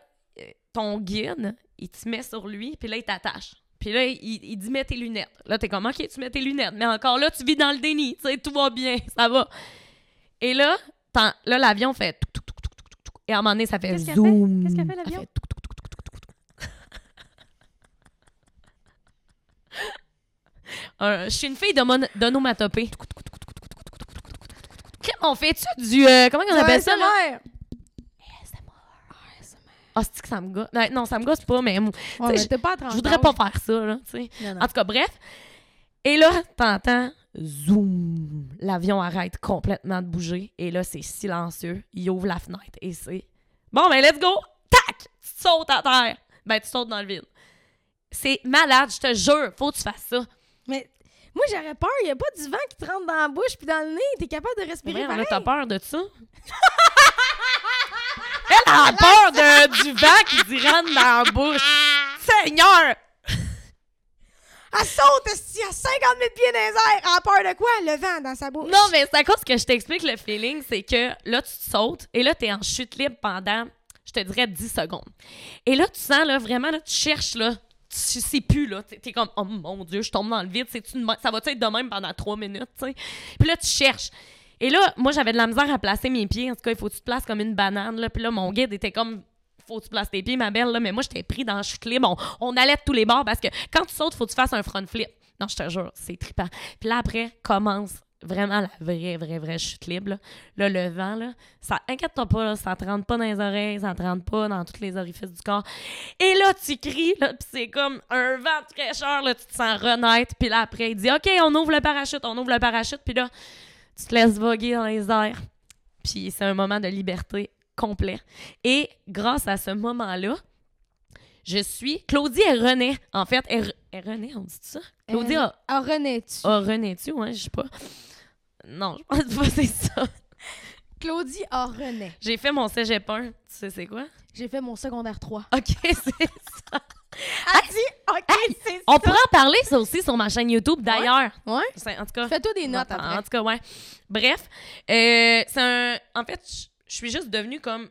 ton guide, il te met sur lui, puis là, il t'attache. Puis là, il, il dit mets tes lunettes. Là, t'es comme, OK, tu mets tes lunettes. Mais encore là, tu vis dans le déni. Tu sais, tout va bien, ça va. Et là, là l'avion fait... Et à un moment donné, ça fait Qu'est-ce zoom. Qu'est-ce qu'elle fait, l'avion? fait Je suis une fille de mon- d'onomatopée. On fait-tu du... euh, comment on appelle ça, là? Ah, c'est que ça me gosse? Non, ça me gosse pas, mais Ouais, mais pas à je 30 voudrais pas faire ça, là, tu sais. En tout cas, bref. Et là, t'entends, zoom, l'avion arrête complètement de bouger. Et là, c'est silencieux. Il ouvre la fenêtre et c'est... Bon, ben, let's go! Tac! Tu sautes à terre. Ben, tu sautes dans le vide. C'est malade, je te jure. Faut que tu fasses ça. Mais moi, j'aurais peur. Il y a pas du vent qui te rentre dans la bouche puis dans le nez. T'es capable de respirer pareil. là, t'as peur de ça? (laughs) Elle a peur de, du vent qui dit rentre dans la bouche. Seigneur! (laughs) Elle saute à 50 000 pieds dans les airs. En peur de quoi? Le vent dans sa bouche. Non, mais c'est à cause que je t'explique le feeling, c'est que là, tu te sautes et là, tu es en chute libre pendant, je te dirais, 10 secondes. Et là, tu sens, là, vraiment, là, tu cherches, là, tu sais plus, là, t'es comme, oh mon Dieu, je tombe dans le vide, ça va être de même pendant 3 minutes, tu sais? Puis là, tu cherches. Et là, moi, j'avais de la misère à placer mes pieds. En tout cas, il faut que tu te places comme une banane, là. Puis là, mon guide était comme, faut que tu places tes pieds, ma belle, là. Mais moi, j'étais pris dans la chute libre. On, on allait de tous les bords parce que quand tu sautes, faut que tu fasses un front flip. Non, je te jure, c'est trippant. Puis là, après, commence vraiment la vraie, vraie, vraie chute libre. Là, le vent, là, ça, inquiète-toi pas, ça te rentre pas dans les oreilles, ça te rentre pas dans tous les orifices du corps. Et là, tu cries, là, puis c'est comme un vent de fraîcheur, là, tu te sens renaître. Puis là, après, il dit, OK, on ouvre le parachute, on ouvre le parachute. Puis là, tu te laisses voguer dans les airs. Puis c'est un moment de liberté complet. Et grâce à ce moment-là, je suis... Claudie et René, en fait. Et, et René, on dit ça? Claudie a, Ah, René-tu? a René, tu ouais, je sais pas. Non, je pense pas que c'est ça. Claudie a René. J'ai fait mon cégep 1. Tu sais c'est quoi? J'ai fait mon secondaire 3. OK, (laughs) c'est ça. Elle dit, OK, c'est On pourrait en parler, ça aussi, sur ma chaîne YouTube, d'ailleurs. Ouais? C'est- En tout cas... Fais-toi des notes En- après. En tout cas, ouais. Bref, euh, c'est un. En fait, je- je suis juste devenue comme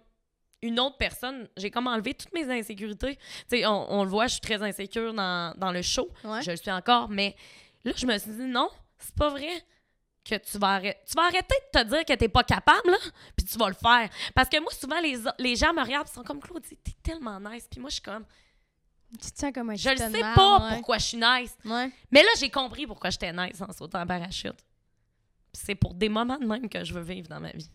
une autre personne. J'ai comme enlevé toutes mes insécurités. Tu sais, on, on le voit, je suis très insécure dans, dans le show. Ouais. Je le suis encore, mais là, je me suis dit non, c'est pas vrai que tu vas arrêter. Tu vas arrêter de te dire que t'es pas capable, là, puis tu vas le faire. Parce que moi, souvent, les, les gens me regardent, ils sont comme Claudie, t'es tellement nice. Puis moi, je suis comme, Tu te sens comme un je le sais pas ouais. pourquoi je suis nice. Ouais. Mais là, j'ai compris pourquoi j'étais nice en sautant en parachute. C'est pour des moments de même que je veux vivre dans ma vie.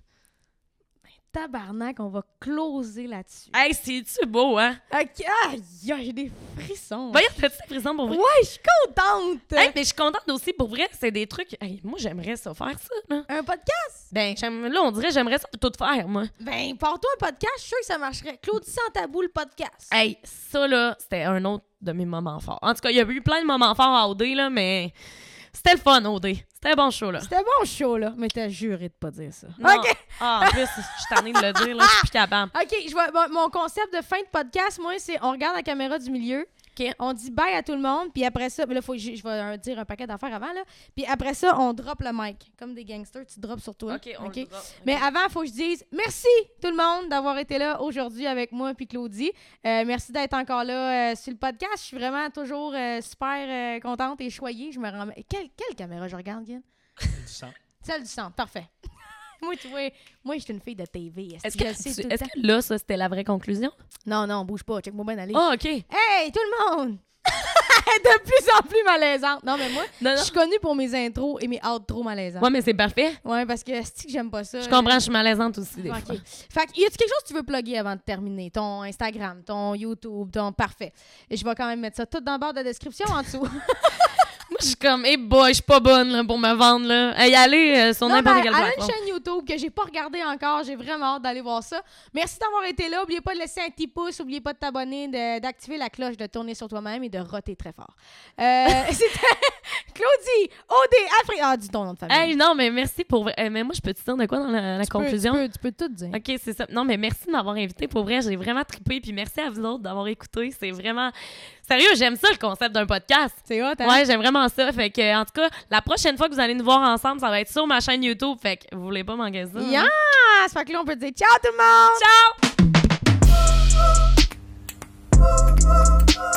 Tabarnak, on va closer là-dessus. Hey, c'est-tu beau, hein? OK. Aïe, j'ai des frissons. Voyons, t'as-tu des frissons pour vrai? Ouais, je suis contente. Hey, mais je suis contente aussi, pour vrai, c'est des trucs... Hey, moi, j'aimerais ça faire ça, là. Un podcast? Ben, là, on dirait j'aimerais ça tout faire, moi. Ben, pars-toi un podcast, je suis sûre que ça marcherait. Claudie sans tabou, le podcast. Hey, ça, là, c'était un autre de mes moments forts. En tout cas, il y a eu plein de moments forts à OD, là, mais c'était le fun, OD. C'était un bon show, là. C'était bon show, là. Mais t'as juré de pas dire ça. Non. OK. Ah, en plus, je suis tannée de le dire, là, je suis plus capable. OK, je vais, mon, mon concept de fin de podcast, moi, c'est on regarde la caméra du milieu, On dit bye à tout le monde, puis après ça, mais là, faut, que je, je vais euh, dire un paquet d'affaires avant, là. Puis après ça, on drop le mic. Comme des gangsters, tu drops sur toi. OK, on OK? le drop. Mais avant, il faut que je dise merci tout le monde d'avoir été là aujourd'hui avec moi puis Claudie. Euh, merci d'être encore là euh, sur le podcast. Je suis vraiment toujours euh, super euh, contente et choyée. Je me rends... Quelle, quelle caméra je regarde, Guy? Du sang. Celle du centre, parfait. (laughs) moi, tu vois, moi, je suis une fille de TV. Est-ce que, tu- là, ça, c'était la vraie conclusion? Non, non, bouge pas. Check-moi bien aller. Ah, OK. Hey, tout le monde! (laughs) de plus en plus malaisante. Non, mais moi, Non, je suis connue pour mes intros et mes outros malaisants. Ouais, mais c'est parfait. Ouais, parce que c'est que j'aime pas ça? Je comprends, je suis malaisante aussi, des Ok. fois. Fait que, y a-tu quelque chose que tu veux plugger avant de terminer? Ton Instagram, ton YouTube, ton. Parfait. Et je vais quand même mettre ça tout dans le barre de description en dessous. (laughs) Je suis comme, hey boy, je suis pas bonne là, pour me vendre. Là. Hey, allez euh, sur n'importe mais quelle elle a une plateforme. chaîne YouTube que j'ai pas regardée encore. J'ai vraiment hâte d'aller voir ça. Merci d'avoir été là. Oubliez pas de laisser un petit pouce. Oubliez pas de t'abonner, d'activer la cloche, de tourner sur toi-même et de roter très fort. Euh, (laughs) (laughs) C'était Claudie, OD, Afrique. Ah, dis ton nom de famille. Hey, non, mais merci pour vrai. Eh, mais moi, je peux te dire de quoi dans la, la Tu peux- conclusion? Tu peux, tu peux tout dire. OK, c'est ça. Non, mais merci de m'avoir invité. Pour vrai, j'ai vraiment trippé. Puis merci à vous autres d'avoir écouté. C'est vraiment. Sérieux, j'aime ça le concept d'un podcast. C'est hot. Hein? Ouais, j'aime vraiment ça. Fait que, en tout cas, la prochaine fois que vous allez nous voir ensemble, ça va être sur ma chaîne YouTube. Fait que vous voulez pas manquer ça. Yes! Hein? Fait que là, on peut dire ciao tout le monde! Ciao!